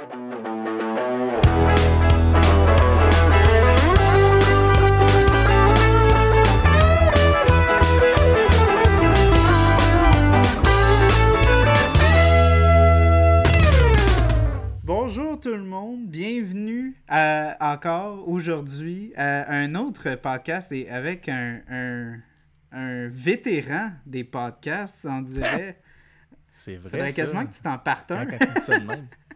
Bonjour tout le monde, bienvenue à, encore aujourd'hui à un autre podcast et avec un, un, un vétéran des podcasts, on dirait. C'est vrai. Faudrait ça. quasiment que tu t'en partes un. Quand tu dis ça de même.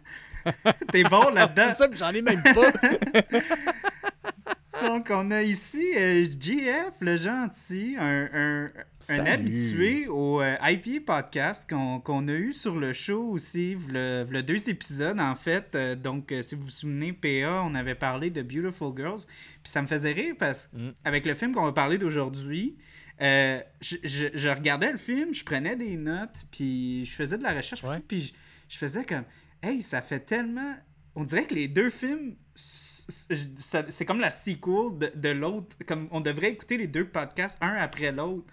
T'es bon là-dedans. C'est ça, mais j'en ai même pas. Donc, on a ici euh, JF, le gentil, un, un, un habitué au euh, IP podcast qu'on a eu sur le show aussi, le, le deux épisodes en fait. Euh, donc, euh, si vous vous souvenez, PA, on avait parlé de Beautiful Girls. Puis ça me faisait rire parce Mm. qu'avec le film qu'on va parler d'aujourd'hui, euh, je, je- je regardais le film, je prenais des notes, puis je faisais de la recherche, Ouais. puis je, je faisais comme, hey, ça fait tellement. On dirait que les deux films, c'est comme la sequel de, de l'autre. Comme on devrait écouter les deux podcasts un après l'autre.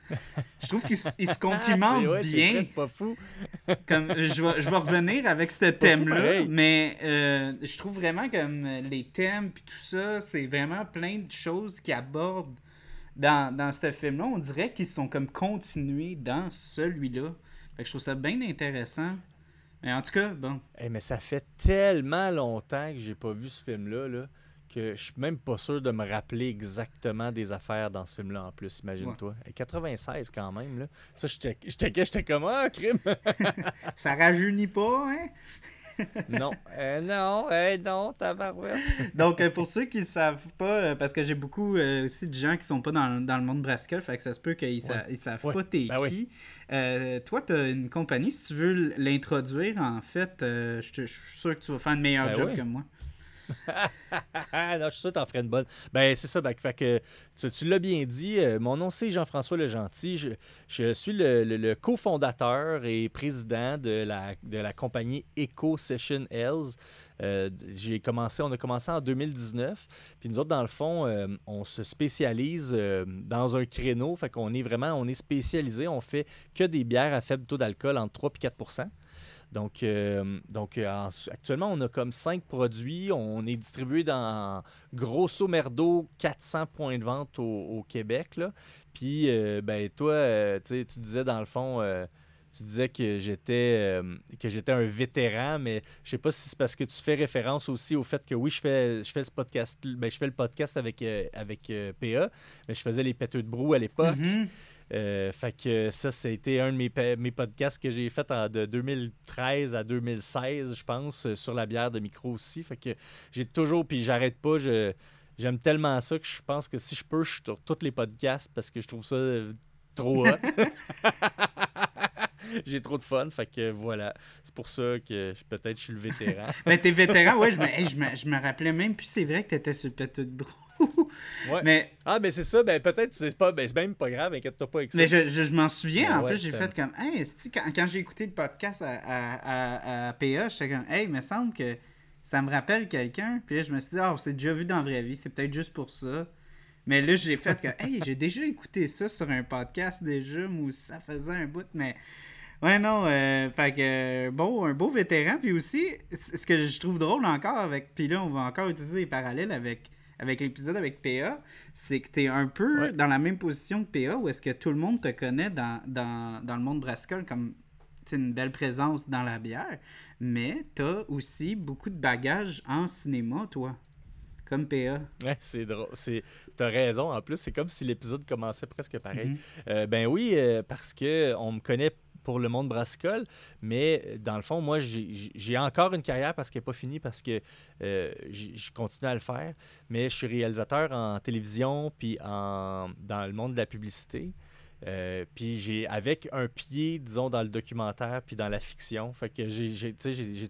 Je trouve qu'ils se complimentent ouais, c'est bien. vrai, C'est pas fou. Comme, je, vais, je vais revenir avec ce thème-là, mais euh, je trouve vraiment comme les thèmes puis tout ça, c'est vraiment plein de choses qui abordent dans, dans ce film-là. On dirait qu'ils sont comme continués dans celui-là. Fait que je trouve ça bien intéressant. Mais en tout cas, bon. Eh, mais ça fait tellement longtemps que j'ai pas vu ce film-là là, que je suis même pas sûr de me rappeler exactement des affaires dans ce film-là en plus, imagine-toi. Et 96 quand même. Là. Ça, j'étais j'étais- j'étais comme Ah, crime! Ça rajeunit pas, hein? non, euh, non, eh, non, tabarouette. Donc, euh, pour ceux qui ne savent pas, euh, parce que j'ai beaucoup euh, aussi de gens qui sont pas dans, dans le monde Brascal, fait que ça se peut qu'ils Ouais. ils savent Ouais. pas t'es Ben qui. Euh, toi, tu as une compagnie. Si tu veux l'introduire, en fait, euh, je suis sûr que tu vas faire un meilleur Ben job oui. que moi. Non, je suis sûr que t'en ferais une bonne. Ben, c'est ça. fait que, tu, l'as bien dit. euh, mon nom, c'est Jean-François Le Gentil. Je, suis le, le- le cofondateur et président de la, compagnie Eco Session Health. Euh, commencé, on a commencé en 2019. Puis nous autres, dans le fond, euh, on se spécialise dans un créneau. Fait qu'on est vraiment, on est spécialisé. On fait que des bières à faible taux d'alcool entre 3 et 4 donc, euh, donc euh, en- actuellement, on a comme cinq produits. On est distribué dans grosso merdo 400 points de vente au, Québec. Là. Puis, euh, ben, toi, euh, tu sais, tu disais dans le fond, tu disais que j'étais un vétéran, mais je sais pas si c'est parce que tu fais référence aussi au fait que oui, je fais, je fais ce podcast, ben, je fais le podcast avec, avec PA, mais je faisais les péteux de brou à l'époque. Mhm. Euh, fait que ça, été un de mes, mes podcasts que j'ai fait en, de 2013 à 2016, je pense, euh, sur la bière de micro aussi. Fait que j'ai toujours, puis j'arrête pas, je, j'aime tellement ça que je pense que si je peux, je suis sur tous les podcasts parce que je trouve ça euh, trop hot. j'ai trop de fun, fait que voilà. C'est pour ça que peut-être je suis le vétéran. Ben, t'es vétéran, ouais, je me, hey, je, me, je me rappelais même plus, c'est vrai que t'étais sur le de brou. Ouais. Mais, Ah, ben c'est ça, ben peut-être c'est pas, ben, c'est même pas grave, inquiète-toi pas avec ça. mais je, je, je m'en souviens, Ben en ouais, plus, j'ai fait comme, hey, quand, quand j'ai écouté le podcast à, à, à, à PA, j'étais comme, hey, il me semble que ça me rappelle quelqu'un. Puis là, je me suis dit, ah, c'est déjà vu dans la vraie vie, c'est peut-être juste pour ça. Mais là, j'ai fait que, hey, j'ai déjà écouté ça sur un podcast déjà, aussi, ça faisait un bout, mais. Ouais, non, euh, fait que, euh, bon, un beau vétéran. Puis aussi, ce que je trouve drôle encore avec. Puis là, on va encore utiliser les parallèles avec, avec l'épisode avec PA, c'est que t'es un peu Ouais. dans la même position que PA, où est-ce que tout le monde te connaît dans, dans, dans le monde brassicole comme tu une belle présence dans la bière, mais t'as aussi beaucoup de bagages en cinéma, toi, comme PA. Ouais, c'est drôle. C'est... T'as raison. En plus, c'est comme si l'épisode commençait presque pareil. Mhm. Euh, ben oui, euh, parce que on me connaît pour le monde brassicole, mais euh, dans le fond, moi, j'ai, encore une carrière parce qu'elle n'est pas finie, parce que euh, je continue à le faire, mais je suis réalisateur en télévision, puis en, dans le monde de la publicité. Euh, puis j'ai avec un pied, disons, dans le documentaire puis dans la fiction. Fait que j'ai,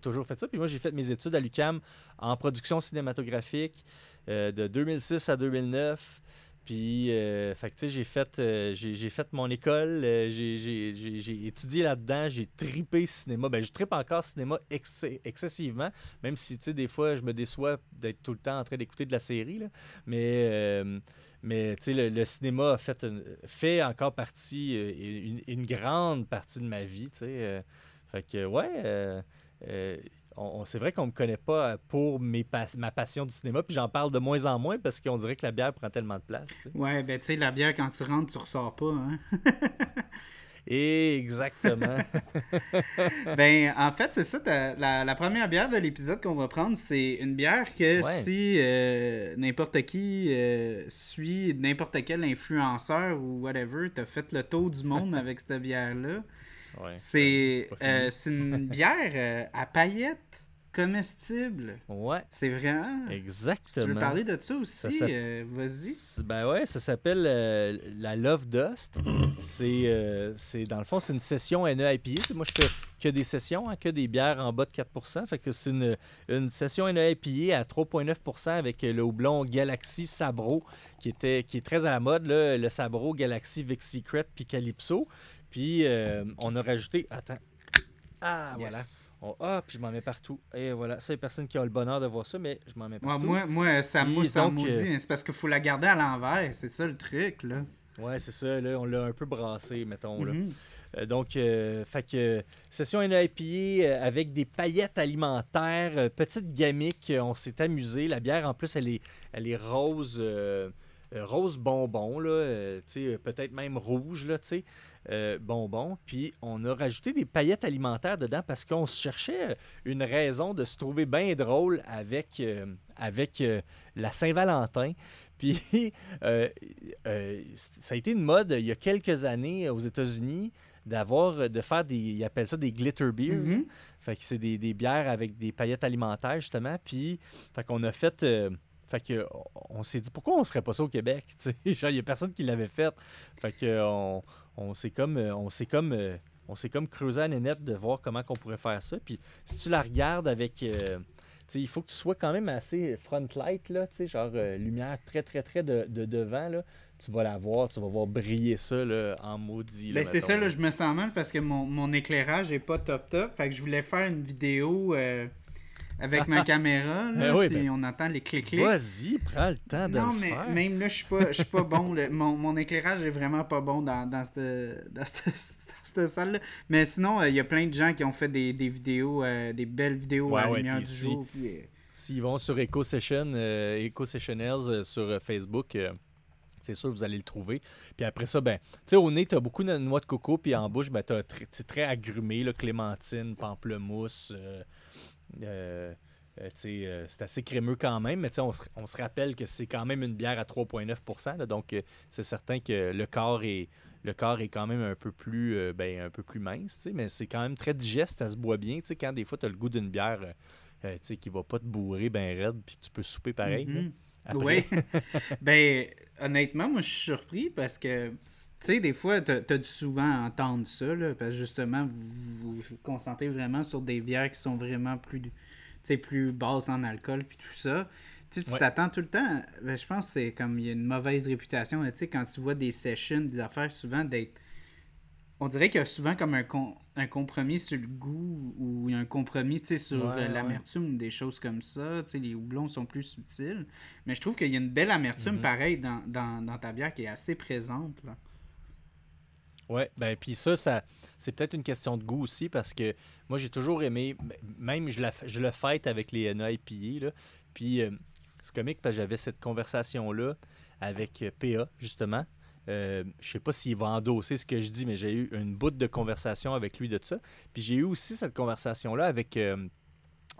toujours fait ça. Puis moi, j'ai fait mes études à l'UCAM en production cinématographique de 2006 à 2009. Puis, euh, fait que, tu sais, j'ai fait, euh, fait mon école, euh, j'ai, étudié là-dedans, j'ai tripé cinéma. Ben, je tripe encore cinéma excessivement, même si, tu sais, des fois, je me déçois d'être tout le temps en train d'écouter de la série, là. Mais, mais tu sais, le, le cinéma a fait, une- fait encore partie, une, une grande partie de ma vie, tu sais. fait que, ouais, c'est vrai qu'on me connaît pas pour mes ma passion du cinéma, puis j'en parle de moins en moins parce qu'on dirait que la bière prend tellement de place. Ouais, ben tu sais, la bière, quand tu rentres, tu ressors pas. Hein? Exactement. ben, en fait, c'est ça. La, première bière de l'épisode qu'on va prendre, c'est une bière que si euh, n'importe qui euh, suit n'importe quel influenceur ou whatever, t'as fait le tour du monde avec cette bière-là. C'est euh, une bière à paillettes comestible. Ouais. C'est vraiment? Exactement. Si tu veux parler de ça aussi, euh, vas-y. Ben ouais, ça s'appelle euh, la Love Dust. C'est, euh, c'est dans le fond, c'est une session NEIPA. Moi, je fais que des sessions, hein, que des bières en bas de 4% Fait que c'est une, une session NEIPA à 3,9% avec le houblon Galaxy Sabro, qui, était, qui est très à la mode, là, le Sabro, Galaxy, Vic Secret, puis Calypso. Puis on a rajouté. Attends, ah, voilà. ah, puis je m'en mets partout. Et voilà, ça, il y a personne qui a le bonheur de voir ça, mais je m'en mets partout. moi, moi, ça mousse en maudit, euh, mais c'est parce qu'il faut la garder à l'envers. C'est ça le truc, là. Ouais, c'est ça. Là, on l'a un peu brassé, mettons. là. Mhm. Euh, donc, euh, fait que session NIPA avec des paillettes alimentaires, petite gamique, on s'est amusé. La bière, en plus, elle est, elle est rose, rose bonbon, là, peut-être même rouge, là, tu sais. Euh, bonbons. Puis on a rajouté des paillettes alimentaires dedans parce qu'on cherchait une raison de se trouver bien drôle avec, euh, avec euh, la Saint-Valentin. Puis ça a été une mode il y a quelques années aux États-Unis d'avoir de faire des ils appellent ça des glitter beers. Mm-hmm. Fait que c'est des, des, bières avec des paillettes alimentaires justement puis fait qu'on a fait fait que on s'est dit pourquoi on ferait pas ça au Québec, il y a personne qui l'avait fait. Fait que on, on s'est comme, euh, on s'est comme, euh, on s'est comme creusé à nénette de voir comment on pourrait faire ça. Puis si tu la regardes avec, euh, il faut que tu sois quand même assez front light là, genre lumière très très très de, devant là. Tu vas la voir, tu vas voir briller ça là, en maudit. Ben, c'est ça, là, je me sens mal parce que mon, mon éclairage est pas top top. Fait que je voulais faire une vidéo avec ma caméra, là, ben si ben, on entend les clics-clics. Vas-y, prends le temps de non, mais même là, je suis pas, suis pas bon. mon, mon, éclairage est vraiment pas bon dans, dans cette, dans cette, salle-là. Mais sinon, euh, il y a plein de gens qui ont fait des, des vidéos, euh, des belles vidéos à la lumière du jour. Euh, s'ils vont sur EcoSession, Eco sur Facebook c'est sûr, vous allez le trouver. Puis après ça, ben, tu sais, au nez, tu as beaucoup de noix de coco, puis en bouche, ben, tu as très, très agrumé, là, clémentine, pamplemousse, euh, euh, euh, c'est assez crémeux quand même, mais on se, on se rappelle que c'est quand même une bière à 3,9% Donc, c'est certain que le corps est, le corps est quand même un peu plus, ben, un peu plus mince, mais c'est quand même très digeste, ça se boit bien. Quand des fois, tu as le goût d'une bière qui va pas te bourrer ben raide, puis tu peux souper pareil. Mm-hmm. Oui. ben, honnêtement, moi, je suis surpris parce que, sais, des fois, tu as, dû souvent entendre ça, parce que justement, vous vous concentrez vraiment sur des bières qui sont vraiment plus, plus basses en alcool, puis tout ça. Tu t'attends tout le temps. Ben, je pense que c'est comme il y a une mauvaise réputation. Tu sais, quand tu vois des sessions, des affaires, souvent d'être on dirait qu'il y a souvent comme un, un compromis sur le goût ou un compromis sur l'amertume ou des choses comme ça. les houblons sont plus subtils. Mais je trouve qu'il y a une belle amertume mm-hmm. pareil dans, ta bière qui est assez présente. Là. Ouais, ben puis ça, ça c'est peut-être une question de goût aussi parce que moi j'ai toujours aimé, même je, la, je le fête avec les NIPA, là, puis euh, c'est comique parce que j'avais cette conversation-là avec euh, PA, justement, euh, je sais pas s'il va endosser ce que je dis, mais j'ai eu une bout de conversation avec lui de ça. Puis j'ai eu aussi cette conversation-là avec. Euh,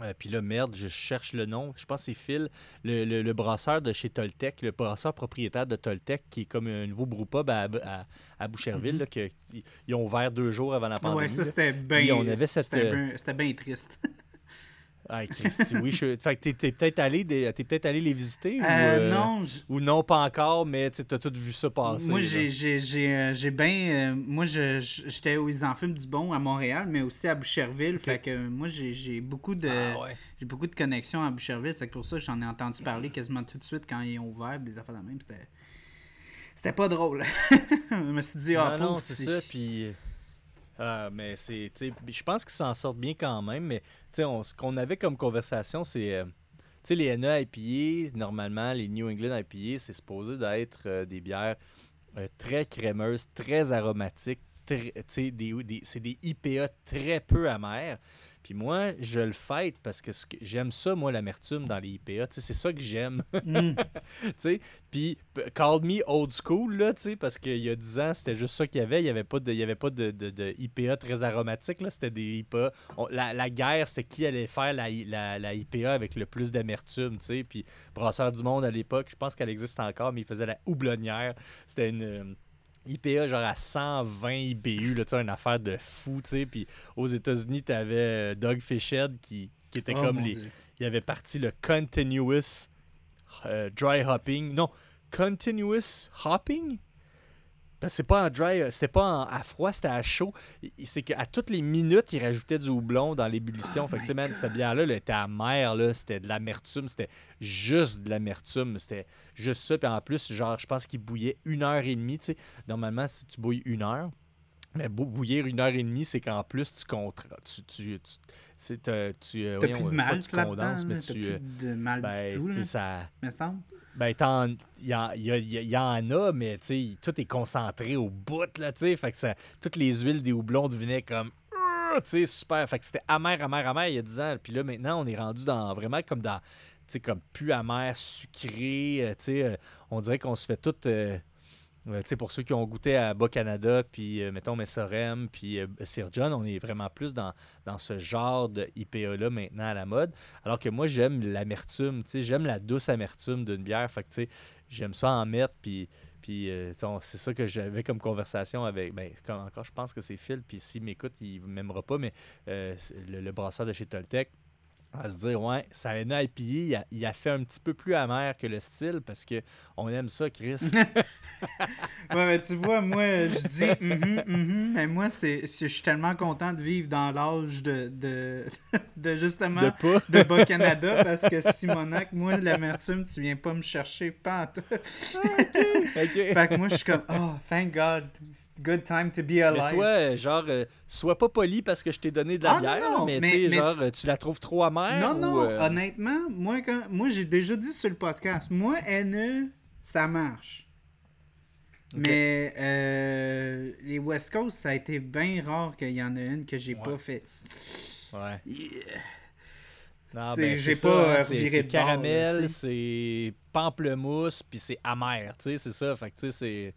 euh, puis là, merde, je cherche le nom. Je pense que c'est Phil, le, brasseur de chez Toltec, le brasseur propriétaire de Toltec, qui est comme un nouveau brewpub à, à, à Boucherville, mm-hmm. ils ont ouvert deux jours avant la pandémie. Ouais, ça, c'était bien. C'était bien triste. Ah, Christy, oui. Je... Fait que t'es, peut-être allé, des... peut allé les visiter? ou, euh, euh, non. Ou non, pas encore, mais tu as tout vu ça passer. Moi, j'ai, j'ai, euh, bien... moi, j'étais aux Enfumes du Bon à Montréal, mais aussi à Boucherville. Fait que moi, j'ai, beaucoup de... Ah, j'ai beaucoup de connexions à Boucherville. C'est pour ça que j'en ai entendu parler quasiment tout de suite quand ils ont ouvert des affaires de même. C'était... C'était pas drôle. je me suis dit, ah, non, c'est ça, puis... Ah, mais c'est, je pense qu'ils s'en sortent bien quand même, mais on, ce qu'on avait comme conversation, c'est, euh, les NA IPA, normalement, les New England IPA, c'est supposé d'être euh, des bières euh, très crémeuses, très aromatiques, des, des, c'est des IPA très peu amères. Puis moi, je le fête parce que, que j'aime ça, moi, l'amertume dans les IPA. C'est ça que j'aime. Mm. puis call me old school, là, parce qu'il y a 10 ans, c'était juste ça qu'il y avait. Il n'y avait pas de, il y avait pas de, de- de IPA très aromatique. C'était des IPA. On- la, la guerre, c'était qui allait faire la, la, la IPA avec le plus d'amertume. Puis Brasseur du Monde, à l'époque, je pense qu'elle existe encore, mais il faisait la houblonnière. C'était une... euh, IPA genre à 120 IBU, là, une affaire de fou, tu sais. Puis aux États-Unis, tu avais Doug Fished qui, qui était Oh, comme les, Dieu. il avait parti le continuous euh, dry hopping. Non, continuous hopping? Parce que c'est pas en dry, euh, c'était pas en- à froid, c'était à chaud. C'est qu'à toutes les minutes, il rajoutait du houblon dans l'ébullition. Oh fait que, tu sais, my man, cette bière-là, elle était amère, là. C'était de l'amertume. C'était juste de l'amertume. C'était juste ça. Puis en plus, genre, je pense qu'il bouillait une heure et demie, tu sais. Normalement, si tu bouilles une heure, mais bou- bouillir une heure et demie, c'est qu'en plus, tu contre... Tu, tu, tu, tu, euh, plus de euh, malt tu condenses, mais tu... plus de mal ben, du tout, là, ça... me semble. Ben, il y, en- y a- y mais tout est concentré au bout, là, tu. Fait que ça, toutes les huiles des houblons devenaient comme. euh, sais, super. Fait que c'était amer, amer, amer il y a 10 ans. Puis là, maintenant, on est rendu dans vraiment comme dans. Tu sais, comme plus amer, sucré. euh, Tu euh, on dirait qu'on se fait tout. Euh, pour ceux qui ont goûté à Bas-Canada, puis euh, mettons Messorem, puis euh, Sir John, on est vraiment plus dans, ce genre de IPA-là maintenant à la mode. Alors que moi, j'aime l'amertume, j'aime la douce amertume d'une bière. Fait j'aime ça en mettre, puis, puis c'est ça que j'avais comme conversation avec, ben, encore, je pense que c'est Phil, puis s'il m'écoute, il ne m'aimera pas, mais le, le brasseur de chez Toltec, à se dire, ouais, ça a une IPA, il a, il a fait un petit peu plus amer que le style, parce que on aime ça, Chris. Ouais, mais tu vois, moi, je dis mhm, mhm, mais moi, c'est, je suis tellement content de vivre dans l'âge de, de, de justement de Bas-Canada parce que Simonac, moi, l'amertume, tu viens pas me chercher pas en tout. Fait que moi, je suis comme, oh, thank God, good time to be Mais alive. toi, euh, genre, euh, sois pas poli parce que je t'ai donné de la Ah, bière, non, mais, mais- mais genre, tu- euh, tu la trouves trop amère non, ou, non, euh, honnêtement, moi, quand, moi j'ai déjà dit sur le podcast, moi, NE, ça marche. Mais euh, les West Coast, ça a été bien rare qu'il y en a une que j'ai Ouais. pas fait. Ouais. Yeah. Non, C'est- ben, j'ai pas, hein, c'est caramel, c'est pamplemousse, puis c'est amer, tu sais, c'est ça. Fait que, tu sais, c'est-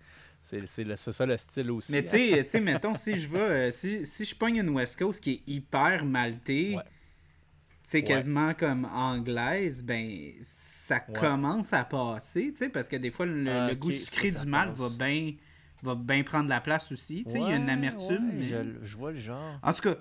c'est c'est c'est ça le style aussi. Mais tu sais, tu sais, mettons, si je vais, euh, si, si je pogne une West Coast qui est hyper maltée, Ouais. tu sais, Ouais. quasiment comme anglaise, ben, ça Ouais. commence à passer, tu sais, parce que des fois, le, le goût sucré du malt passe. va bien va bien prendre la place aussi, tu sais, il y a une amertume. mais- je, je vois le genre. En tout cas,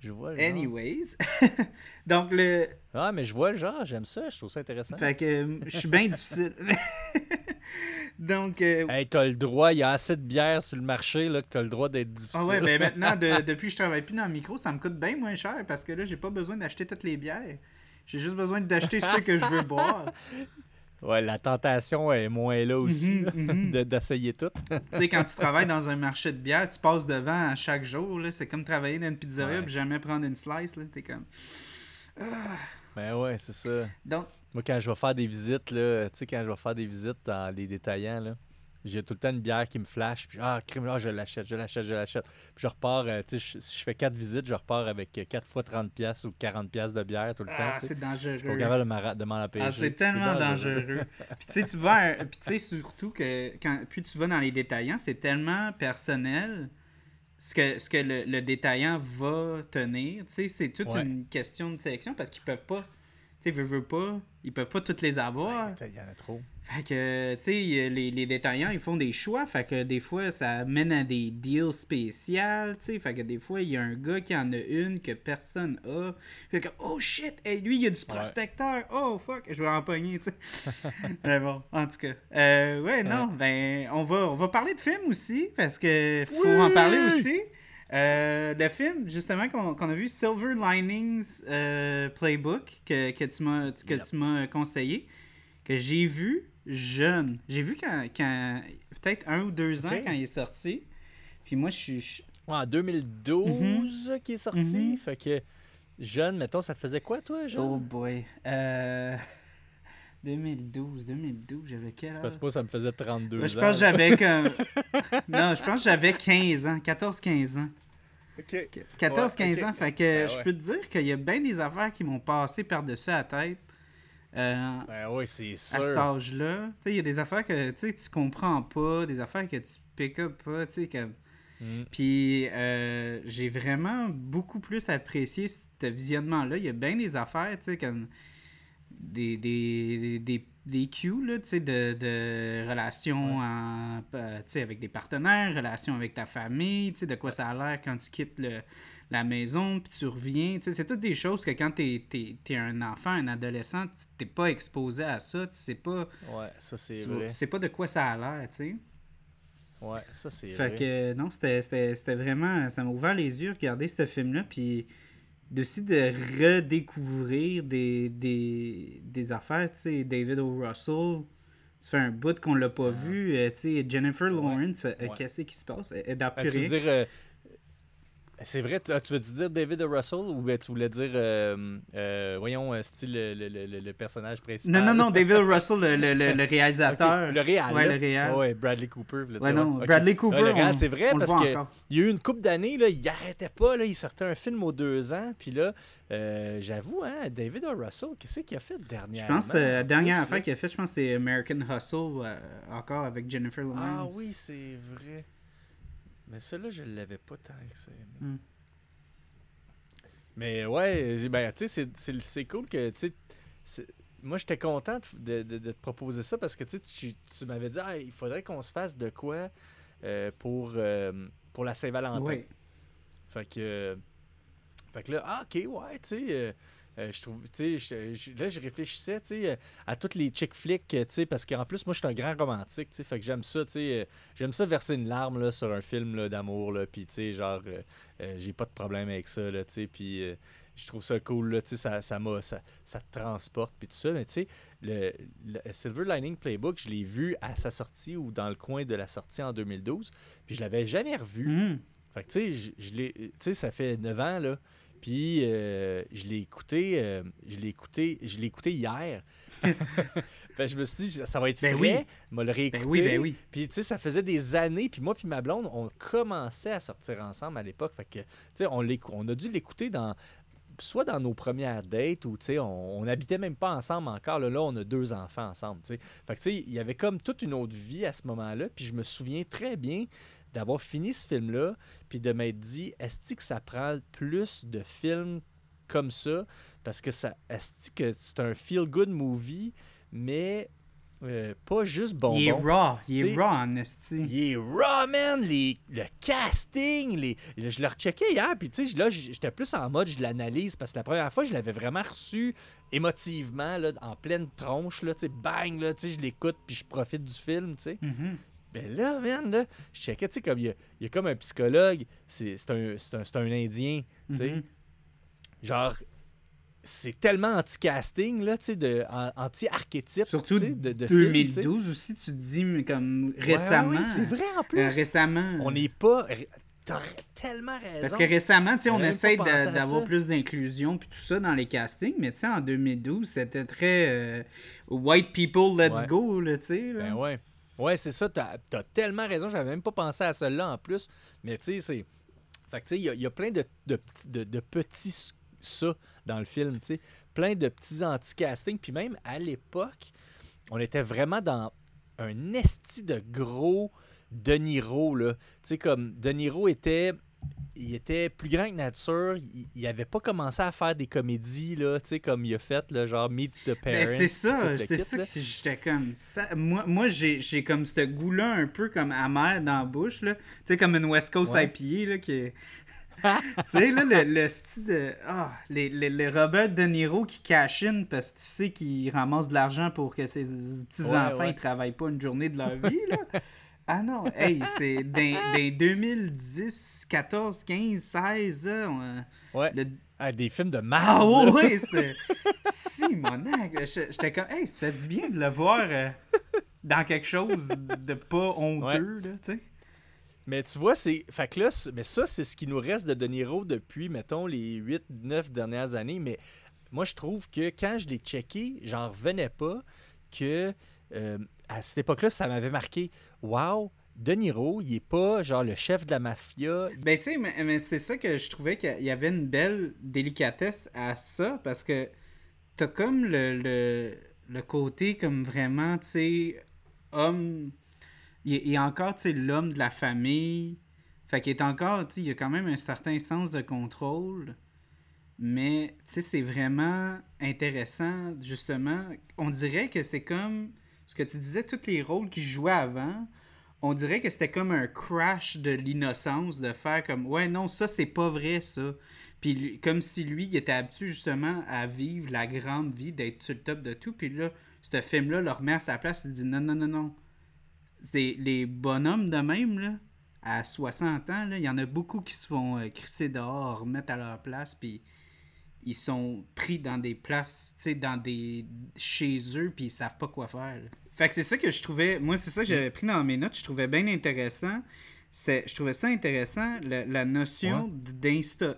Je vois le genre. anyways. Donc, le... Ah, mais je vois le genre, j'aime ça, je trouve ça intéressant. Fait que euh, je suis bien difficile. Donc, euh, Hey, t'as le droit, il y a assez de bière sur le marché là, que t'as le droit d'être difficile. Ah ouais, ben maintenant, de- depuis que je travaille plus dans le micro, ça me coûte bien moins cher parce que là, j'ai pas besoin d'acheter toutes les bières. J'ai juste besoin d'acheter ceux que je veux boire. Ouais, la tentation est moins là aussi, là, mhm. de- d'essayer tout. tu sais, quand tu travailles dans un marché de bière, tu passes devant à chaque jour. là, C'est comme travailler dans une pizzeria Ouais. puis jamais prendre une slice. là, T'es comme. Ben ouais, c'est ça. Donc, Moi, quand je vais faire des visites, là, tu sais, quand je vais faire des visites dans les détaillants, là, j'ai tout le temps une bière qui me flash, puis ah, crime, là, je l'achète, je l'achète, je l'achète. Puis je repars, euh, tu sais, si je fais quatre visites, je repars avec 4 fois 30$ piastres ou 40$ piastres de bière tout le temps. ah, sais. c'est dangereux. Je suis capable de m'en- empêcher. Ah, c'est tellement dangereux. puis tu sais, tu vas, à puis tu sais surtout que quand puis tu vas dans les détaillants, c'est tellement personnel ce que ce que le, le détaillant va tenir. Tu sais, c'est toute Ouais. une question de sélection parce qu'ils peuvent pas, tu sais, veux, veux pas, ils peuvent pas toutes les avoir. Il y en a trop. Fait que, tu sais, les, les détaillants, ils font des choix. Fait que des fois, ça mène à des deals spéciaux, tu sais. Fait que des fois, il y a un gars qui en a une que personne a. Fait que, oh shit, hey, lui, il y a du prospecteur. Oh fuck, je vais en pogner, tu sais. Mais bon, en tout cas. Euh, ouais, non, ben, on va, on va parler de films aussi, parce que faut Oui! en parler aussi. Euh, le film, justement, qu'on a vu, Silver Linings euh, Playbook, que, que tu m'as que Yep. tu m'as conseillé, que j'ai vu jeune. J'ai vu quand, quand peut-être un ou deux ans quand il est sorti. Puis moi, je suis. Ouais, en 2012 qui est sorti. Mhm. Fait que jeune, mettons, ça te faisait quoi, toi, jeune? Oh boy. Euh... 2012, 2012, j'avais quel âge? Parce que moi, ça me faisait 32 Ouais, je ans. pense que j'avais comme. non, je pense que j'avais 15 ans, 14-15 ans. 14-15 ans. Fait que ben je peux te dire qu'il y a bien des affaires qui m'ont passé par-dessus la tête. Euh, ben oui, c'est sûr. À cet âge-là. Il y a des affaires que tu comprends pas, des affaires que tu pick up pas. Comme... Mm. Puis euh, j'ai vraiment beaucoup plus apprécié ce visionnement-là. Il y a bien des affaires, tu sais, comme des, des, des, des cues, là, tu sais, de, de relations euh, avec des partenaires, relations avec ta famille, tu sais, de quoi ça a l'air quand tu quittes le, la maison, puis tu reviens. C'est toutes des choses que quand tu es, un enfant, un adolescent, tu t'es pas exposé à ça, tu sais pas... Ouais, ça c'est vrai. Tu sais pas de quoi ça a l'air, tu sais. Ouais, ça c'est Fait que non, c'était vraiment. Ça m'a ouvert les yeux regarder ce film-là. Puis aussi de redécouvrir des, des, des affaires. Tu sais, David O. Russell. Ça fait un bout qu'on l'a pas ah. vu. Euh, tu sais, Jennifer Lawrence, euh, qu'est-ce qui se passe? Elle, elle, elle, tu veux dire, euh, c'est vrai, tu, veux dire David Russell ou tu voulais dire, euh, euh, voyons, euh, style le, le, le, personnage principal? Non, non, non, David Russell, le, réalisateur. Le réal. Ouais, le réal. Ouais, Bradley Cooper. Ouais, non, Bradley Cooper. c'est vrai parce qu'il y a eu une couple d'années, là, il arrêtait pas, là, il sortait un film aux deux ans, puis là, j'avoue, hein, David Russell, qu'est-ce qu'il a fait dernièrement? Je pense, la dernière affaire qu'il a fait, je pense, c'est American Hustle, encore avec Jennifer Lawrence. Ah oui, c'est vrai. Mais celle-là, je l'avais pas tant que ça. Hmm. Mais ouais, ben, tu sais, c'est cool que, tu sais, moi, j'étais content de, de, te proposer ça parce que, tu, tu m'avais dit, ah, il faudrait qu'on se fasse de quoi euh, pour, euh, pour la Saint-Valentin. Oui. Fait que, fait que là, ah, ok, ouais, tu sais, euh, euh, je trouve, tu sais, là, je réfléchissais, tu sais, à toutes les chick flicks, tu sais, parce qu'en plus, moi, je suis un grand romantique, tu sais, fait que j'aime ça, tu sais, euh, j'aime ça verser une larme, là, sur un film, d'amour, là, puis, tu sais, genre, euh, j'ai pas de problème avec ça, là, tu sais, puis je trouve ça cool, là, tu sais, ça, ça, ça, ça te transporte, puis tout ça, mais tu sais, le, Silver Lining Playbook, je l'ai vu à sa sortie ou dans le coin de la sortie en 2012, puis je l'avais jamais revu. Mm. Fait que, tu sais, je, l'ai, tu sais, ça fait 9 ans, là, puis euh, je l'ai écouté, euh, je l'ai écouté, je l'ai écouté hier. je me suis dit, ça va être ben frais, oui. le. Ben oui, ben oui. Puis tu sais, ça faisait des années, puis moi puis ma blonde, on commençait à sortir ensemble à l'époque. Fait que, tu sais, on, on a dû l'écouter dans soit dans nos premières dates ou on n'habitait même pas ensemble encore. Là, là, on a deux enfants ensemble. Fait que, tu sais, il y avait comme toute une autre vie à ce moment-là. Puis je me souviens très bien d'avoir fini ce film-là, puis de m'être dit, est-ce que ça prend plus de films comme ça? Parce que ça, est-ce que c'est un feel-good movie, mais euh, pas juste bon. Il est raw. Il est raw en esti. Il est raw, man. Les, le casting. Les, je l'ai rechecké hier. Puis, tu sais, là, j'étais plus en mode, je l'analyse. Parce que la première fois, je l'avais vraiment reçu émotivement, là, en pleine tronche. Là, bang, là, je l'écoute. Puis, je profite du film. tu sais. Mm-hmm. Ben là, man, là, je checkais, tu sais, comme il y, a, comme un psychologue, c'est un, un, un, Indien, tu sais. Mm-hmm. Genre, c'est tellement anti-casting, là, tu sais, anti-archétype. Surtout de, de 2012 aussi, tu te dis, comme récemment. c'est vrai en plus. Euh, récemment. On n'est pas. T'as tellement raison. Parce que récemment, tu sais, on essaie d'avoir plus d'inclusion puis tout ça dans les castings, mais tu sais, en 2012, c'était très euh, white people, let's go, tu sais. Ben ouais. Ouais, c'est ça, t'as as tellement raison, j'avais même pas pensé à cela en plus. Mais tu sais, c'est. Fait que tu sais, il y, a plein de, de, de, petits ça dans le film, tu sais. Plein de petits anti-castings. Puis même à l'époque, on était vraiment dans un esti de gros De Niro, là. Tu sais, comme De Niro était il était plus grand que nature. Il, n'avait pas commencé à faire des comédies, là, tu sais, comme il a fait, le genre Meet the ben, Parents. c'est ça, c'est ça que j'étais comme. Ça, moi, moi j'ai, comme ce goût-là un peu comme amer dans la bouche, là. Tu sais, comme une West Coast IPA, là, qui est. tu sais, là, le, style de. Ah, les, les, Robert De Niro qui cash in parce que tu sais qu'il ramasse de l'argent pour que ses petits-enfants ne travaillent pas une journée de leur vie, là. Ah non, hey, c'est dans, 2010, 14, 15, 16, là, ouais. Ah, des films de mal. Ah oui, c'était. si, mon J'étais comme, hey, ça fait du bien de le voir euh, dans quelque chose de pas honteux, là, tu sais. Mais tu vois, c'est. Fait que là, mais ça, c'est ce qui nous reste de De Niro depuis, mettons, les 8, 9 dernières années. Mais moi, je trouve que quand je l'ai checké, j'en revenais pas que euh, à cette époque-là, ça m'avait marqué Wow, De Niro, il est pas genre le chef de la mafia. Ben, tu sais, mais, c'est ça que je trouvais qu'il y avait une belle délicatesse à ça, parce que t'as comme le, le, le, côté comme vraiment, tu sais, homme. Il, est encore, tu sais, l'homme de la famille. Fait qu'il est encore, tu sais, il y a quand même un certain sens de contrôle. Mais, tu sais, c'est vraiment intéressant, justement. On dirait que c'est comme ce que tu disais, tous les rôles qu'il jouait avant on dirait que c'était comme un crash de l'innocence de faire comme ouais non ça c'est pas vrai ça. Puis comme si lui il était habitué justement à vivre la grande vie d'être sur le top de tout. Puis là ce film là le remet à sa place il dit non non non non. C'est les bonhommes de même là à 60 ans il y en a beaucoup qui se font euh, crisser dehors remettre à leur place puis ils sont pris dans des places, tu sais, dans des. chez eux, puis ils savent pas quoi faire. Fait que c'est ça que je trouvais. Moi, c'est ça que j'avais pris dans mes notes. Je trouvais bien intéressant. Je trouvais ça intéressant, la, notion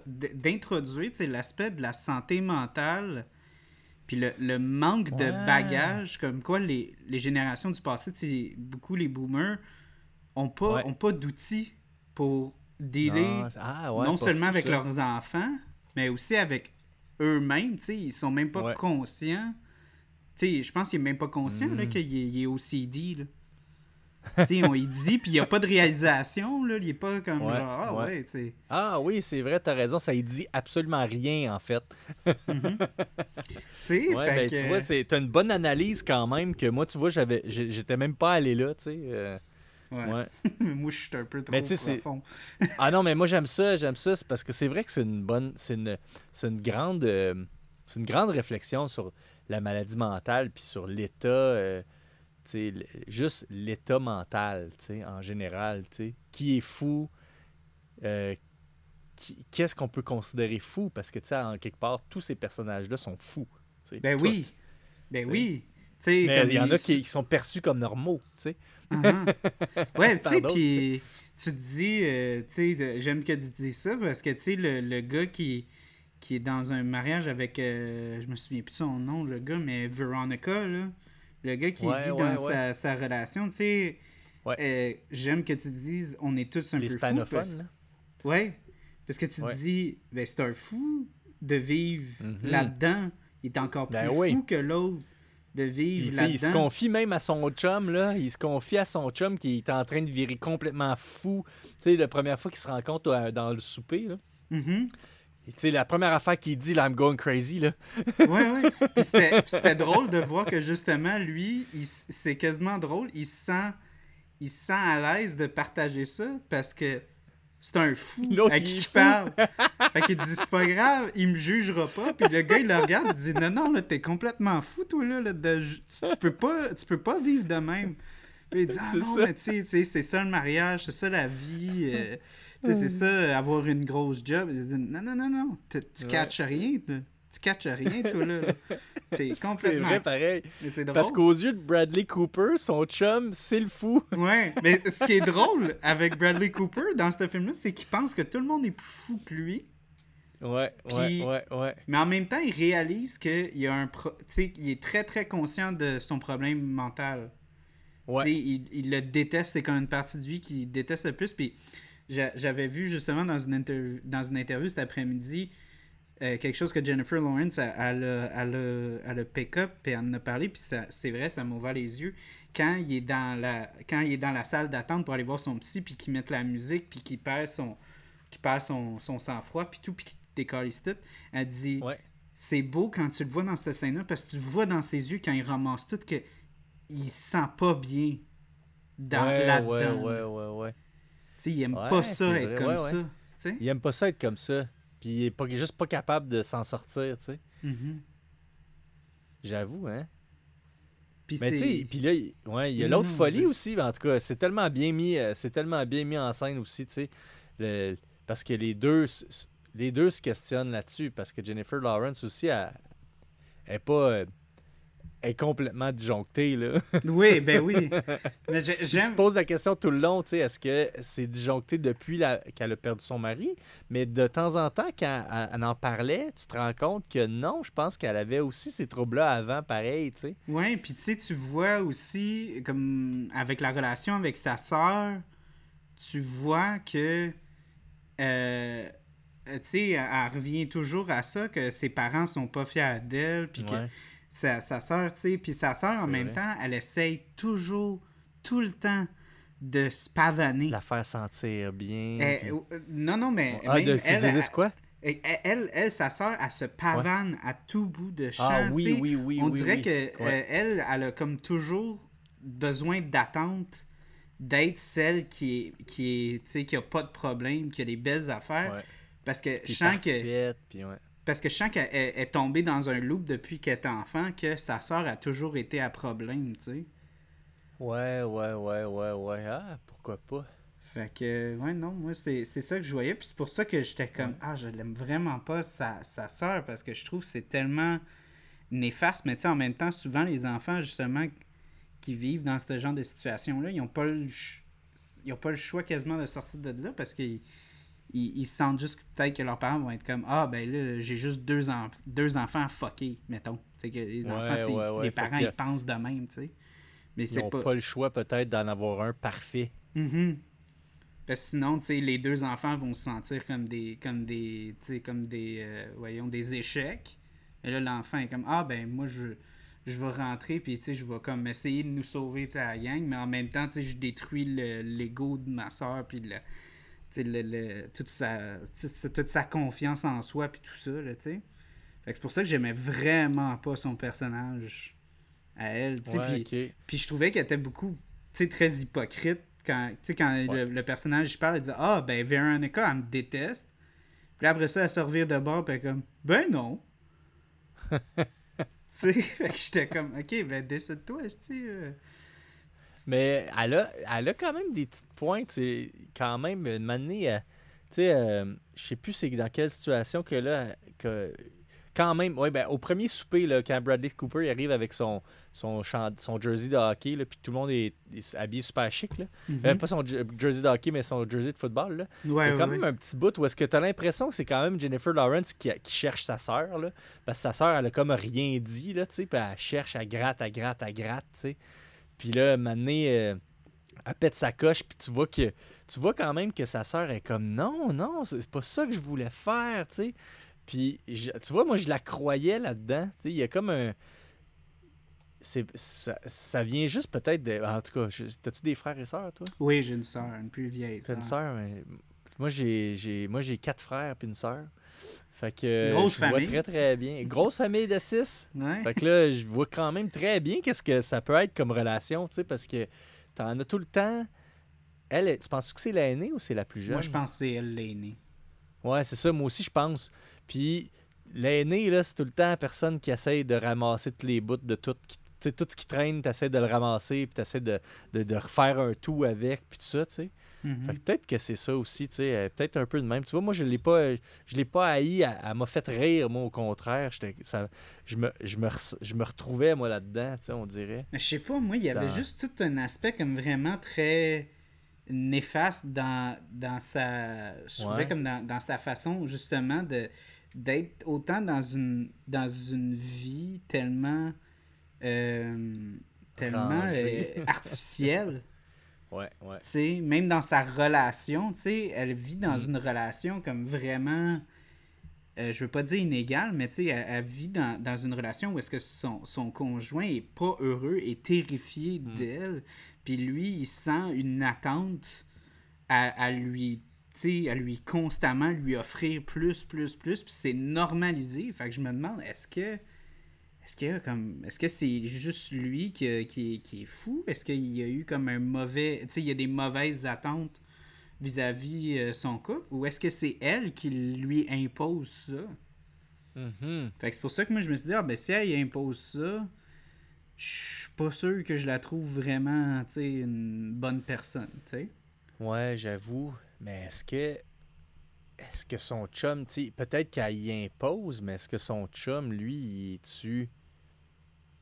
d'introduire l'aspect de la santé mentale, puis le, manque de bagages, comme quoi les, générations du passé, beaucoup les boomers, ont pas, ont pas d'outils pour dealer non, ah, non seulement avec leurs enfants, mais aussi avec eux-mêmes. Ils sont même pas conscients je pense qu'il est même pas conscient mm. qu'il est, OCD. Là. on y dit, puis il n'y a pas de réalisation, là. Il est pas comme genre, ah ouais, Ah oui, c'est vrai, t'as raison, ça y dit absolument rien, en fait. Mhm. Tu ben, tu vois, t'as une bonne analyse quand même, que moi, tu vois, j'avais, j'étais même pas allé là, tu sais. Euh, ouais. moi, je suis un peu trop profond. ah non, mais moi, j'aime ça, j'aime ça, c'est parce que c'est vrai que c'est une bonne, c'est une, une grande, euh, c'est une grande réflexion sur la maladie mentale, puis sur l'état, euh, juste l'état mental, en général, qui est fou, euh, qu'est-ce qu'on peut considérer fou, parce que, tu sais, en quelque part, tous ces personnages-là sont fous. Ben oui, ben oui. Mais il y en a qui, sont perçus comme normaux, tu sais. Uh-huh. Ouais, tu sais, puis tu te dis, euh, tu sais, j'aime que tu dis ça, parce que, tu sais, le, le gars qui qui est dans un mariage avec, euh, je me souviens plus de son nom, le gars, mais Veronica, là, le gars qui vit dans sa, relation, tu sais, euh, j'aime que tu dises, on est tous un Les peu spanophones, là. Ouais, parce que tu dis, ben, c'est un fou de vivre mm-hmm. là-dedans. Il est encore ben plus fou que l'autre de vivre là-dedans. Il se confie même à son chum, là. Il se confie à son chum qui est en train de virer complètement fou. Tu sais, la première fois qu'ils se rencontrent euh, dans le souper, là. Mm-hmm sais, la première affaire qu'il dit, là, I'm going crazy, là. ouais. Puis c'était drôle de voir que, justement, lui, c'est quasiment drôle. Il se sent, il sent à l'aise de partager ça parce que c'est un fou à qui je parle. fait qu'il dit, c'est pas grave, il me jugera pas. Puis le gars, il le regarde, il dit, non, non, là, t'es complètement fou, toi, là. tu, peux pas, tu peux pas vivre de même. Puis il dit, ah non, mais tu sais, c'est ça le mariage, c'est ça la vie. Euh, c'est ça, avoir une grosse job. non, non, non, non. Tu catches rien. Tu catches rien, toi, là. T'es complètement. C'est vrai, pareil. Parce qu'aux yeux de Bradley Cooper, son chum, c'est le fou. ouais. Mais ce qui est drôle avec Bradley Cooper dans ce film-là, c'est qu'il pense que tout le monde est plus fou que lui. Ouais, ouais, ouais, ouais. Mais en même temps, il réalise qu'il y a un pro... il est très très conscient de son problème mental. Ouais. Il, il, le déteste, c'est comme une partie de lui qu'il déteste le plus. Puis j'avais vu justement dans une, dans une interview cet après-midi euh, quelque chose que Jennifer Lawrence a, le pick-up et en a parlé, puis c'est vrai, ça m'ouvre les yeux. Quand il est dans la, quand il est dans la salle d'attente pour aller voir son psy, puis qu'il met la musique, puis qu'il perd son, perd son, sang-froid, puis tout, puis qu'il décalise tout, elle dit C'est beau quand tu le vois dans cette scène-là, parce que tu vois dans ses yeux quand il ramasse tout qu'il il se sent pas bien dans, là-dedans. Ouais, ouais, ouais, ouais il aime pas ça être comme ça. Il aime pas ça être comme ça. Puis il est pas, juste pas capable de s'en sortir, tu sais. Mm-hmm. J'avoue, hein. Puis Mais tu sais, puis là, ouais, il y a l'autre folie aussi, en tout cas, c'est tellement bien mis, euh, c'est tellement bien mis en scène aussi, tu sais. Parce que les deux, les deux se questionnent là-dessus, parce que Jennifer Lawrence aussi, elle, est pas. Est complètement disjonctée, là. oui, ben oui. Mais tu te poses la question tout le long, tu sais, est-ce que c'est disjoncté depuis la... qu'elle a perdu son mari? Mais de temps en temps, quand elle, en parlait, tu te rends compte que non, je pense qu'elle avait aussi ces troubles-là avant, pareil, tu sais. Oui, puis tu sais, tu vois aussi, comme avec la relation avec sa sœur, tu vois que... Euh, tu sais, elle revient toujours à ça, que ses parents sont pas fiers d'elle, puis que sa, sa soeur, tu sais. Puis sa soeur, en même temps, elle essaye toujours, tout le temps, de se pavaner. La faire sentir bien. Eh, non, non, mais. Ah, de, elle, quoi? Elle, elle, sa soeur, elle se pavane à tout bout de champ. Ah, oui, oui, oui, On dirait que euh, elle, elle a comme toujours besoin d'attente d'être celle qui est qui est qui a pas de problème, qui a les belles affaires parce que je sens que parce que je sens qu'elle est tombée dans un loop depuis qu'elle était enfant, que sa soeur a toujours été à problème, tu sais. Ouais, ouais, ouais, ouais, ouais. Ah, pourquoi pas? Fait que, ouais, non, moi, c'est ça que je voyais. Puis c'est pour ça que j'étais comme, ah, je l'aime vraiment pas, sa, sa soeur, parce que je trouve que c'est tellement néfaste. Mais tu sais, en même temps, souvent, les enfants, justement, qui vivent dans ce genre de situation-là, ils n'ont pas, le, ils ont pas le choix quasiment de sortir de là parce qu'ils ils, se sentent juste peut-être que leurs parents vont être comme Ah, ben là, j'ai juste deux, deux enfants fuckés, mettons. Que les enfants, les parents, ils pensent de même, tu sais. Mais ils n'ont pas... le choix peut-être d'en avoir un parfait. Mm Parce que sinon, tu sais, les deux enfants vont se sentir comme des, comme des, comme des, euh, voyons, des échecs. Et là, l'enfant est comme Ah, ben moi, je je vais rentrer puis tu sais je vais comme essayer de nous sauver ta gang mais en même temps tu sais je détruis l'ego de ma soeur puis le, le, toute, sa, toute sa confiance en soi puis tout ça, là, tu c'est pour ça que j'aimais vraiment pas son personnage à elle, puis, je trouvais qu'elle était beaucoup, très hypocrite quand, quand le, personnage parle, il dit « Ah, ben Veronica, elle me déteste. » Puis après ça, elle se revire de bord, puis comme « Ben non. » Tu sais, j'étais comme « Ok, ben décide-toi, tu mais elle a, elle a quand même des petites pointes. Quand même une manière. Euh, tu sais, euh, je sais plus c'est dans quelle situation que là. Que, quand même, ouais, ben, au premier souper, là, quand Bradley Cooper il arrive avec son, son, son jersey de hockey, puis tout le monde est, habillé super chic. Là. Mm-hmm. Euh, pas son jersey de hockey, mais son jersey de football. Là. il y a quand même un petit bout où est-ce que tu as l'impression que c'est quand même Jennifer Lawrence qui, qui cherche sa sœur. Parce que sa sœur, elle a comme rien dit, là, puis elle cherche, elle gratte, elle gratte, elle gratte. sais puis là, maintenant, euh, elle pète sa coche, puis tu vois que tu vois quand même que sa sœur est comme non, non, c'est pas ça que je voulais faire, tu sais. Puis tu vois, moi je la croyais là-dedans. Tu sais, il y a comme un. C'est, ça, vient juste peut-être de. En tout cas, t'as-tu des frères et sœurs, toi? Oui, j'ai une sœur, une plus vieille. T'as une sœur, mais. Moi j'ai, j'ai, moi j'ai quatre frères puis une sœur. Fait que Grosse je vois très très bien. Grosse famille de six. Fait que là, je vois quand même très bien qu'est-ce que ça peut être comme relation, tu sais, parce que t'en as tout le temps. Elle, tu penses que c'est l'aînée ou c'est la plus jeune? Moi, je pense que c'est elle l'aînée. Ouais, c'est ça. Moi aussi, je pense. Puis l'aînée, là, c'est tout le temps la personne qui essaye de ramasser tous les bouts de tout, qui, tout ce qui traîne, tu essaies de le ramasser, puis tu essaies de, de, de, refaire un tout avec, puis tout ça, tu sais. Mhm. peut-être que c'est ça aussi, tu sais, peut-être un peu de même. Tu vois, moi, je l'ai pas, je l'ai pas haï, elle, m'a fait rire, moi, au contraire. Ça, je, me, je, me, je me retrouvais, moi, là-dedans, tu sais, on dirait. Je sais pas, moi, il y avait juste tout un aspect comme vraiment très néfaste dans, dans sa... Je trouvais comme dans, sa façon, justement, de d'être autant dans une, dans une vie tellement... Euh, tellement euh, artificielle. Ouais, ouais. sais, même dans sa relation, elle vit dans mm. une relation comme vraiment. Euh, je veux pas dire inégale, mais elle, elle vit dans, dans, une relation où est-ce que son, son, conjoint est pas heureux et terrifié mm. d'elle. Puis lui, il sent une attente à, à lui à lui constamment lui offrir plus, plus, plus, puis c'est normalisé. Fait que je me demande, est-ce que est-ce que comme est-ce que c'est juste lui qui, qui, est fou? Est-ce qu'il y a eu comme un mauvais. Tu sais, il y a des mauvaises attentes vis-à-vis euh, son couple? Ou est-ce que c'est elle qui lui impose ça? Mm-hmm. Fait que c'est pour ça que moi je me suis dit, ah ben si elle impose ça, je suis pas sûr que je la trouve vraiment, tu sais, une bonne personne, tu sais. Ouais, j'avoue. Mais est-ce que est-ce que son chum, peut-être qu'elle y impose, mais est-ce que son chum, lui, il est-tu.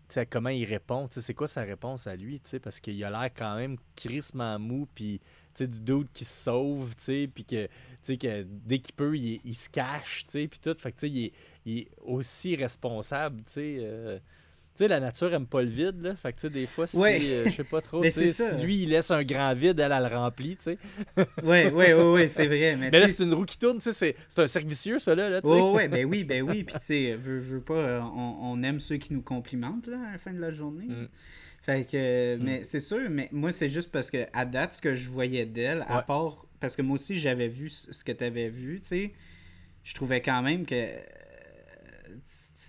sais, comment il répond. C'est quoi sa réponse à lui? tu sais, Parce qu'il a l'air quand même crissement mou, puis du doute qui se sauve, puis que, que dès qu'il peut, il, se cache, puis tout. Fait que, tu sais, il est, il est aussi responsable, tu sais. euh, tu sais, la nature aime pas le vide, là. Fait que, tu sais, des fois, si, Ouais. euh, je sais pas trop, si lui, il laisse un grand vide, elle, elle le remplit, tu sais. Ouais, ouais, ouais, c'est vrai. Mais, Mais là, c'est une roue qui tourne, tu sais, c'est- un cercle vicieux, ça, là, là tu sais. Ouais, ben oui, ben oui. Puis, tu sais, veux, veux pas, euh, on, on aime ceux qui nous complimentent, là, à la fin de la journée. Mm. Fait que, euh, mais c'est sûr, mais moi, c'est juste parce que, à date, ce que je voyais d'elle, à part, parce que moi aussi, j'avais vu ce que tu avais vu, tu sais, je trouvais quand même que, euh,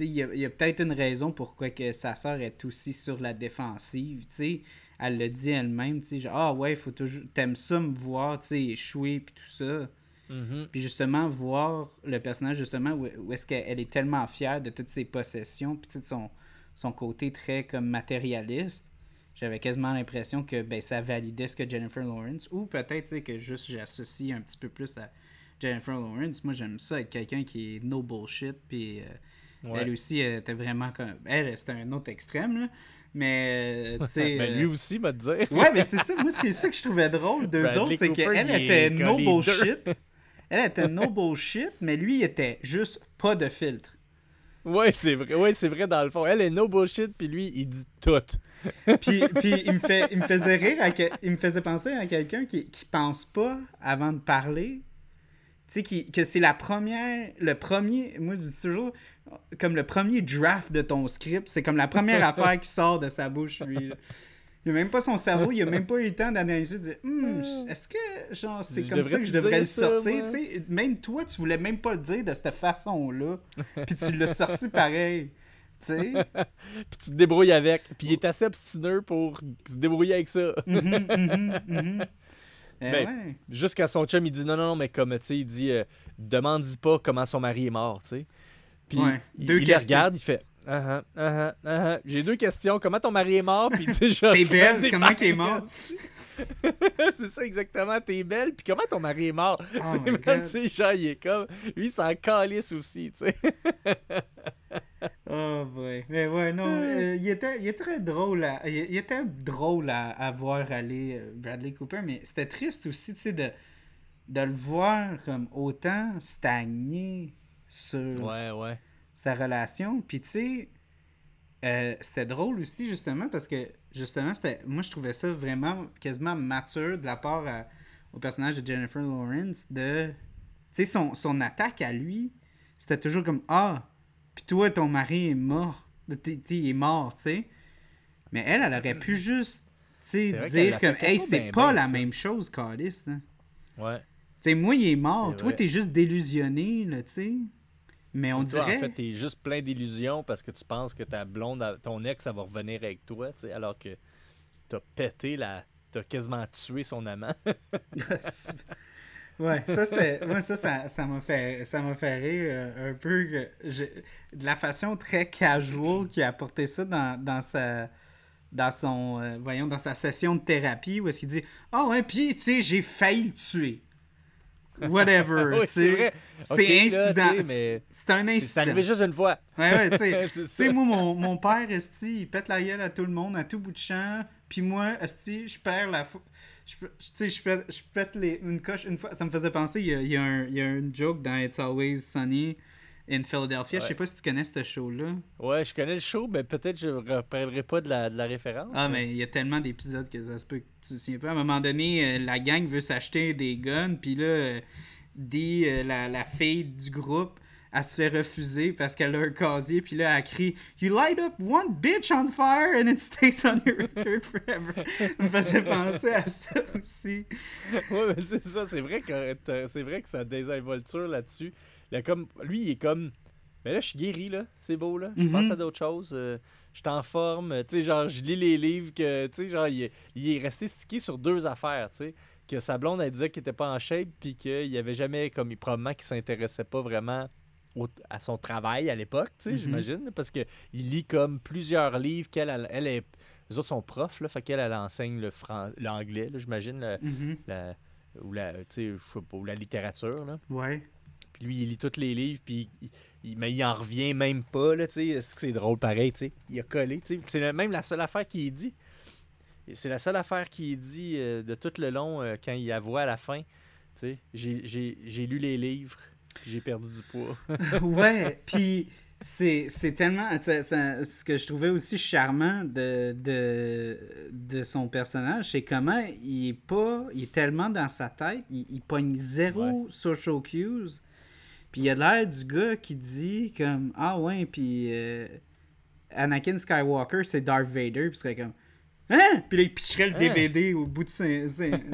il y a, peut-être une raison pourquoi que sa sœur est aussi sur la défensive, tu sais. Elle le dit elle-même, tu genre, ah ouais, faut toujours, t'aimes ça me voir, tu sais, échouer, puis tout ça. Mhm. Puis justement, voir le personnage, justement, où, où est-ce qu'elle est tellement fière de toutes ses possessions, puis de son, son côté très comme matérialiste, j'avais quasiment l'impression que ben, ça validait ce que Jennifer Lawrence, ou peut-être tu sais, que juste j'associe un petit peu plus à Jennifer Lawrence. Moi, j'aime ça être quelqu'un qui est no bullshit, puis euh, Ouais. elle aussi, elle était vraiment comme. Elle, c'était un autre extrême, là. Mais, euh, tu sais. Ben, euh, lui aussi, m'a dire. Ouais, mais c'est ça. Moi, c'est ça que je trouvais drôle d'eux Bradley autres, c'est qu'elle était no bullshit. Elle était no bullshit, mais lui, il était juste pas de filtre. Ouais, c'est vrai. Ouais, c'est vrai dans le fond. Elle est no bullshit, puis lui, il dit tout. Puis, puis il, me fait, il me faisait rire, à que- il me faisait penser à quelqu'un qui, qui pense pas avant de parler. Tu sais, qui- que c'est la première, le premier, moi je dis toujours, comme le premier draft de ton script, c'est comme la première affaire qui sort de sa bouche, lui. là. Il a même pas son cerveau, il a même pas eu le temps d'analyser, de dire, Hum, est-ce que, genre, c'est comme ça que je devrais le sortir, moi? tu sais. Même toi, tu voulais même pas le dire de cette façon-là, puis tu l'as sorti pareil, tu sais. Puis tu te débrouilles avec. Puis il est assez obstineux pour se débrouiller avec ça. Mhm, mhm, mhm. Eh Ben, ouais. Jusqu'à son chum, il dit non, non, non, mais comme, tu sais, il dit euh, demande-y pas comment son mari est mort, tu sais. Puis Ouais, il, deux il questions. regarde, il fait ah ah, ah ah, ah. J'ai deux questions. Comment ton mari est mort? Puis tu sais. T'es belle, comment qu'il est mort? c'est ça, exactement. T'es belle. Puis comment ton mari est mort? Oh sais, tu sais, genre, il est comme. Lui, il s'en calisse aussi, tu sais. Oh boy. Mais ouais, non, euh, il, était, il était très drôle à, il, il était drôle à, à voir aller euh, Bradley Cooper, mais c'était triste aussi, tu sais, de, de le voir comme autant stagner sur Ouais, ouais. sa relation. Puis tu sais, euh, c'était drôle aussi justement parce que justement, c'était, moi je trouvais ça vraiment quasiment mature de la part à- au personnage de Jennifer Lawrence de, tu sais, son, son attaque à lui, c'était toujours comme ah, puis toi ton mari est mort, T'sais, il est mort, tu sais. Mais elle, elle aurait pu juste, dire comme hey c'est pas la ça. même chose, Calice. Ouais. Tu sais, moi, il est mort. Toi, t'es juste délusionné, là, tu sais. Mais on Toi, dirait. En fait, t'es juste plein d'illusions parce que tu penses que ta blonde, ton ex, ça va revenir avec toi, tu sais, alors que t'as pété la. T'as quasiment tué son amant. ouais, ça c'était. Moi, ça, ça, ça m'a fait, ça m'a fait rire euh, un peu. Que de la façon très casual qu'il a apporté ça dans, dans sa. Dans son. euh, voyons, dans sa session de thérapie où est-ce qu'il dit Ah ouais, puis tu sais, j'ai failli le tuer. Whatever. Oui, c'est vrai. C'est incident. mais C'est un C'est incident. arrivé juste une fois. Ouais, ouais, tu sais. C'est moi, mon, mon père, esti, il pète la gueule à tout le monde, à tout bout de champ. Puis moi, esti, je perds la... tu sais, je pète, je pète les, une coche une fois. Ça me faisait penser, il y a, il y a un, il y a une joke dans It's Always Sunny in Philadelphia. Je sais Ouais. pas si tu connais ce show-là. Ouais, je connais le show, mais peut-être je ne rappellerai pas de la, de la référence. Ah, mais il y a tellement d'épisodes que ça se peut que tu te souviens pas. À un moment donné, euh, la gang veut s'acheter des guns, puis là, euh, Dee, euh, la, la fille du groupe, elle se fait refuser parce qu'elle a un casier, puis là, elle crie You light up one bitch on fire and it stays on your record forever. Ça me faisait penser à ça aussi. Ouais, mais c'est ça, c'est vrai que c'est vrai que ça involtures là-dessus. Là, comme, lui, il est comme. Mais là, je suis guéri, là. C'est beau, là. Je Mhm. pense à d'autres choses. euh, je suis en forme. Tu sais, genre, je lis les livres que. Tu sais, genre, il est, il est resté stické sur deux affaires, tu sais. Que sa blonde, elle disait qu'il était pas en shape, puis qu'il avait jamais, comme, il- probablement qu'il s'intéressait pas vraiment au- à son travail à l'époque, tu sais, Mhm. j'imagine. Parce qu'il lit comme plusieurs livres qu'elle, elle, elle est. Les autres sont profs, là. Fait qu'elle, elle enseigne le fran- l'anglais, là, j'imagine. Mhm. la, ou la, tu sais, je sais pas, ou la littérature, là. Ouais. Puis lui, il lit tous les livres, puis il, mais il en revient même pas, là, tu sais. C'est drôle pareil, tu sais? Il a collé, tu sais. C'est même la seule affaire qu'il dit. C'est la seule affaire qu'il dit euh, de tout le long euh, quand il avoue à la fin. Tu sais, j'ai lu les livres, j'ai perdu du poids. ouais, puis c'est tellement. ce que je trouvais aussi charmant de, de, de son personnage, c'est comment il est pas. Il est tellement dans sa tête, il, il pogne zéro social cues. Puis il a l'air du gars qui dit comme Ah ouais, puis euh, Anakin Skywalker, c'est Darth Vader. Puis c'est comme Hein? Puis là, il pitcherait le DVD hein? au bout de son,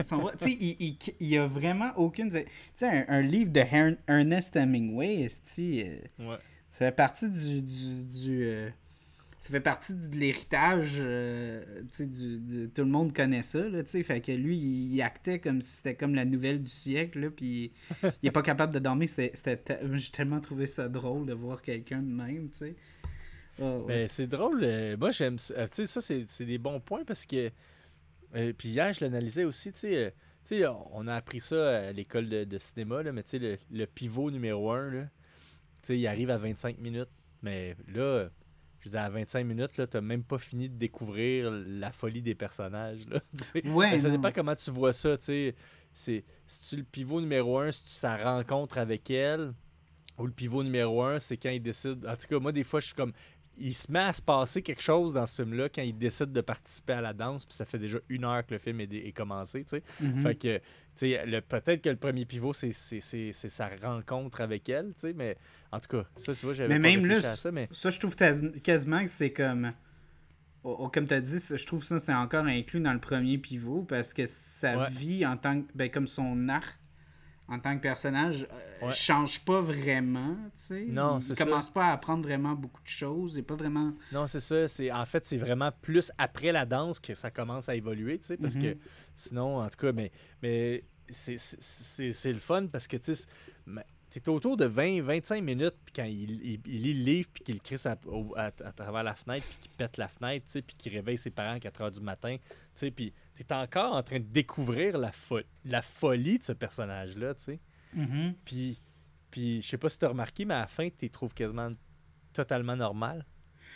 son Tu sais, il, il, il, y a vraiment aucune. Tu sais, un, un, livre de Ernest Hemingway, euh, ouais. ça fait partie du. du, du euh, ça fait partie de l'héritage, euh, du, tout le monde connaît ça, là, fait que lui, il, actait comme si c'était comme la nouvelle du siècle, là, puis il est pas capable de dormir, c'était, j'ai tellement trouvé ça drôle de voir quelqu'un de même, tu sais. Ah, ben, c'est drôle. Euh, moi, j'aime ça. Euh, tu sais, ça, c'est des bons points parce que. Euh, puis hier, je l'analysais aussi. Tu sais, on a appris ça à l'école de, cinéma, là, mais sais, le, pivot numéro 1, là, il arrive à 25 minutes. Mais là, je dis à 25 minutes, là, t'as même pas fini de découvrir la folie des personnages. Là, ouais, ça dépend comment tu vois ça. tu sais. Si tu le pivot numéro 1, si tu sa rencontre avec elle, ou le pivot numéro 1, c'est quand il décide. En tout cas, moi, des fois, je suis comme il se met à se passer quelque chose dans ce film-là quand il décide de participer à la danse, puis ça fait déjà une heure que le film est, commencé, tu sais. Mm-hmm. Fait que, tu sais, peut-être que le premier pivot, c'est sa rencontre avec elle, tu sais, mais en tout cas, ça, tu vois, j'avais pas même là, à ça, mais... Ça, je trouve quasiment que c'est comme... comme tu as dit, je trouve ça, c'est encore inclus dans le premier pivot, parce que sa vie en tant que... Ben, comme son arc en tant que personnage euh, change pas vraiment, tu sais. Non, c'est Il commence pas à apprendre vraiment beaucoup de choses, et pas vraiment... Non, c'est ça. C'est, en fait, c'est vraiment plus après la danse que ça commence à évoluer, tu sais, parce que mhm. sinon, en tout cas, mais, mais c'est, le fun parce que, tu sais, c'est autour de 20-25 minutes puis quand il, lit le livre puis qu'il crisse à, à, travers la fenêtre puis qu'il pète la fenêtre, puis qu'il réveille ses parents à 4 h du matin, puis tu es encore en train de découvrir la, la folie de ce personnage-là, tu sais. Mm-hmm. Puis, puis je sais pas si tu as remarqué, mais à la fin, tu les trouves quasiment totalement normal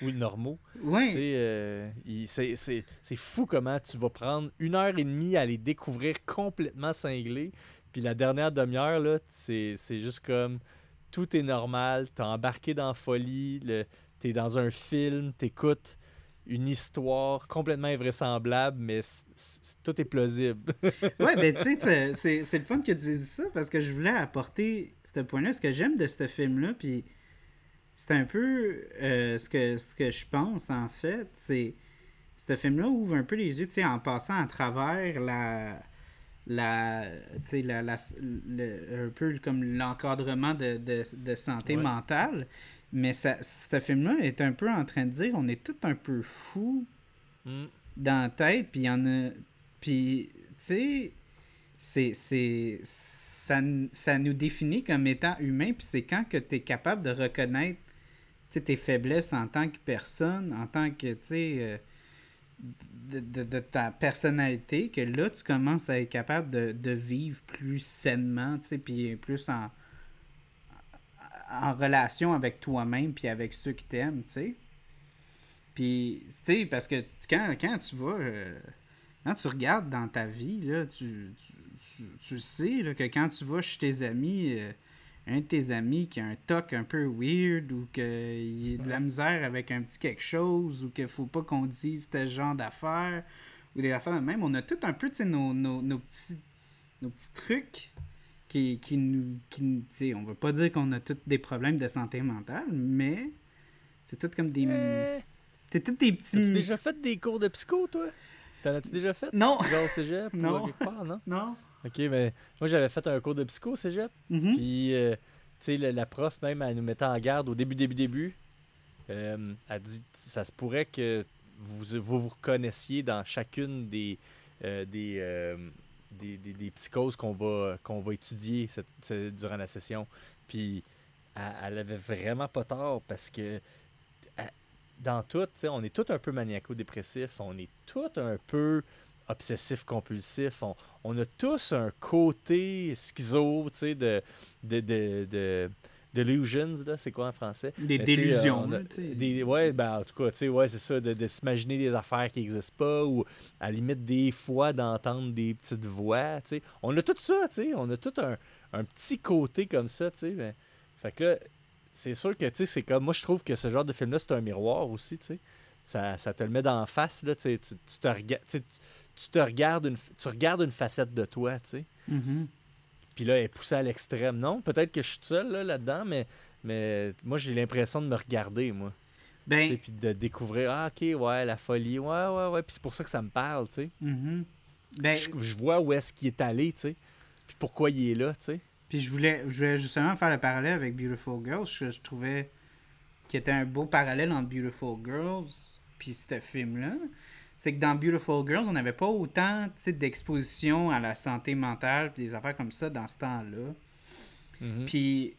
ou normaux. Oui. Euh, c'est fou comment tu vas prendre une heure et demie à les découvrir complètement cinglés, puis la dernière demi-heure, là, c'est juste comme tout est normal, t'es embarqué dans la folie, t'es dans un film, t'écoutes une histoire complètement invraisemblable, mais tout est plausible. ouais, ben tu sais, c'est le fun que tu dises ça parce que je voulais apporter ce point-là. Ce que j'aime de ce film-là, puis c'est un peu euh, ce, que, ce que je pense en fait, c'est ce film-là ouvre un peu les yeux, tu sais, en passant à travers la la, la, la le, un peu comme l'encadrement de, de, de, santé mentale. Mais ça, ce film-là est un peu en train de dire on est tout un peu fou mm. dans la tête, puis il y en a. Puis, tu sais, c'est, c'est, ça, ça nous définit comme étant humain, puis c'est quand que tu es capable de reconnaître tes faiblesses en tant que personne, en tant que, tu sais. De, ta personnalité que là, tu commences à être capable de, vivre plus sainement, tu sais, puis plus en, relation avec toi-même, puis avec ceux qui t'aiment, tu sais. Puis, tu sais, parce que quand, tu vas... Euh, quand tu regardes dans ta vie, là, tu, tu, sais là, que quand tu vas chez tes amis... Euh, un de tes amis qui a un toc un peu weird ou qu'il y a de la misère avec un petit quelque chose ou qu'il faut pas qu'on dise tel genre d'affaires ou des affaires de même, on a tout un peu nos, nos, nos, petits, nos petits trucs qui, qui nous. Qui, on veut pas dire qu'on a tous des problèmes de santé mentale, mais c'est tout comme des. Euh. C'est tout des petits. As-tu déjà fait des cours de psycho, toi? T'en as-tu déjà fait? Non. Genre au cégep non. non? Non. OK, mais moi, j'avais fait un cours de psycho au cégep. Mm-hmm. Puis, euh, tu sais, la, prof, même, elle nous mettait en garde au début, début, début. Euh, elle dit ça se pourrait que vous vous, reconnaissiez dans chacune des, euh, des, des, des, psychoses qu'on va, qu'on va étudier durant la session. Puis, elle, avait vraiment pas tort parce que dans tout, on est tout un peu maniaco-dépressif, on est tout un peu obsessif-compulsif. On, on, a tous un côté schizo, tu sais, de, de, de, de Delusions, c'est quoi en français? Des délusions. des, ouais, ben, en tout cas, tu sais, ouais, c'est ça, de, de s'imaginer des affaires qui n'existent pas ou à la limite des fois d'entendre des petites voix, tu sais. On a tout ça, tu sais, on a tout un, un, petit côté comme ça, tu sais. Ben, fait que là, c'est sûr que, tu sais, c'est comme, moi je trouve que ce genre de film-là, c'est un miroir aussi, tu sais. Ça, ça, te le met d'en face, là, tu, tu, te regardes, tu, te regardes une, tu regardes une facette de toi, tu sais. Mm-hmm. Puis là, elle est poussée à l'extrême. Non, peut-être que je suis seul là, là-dedans, mais, mais moi, j'ai l'impression de me regarder, moi. Ben... Puis de découvrir, ah, ok, ouais, la folie, ouais, ouais, ouais. Puis c'est pour ça que ça me parle, tu sais. Mm-hmm. ben... je, vois où est-ce qu'il est allé, tu sais. Puis pourquoi il est là, tu sais. Puis je voulais, je voulais justement faire le parallèle avec Beautiful Girls. Je, je trouvais qu'il était un beau parallèle entre Beautiful Girls puis ce film-là c'est que dans Beautiful Girls, on n'avait pas autant d'exposition à la santé mentale puis des affaires comme ça dans ce temps-là. Mm-hmm. Puis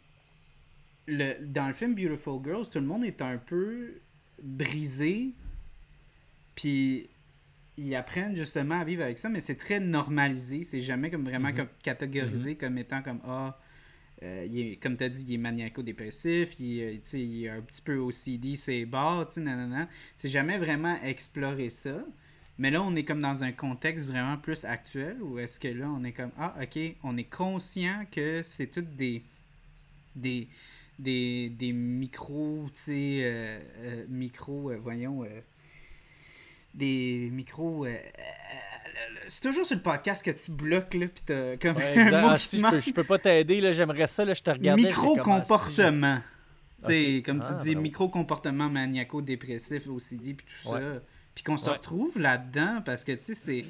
le, dans le film Beautiful Girls, tout le monde est un peu brisé. Puis ils apprennent justement à vivre avec ça, mais c'est très normalisé. C'est jamais comme vraiment mm-hmm. catégorisé mm-hmm. comme étant comme Ah, euh, il est, comme tu as dit, il est maniaco-dépressif, il, euh, il, est un petit peu OCD, c'est bas, c'est jamais vraiment explorer ça. Mais là, on est comme dans un contexte vraiment plus actuel où est-ce que là, on est comme Ah, ok, on est conscient que c'est toutes des. des des, des micros, tu sais, euh, micros, voyons, des micros c'est toujours sur le podcast que tu bloques, là, pis t'as comme ah, je, peux, pas t'aider, là, j'aimerais ça, là, je te regarde. Micro-comportement. sais comme tu ah, dis, micro-comportement maniaco-dépressif, OCD, puis tout ça. Puis qu'on se retrouve là-dedans, parce que, tu sais, c'est...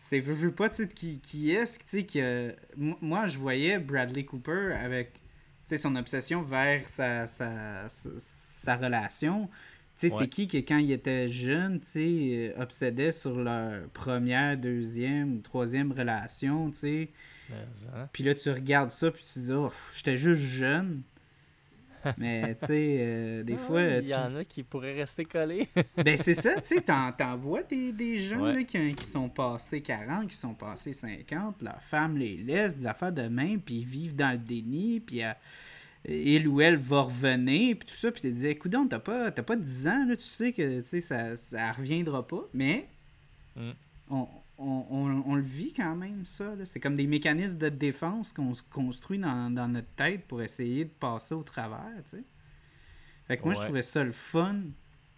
C'est veux, veux pas, tu sais, qui, qui est-ce, tu sais, que... Moi, je voyais Bradley Cooper avec, tu sais, son obsession vers sa, sa, sa relation tu sais, c'est qui que quand il était jeune, tu sais, euh, obsédait sur leur première, deuxième ou troisième relation, tu sais? Hein? Puis là, tu regardes ça, puis tu dis, oh, j'étais juste jeune. Mais, tu sais, euh, des fois. Il y en a qui pourraient rester collés. ben, c'est ça, tu sais, t'en, vois des, des gens là, qui, qui, sont passés 40, qui sont passés 50, leur femme les laisse, des affaires de même, puis ils vivent dans le déni, puis. Il ou elle va revenir, puis tout ça, puis tu te dis, écoute, t'as pas, pas 10 ans, là, tu sais que ça, ça reviendra pas, mais mm. on, le vit quand même, ça. C'est comme des mécanismes de défense qu'on se construit dans, notre tête pour essayer de passer au travers, tu sais. Fait que moi, je trouvais ça le fun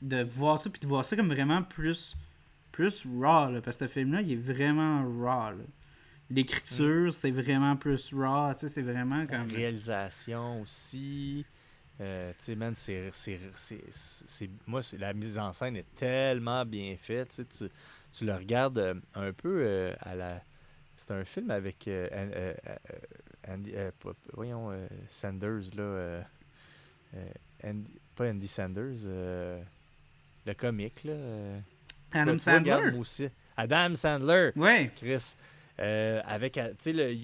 de voir ça, puis de voir ça comme vraiment plus, plus raw, parce que ce film-là, il est vraiment raw, L'écriture, mm. c'est vraiment plus raw, tu sais, c'est vraiment comme... La réalisation aussi. Euh, tu sais, man, c'est... Moi, la mise en scène est tellement bien faite, tu tu, tu le regardes euh, un peu euh, à la... C'est un film avec Andy, voyons, Sanders, là. pas Andy Sanders, le comique, là. Adam Sandler? Aussi. Adam Sandler. Ouais. Chris. Euh, avec, euh,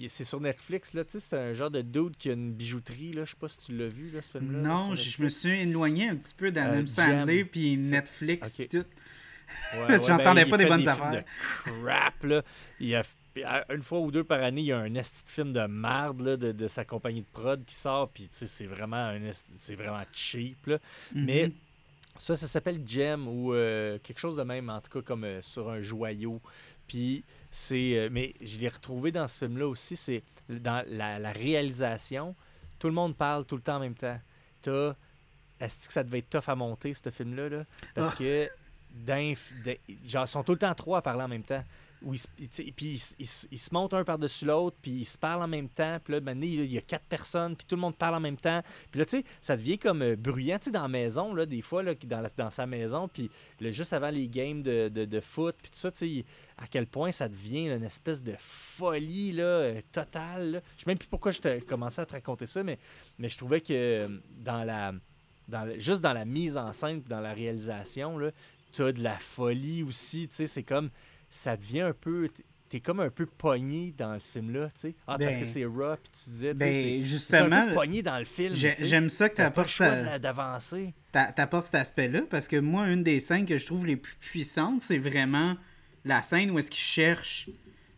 c'est sur Netflix, là, c'est un genre de dude qui a une bijouterie, là, je sais pas si tu l'as vu, là, ce film-là. Non, je me suis éloigné un petit peu d'Adam euh, Sandler, puis Netflix, puis tout. Ouais, J'entendais ben, pas des bonnes des affaires. De crap, là. Il a, une fois ou deux par année, il y a un esti de film de merde là, de, de, sa compagnie de prod qui sort, puis c'est vraiment, c'est vraiment cheap, là. Mhm. Mais ça, ça s'appelle Gem ou quelque chose de même, en tout cas, comme sur un joyau. Puis c'est. Euh, mais je l'ai retrouvé dans ce film-là aussi, c'est dans la, réalisation. Tout le monde parle tout le temps en même temps. T'as. Est-ce que ça devait être tough à monter, ce film-là? Là? Parce ah. que. genre, ils sont tout le temps trois à parler en même temps où ils, puis ils, se montent un par-dessus l'autre, puis ils se parlent en même temps. Puis là, maintenant, il y a quatre personnes, puis tout le monde parle en même temps. Puis là, tu sais, ça devient comme euh, bruyant, tu sais, dans la maison, là, des fois, là, dans, sa maison, puis juste avant les games de, de, foot, puis tout ça, tu sais, à quel point ça devient une espèce de folie, là, euh, totale. Je sais même plus pourquoi je commencé à te raconter ça, mais, mais je trouvais que euh, dans la... Dans, juste dans la mise en scène, dans la réalisation, là, as de la folie aussi, tu sais, c'est comme ça devient un peu t'es comme un peu pogné dans ce film-là, tu sais. Ah, parce que ben, c'est raw, puis tu disais, tu ben, justement, un peu pogné dans le film. J'aime ça que tu apportes d'avancer. T'apportes cet aspect-là, parce que moi, une des scènes que je trouve les plus puissantes, c'est vraiment la scène où est-ce qu'il cherche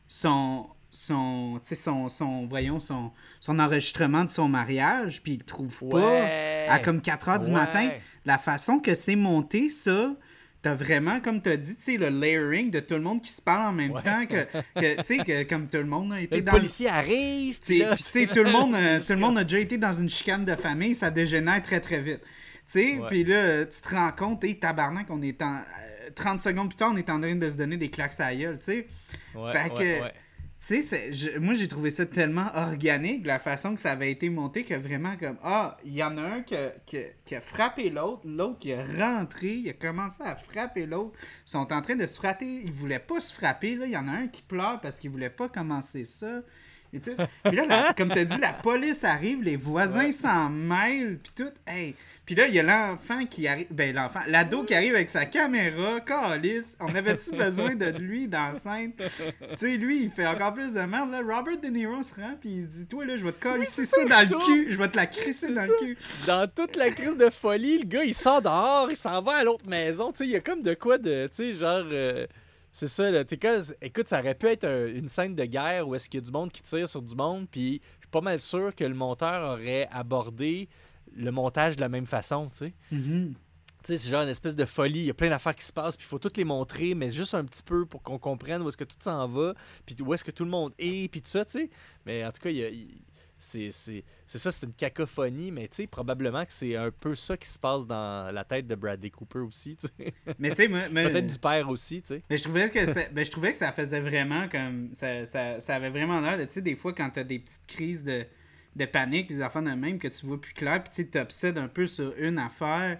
son son, son, son, voyons, son, son enregistrement de son mariage, puis il le trouve pas à comme 4 heures du matin. La façon que c'est monté, ça, t'as vraiment, comme t'as dit, tu le layering de tout le monde qui se parle en même temps, que, tu sais, que comme tout le monde a été le dans... policier arrive, tu sais, tout le monde, tout le monde a déjà été dans une chicane de famille, ça dégénère très très vite. Tu sais, puis là, tu te rends compte, et tabarnak, on est en... 30 euh, secondes plus tard, on est en train de se donner des claques à la gueule, tu sais. fait que tu sais, moi j'ai trouvé ça tellement organique, la façon que ça avait été monté, que vraiment comme, ah, il y en a un qui a frappé l'autre, l'autre qui est rentré, il a commencé à frapper l'autre, ils sont en train de se frapper, ils voulaient pas se frapper, là, il y en a un qui pleure parce qu'il voulait pas commencer ça. Et tout. Puis là, comme tu as dit, la police arrive, les voisins s'en mêlent, puis tout. Hey, puis là, il y a l'enfant qui arrive. Ben, l'enfant. L'ado qui arrive avec sa caméra. Calice. On avait-tu besoin de lui dans la scène? tu sais, lui, il fait encore plus de merde. Là. Robert De Niro se rend. Puis il dit Toi, là, je vais te coller ça, dans le cul. Je vais te la crisser dans le cul. Dans toute la crise de folie, le gars, il sort dehors. Il s'en va à l'autre maison. Tu sais, il y a comme de quoi de. Tu sais, genre. Euh, c'est ça, là. Écoute, ça aurait pu être une scène de guerre où est-ce qu'il y a du monde qui tire sur du monde. Puis je suis pas mal sûr que le monteur aurait abordé le montage de la même façon, tu sais. Mm-hmm. Tu sais, c'est genre une espèce de folie. Il y a plein d'affaires qui se passent, puis il faut toutes les montrer, mais juste un petit peu pour qu'on comprenne où est-ce que tout s'en va, puis où est-ce que tout le monde est, puis tout ça, tu sais. Mais en tout cas, c'est ça, c'est une cacophonie, mais tu sais, probablement que c'est un peu ça qui se passe dans la tête de Bradley Cooper aussi, tu sais. Mais tu sais, Peut-être du père aussi, tu sais. Mais je trouvais que ça, ben, je trouvais que ça faisait vraiment comme... Ça, ça, ça avait vraiment l'air de, tu sais, des fois, quand t'as des petites crises de de panique, des affaires de même que tu vois plus clair, puis tu t'obsèdes un peu sur une affaire.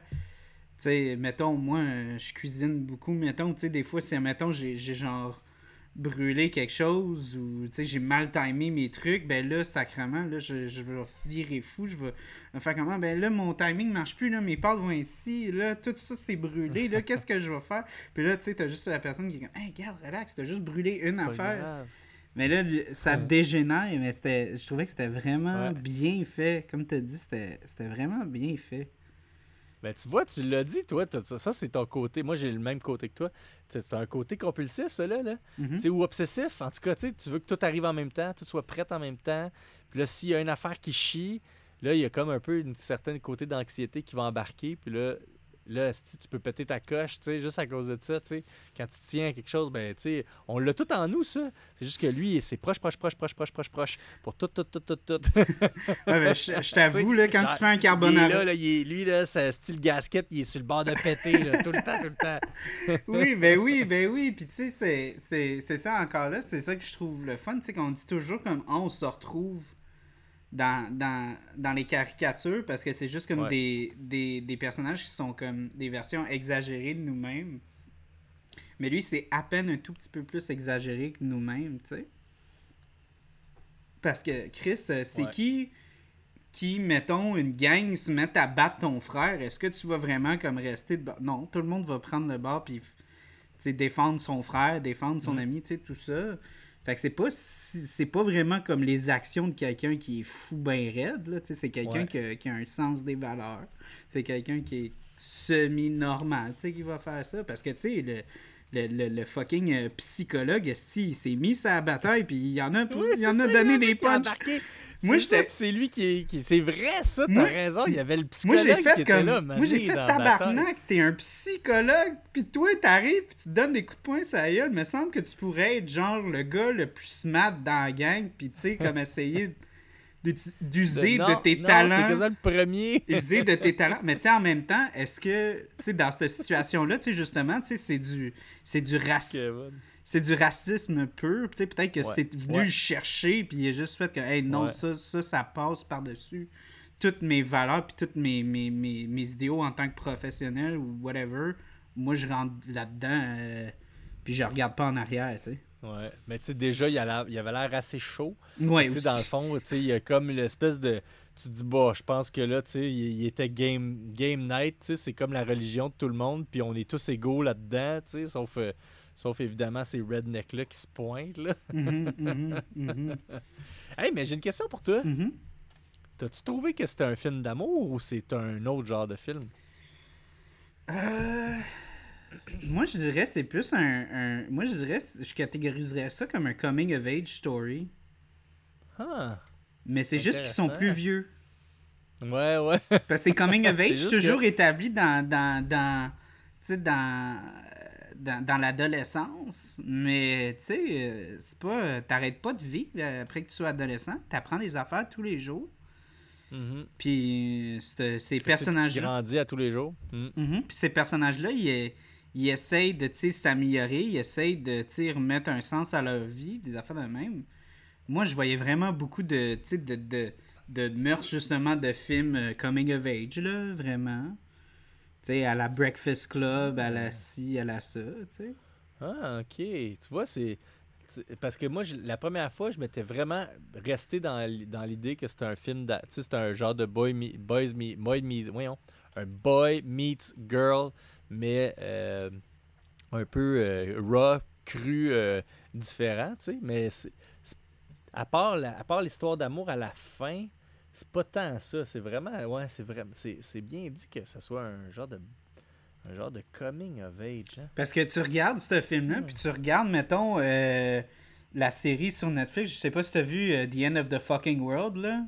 Tu sais, mettons, moi, je cuisine beaucoup, mettons, tu sais, des fois, si, mettons, j'ai genre brûlé quelque chose ou, tu sais, j'ai mal timé mes trucs, ben là, sacrement, là, je, je vais virer fou, je vais faire comment? Ben là, mon timing marche plus, là, mes pâtes vont ici, là, tout ça, c'est brûlé, là, qu'est-ce que je vais faire? Puis là, tu sais, t'as juste la personne qui est comme, hey, regarde, relax, t'as juste brûlé une affaire. Mais là, ça dégénère, mais c'était, je trouvais que c'était vraiment bien fait. Comme tu as dit, c'était, vraiment bien fait. Ben, tu vois, tu l'as dit, toi, ça, c'est ton côté. Moi, j'ai le même côté que toi. C'est un côté compulsif, ça, là. là. Mm-hmm. Ou obsessif. En tout cas, tu veux que tout arrive en même temps, tout soit prêt en même temps. Puis là, s'il y a une affaire qui chie, là, il y a comme un peu une certaine côté d'anxiété qui va embarquer. Puis là, là, si tu peux péter ta coche, tu sais, juste à cause de ça, tu sais. Quand tu tiens à quelque chose, ben, tu sais, on l'a tout en nous, ça. C'est juste que lui, c'est proche, proche, proche, proche, proche, proche, proche, pour tout, tout, tout, tout, tout. ouais, je, t'avoue, là, quand tu fais un carbonara... là, là lui, là, c'est style gasket, il est sur le bord de péter, là, tout le temps, tout le temps. oui, ben oui, ben oui, puis tu sais, c'est ça encore là, c'est ça que je trouve le fun, tu sais, qu'on dit toujours comme, on se retrouve dans, dans, dans, les caricatures parce que c'est juste comme des, des, des, personnages qui sont comme des versions exagérées de nous-mêmes. Mais lui, c'est à peine un tout petit peu plus exagéré que nous-mêmes, tu sais. Parce que Chris, euh, c'est qui qui, mettons, une gang se met à battre ton frère? Est-ce que tu vas vraiment comme rester de Non, tout le monde va prendre le bord puis défendre son frère, défendre son mm. ami, tu sais, tout ça. Fait que c'est pas c'est pas vraiment comme les actions de quelqu'un qui est fou ben raide là, c'est quelqu'un qui, a un sens des valeurs. C'est quelqu'un qui est semi-normal, qui va faire ça parce que tu sais le, le, le, fucking euh, psychologue, il s'est mis sa bataille, puis il y en a, il y en a donné des punches. Moi, c'est lui qui est. C'est vrai, ça, t'as raison. Il y avait le psychologue moi, fait qui était là. Moi, j'ai fait tabarnak. T'es un psychologue, puis toi, t'arrives, puis tu te donnes des coups de poing ça y Il me semble que tu pourrais être genre le gars le plus smart dans la gang, puis tu sais, comme essayer d'user de, tes talents. C'est le premier. user de tes talents. Mais tu sais, en même temps, est-ce que, tu sais, dans cette situation-là, tu sais, justement, tu sais, c'est du, c'est du racisme c'est du racisme pur. Peut-être que c'est venu le chercher, puis il a juste fait que, hey, non, ça, ça, ça passe par-dessus toutes mes valeurs, puis toutes mes, mes, mes, mes, idéaux en tant que professionnel ou whatever. Moi, je rentre là-dedans, euh, puis je regarde pas en arrière, tu sais. Ouais, mais tu sais, déjà, il, a il avait l'air assez chaud. Ouais, dans le fond, tu sais, il y a comme l'espèce de. Tu te dis, bah, je pense que là, tu sais, il, était game, game night, tu sais, c'est comme la religion de tout le monde, puis on est tous égaux là-dedans, tu sais, sauf. Euh, Sauf évidemment ces rednecks-là qui se pointent. Là. Mhm, mhm, mhm. hey, mais j'ai une question pour toi. T'as-tu trouvé que c'était un film d'amour ou c'est un autre genre de film? Euh... moi, je dirais c'est plus un, un- Moi, je dirais, je catégoriserais ça comme un coming of age story. Ah. Mais c'est juste qu'ils sont plus vieux. Ouais, ouais. Parce que c'est coming of age, toujours que- établi dans, dans, dans, tu sais, dans, dans, dans l'adolescence. Mais, tu sais, euh, c'est pas... T'arrêtes pas de vivre euh, après que tu sois adolescent. T'apprends des affaires tous les jours. Mhm. Puis euh, c'est- ces Tu personnages-là... grandis à tous les jours. Mhm. Mhm. Puis ces personnages-là, ils, ils essayent de s'améliorer, ils essayent de remettre un sens à leur vie, des affaires de même. Moi, je voyais vraiment beaucoup de, de, de, de mœurs, justement, de films euh, coming of age, là, vraiment. Tu sais, à la Breakfast Club, à la ci, à la ça, tu sais. Ah, ok. Tu vois, c'est. Parce que moi, je- la première fois, je m'étais vraiment resté dans, l'idée que c'était un film. Tu sais, c'était un genre de boy me- boys meet, boy voyons, un boy meets girl, mais euh, un peu euh, raw, cru, euh, différent, tu sais. Mais à part l'histoire d'amour à la fin, c'est pas tant ça. C'est vraiment. Ouais, c'est vraiment. C'est bien dit que ce soit un genre de. Genre de coming of age, hein. Parce que tu regardes ce film-là, puis tu regardes, mettons, la série sur Netflix, je sais pas si t'as vu euh, The End of the Fucking World, là.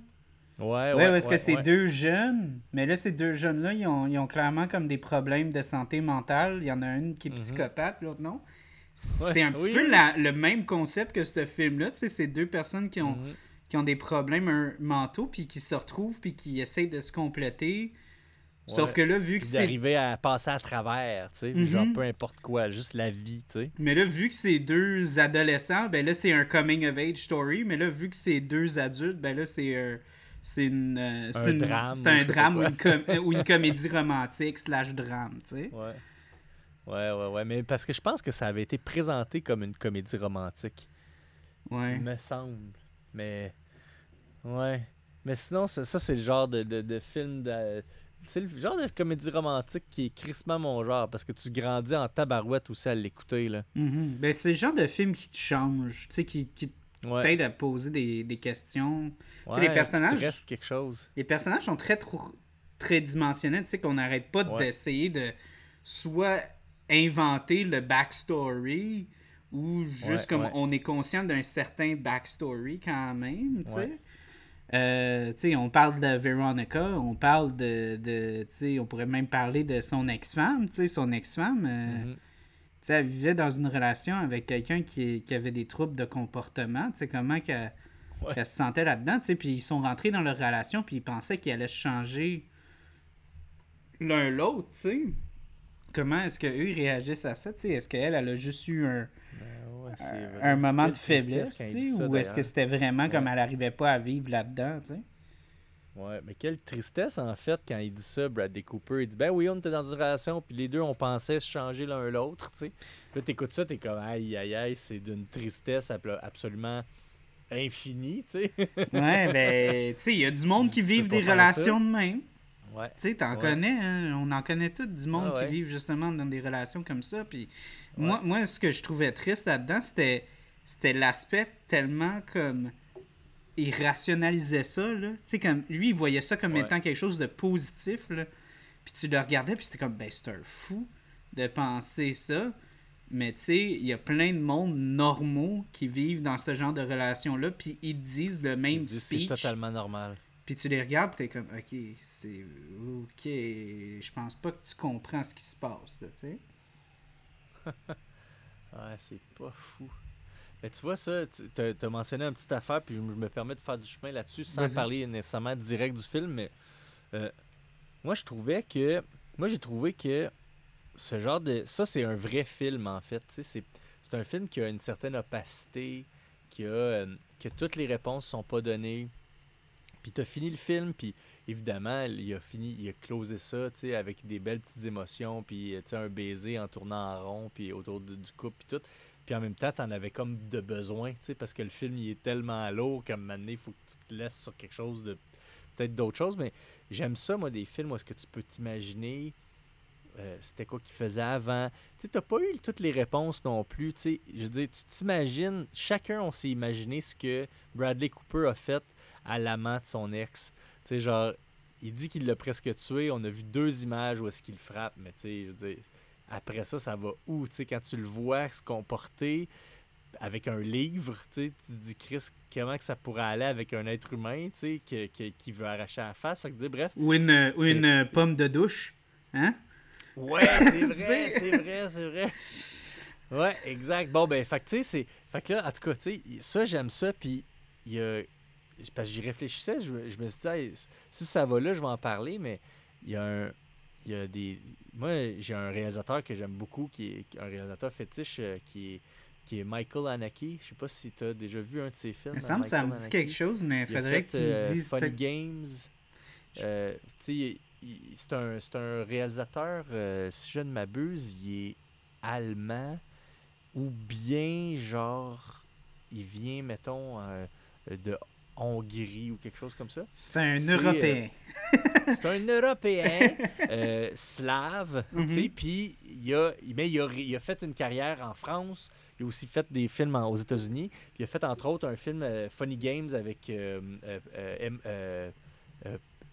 Ouais, Ouais, parce que ouais, c'est ouais. deux jeunes, mais là, ces deux jeunes-là, ils ont, ils ont clairement comme des problèmes de santé mentale. Il y en a une qui est Mhm. psychopathe, l'autre non. Ouais, C'est un petit oui, peu oui. la- le même concept que ce film-là. Tu sais, c'est deux personnes qui ont, Mhm. qui ont des problèmes mentaux, puis qui se retrouvent, puis qui essayent de se compléter. Sauf Ouais. que là, vu que c'est d'arriver à passer à travers, tu sais, Mhm. genre peu importe quoi, juste la vie, tu sais. Mais là, vu que c'est deux adolescents, ben là, c'est un coming of age story. Mais là, vu que c'est deux adultes, ben là, c'est euh, c'est une, euh, c'est Un une- drame, un drame ou une, com- ou une comédie romantique slash drame, tu sais. Ouais. Ouais, ouais, ouais. Mais parce que je pense que ça avait été présenté comme une comédie romantique. Ouais. Il me semble. Mais. Ouais. Mais sinon, ça, ça, c'est le genre de, de, de film. De... C'est le genre de comédie romantique qui est crissement mon genre parce que tu grandis en tabarouette aussi à l'écouter, là. Mhm. Ben, c'est le genre de film qui te change, tu sais, qui, qui Ouais. t'aide à poser des, des questions. ouais les personnages- te reste quelque chose. Les personnages sont très, très dimensionnels, tu sais, qu'on n'arrête pas Ouais. d'essayer de soit inventer le backstory ou juste comme on est conscient d'un certain backstory quand même, tu sais. Euh, tu sais, on parle de Veronica, on parle de, de tu on pourrait même parler de son ex-femme, tu son ex-femme, euh, Mhm. tu sais, elle vivait dans une relation avec quelqu'un qui, qui avait des troubles de comportement, tu sais, comment qu'elle Ouais. se sentait là-dedans, tu sais, puis ils sont rentrés dans leur relation, puis ils pensaient qu'ils allaient changer l'un l'autre, tu sais. Comment est-ce qu'eux, réagissent à ça, tu sais? Est-ce qu'elle, elle a juste eu un, Ben ouais, un moment de faiblesse, tu sais? Ou est-ce que c'était vraiment comme elle arrivait pas à vivre là-dedans, tu sais? Ouais, mais quelle tristesse en fait quand il dit ça, Bradley Cooper. Il dit Ben oui, on était dans une relation, puis les deux, on pensait se changer l'un l'autre, tu sais. Là, t'écoutes ça, t'es comme Aïe, aïe, aïe, c'est d'une tristesse absolument infinie, tu sais. Ouais, ben, tu sais, il y a du monde qui vivent des relations de même. Ouais. Tu sais, t'en Ouais. connais, hein? on en connaît tous du monde Ah ouais. qui vivent justement dans des relations comme ça. Puis moi, moi, ce que je trouvais triste là-dedans, c'était l'aspect tellement comme. Il rationalisait ça, là. Tu sais, comme. Lui, il voyait ça comme Ouais. étant quelque chose de positif, là. Puis tu le regardais, puis c'était comme, ben, c'est un fou de penser ça. Mais tu sais, il y a plein de monde normaux qui vivent dans ce genre de relation-là, puis ils disent le même dit, C'est speech. totalement normal. Puis tu les regardes, puis t'es comme, ok, c'est. Ok, je pense pas que tu comprends ce qui se passe, tu sais. Ouais, c'est pas fou. Mais tu vois ça, tu t'as, t'as mentionné une petite affaire, puis je me permets de faire du chemin là-dessus sans parler nécessairement direct du film, mais euh, moi je trouvais que. Moi j'ai trouvé que ce genre de. Ça, c'est un vrai film en fait. C'est, c'est un film qui a une certaine opacité, qui a. euh, que toutes les réponses sont pas données. Puis t'as fini le film, puis évidemment, il a fini, il a closé ça, tu sais, avec des belles petites émotions, puis tu sais, un baiser en tournant en rond, puis autour de- du couple, puis tout. Puis en même temps, t'en avais comme de besoin, tu sais, parce que le film, il est tellement lourd qu'à un moment donné, il faut que tu te laisses sur quelque chose de peut-être d'autre chose, mais j'aime ça, moi, des films où est-ce que tu peux t'imaginer euh, c'était quoi qu'il faisait avant. Tu t'as pas eu toutes les réponses non plus. Je veux dire, tu t'imagines, chacun, on s'est imaginé ce que Bradley Cooper a fait à l'amant de son ex. Tu sais, genre, il dit qu'il l'a presque tué, on a vu deux images où est-ce qu'il frappe, mais tu sais, je veux dire, après ça, ça va où? Tu sais, quand tu le vois se comporter avec un livre, tu sais, tu te dis, Chris, comment que ça pourrait aller avec un être humain, tu sais, qui, qui, qui veut arracher la face? Fait que, bref. Ou une, ou C'est- une euh, pomme de douche. Hein? Ouais, c'est vrai, c'est vrai, c'est vrai. Ouais, exact. Bon, ben, fait que, tu sais, c'est. Fait que là, en tout cas, tu sais, ça, j'aime ça, puis il y a. Parce que j'y réfléchissais, je, me- je me suis dit, Hey, si ça va là, je vais en parler, mais il y a un. Il y a des. Moi, j'ai un réalisateur que j'aime beaucoup, qui est un réalisateur fétiche, euh, qui est, qui est Michael Haneke. Je sais pas si tu as déjà vu un de ses films. Il me semble que ça me dit quelque chose, mais il faudrait fait, que tu me euh, dises. Funny Games. Euh, c'est un, c'est un réalisateur, si je ne m'abuse, il est allemand ou bien genre, il vient, mettons, de Hongrie ou quelque chose comme ça? C'est un euh, Européen. C'est un Européen euh, slave, tu sais, Mhm. puis il a, mais il a, il a fait une carrière en France. Il a aussi fait des films en- aux États-Unis. Il a fait entre autres un film euh, Funny Games avec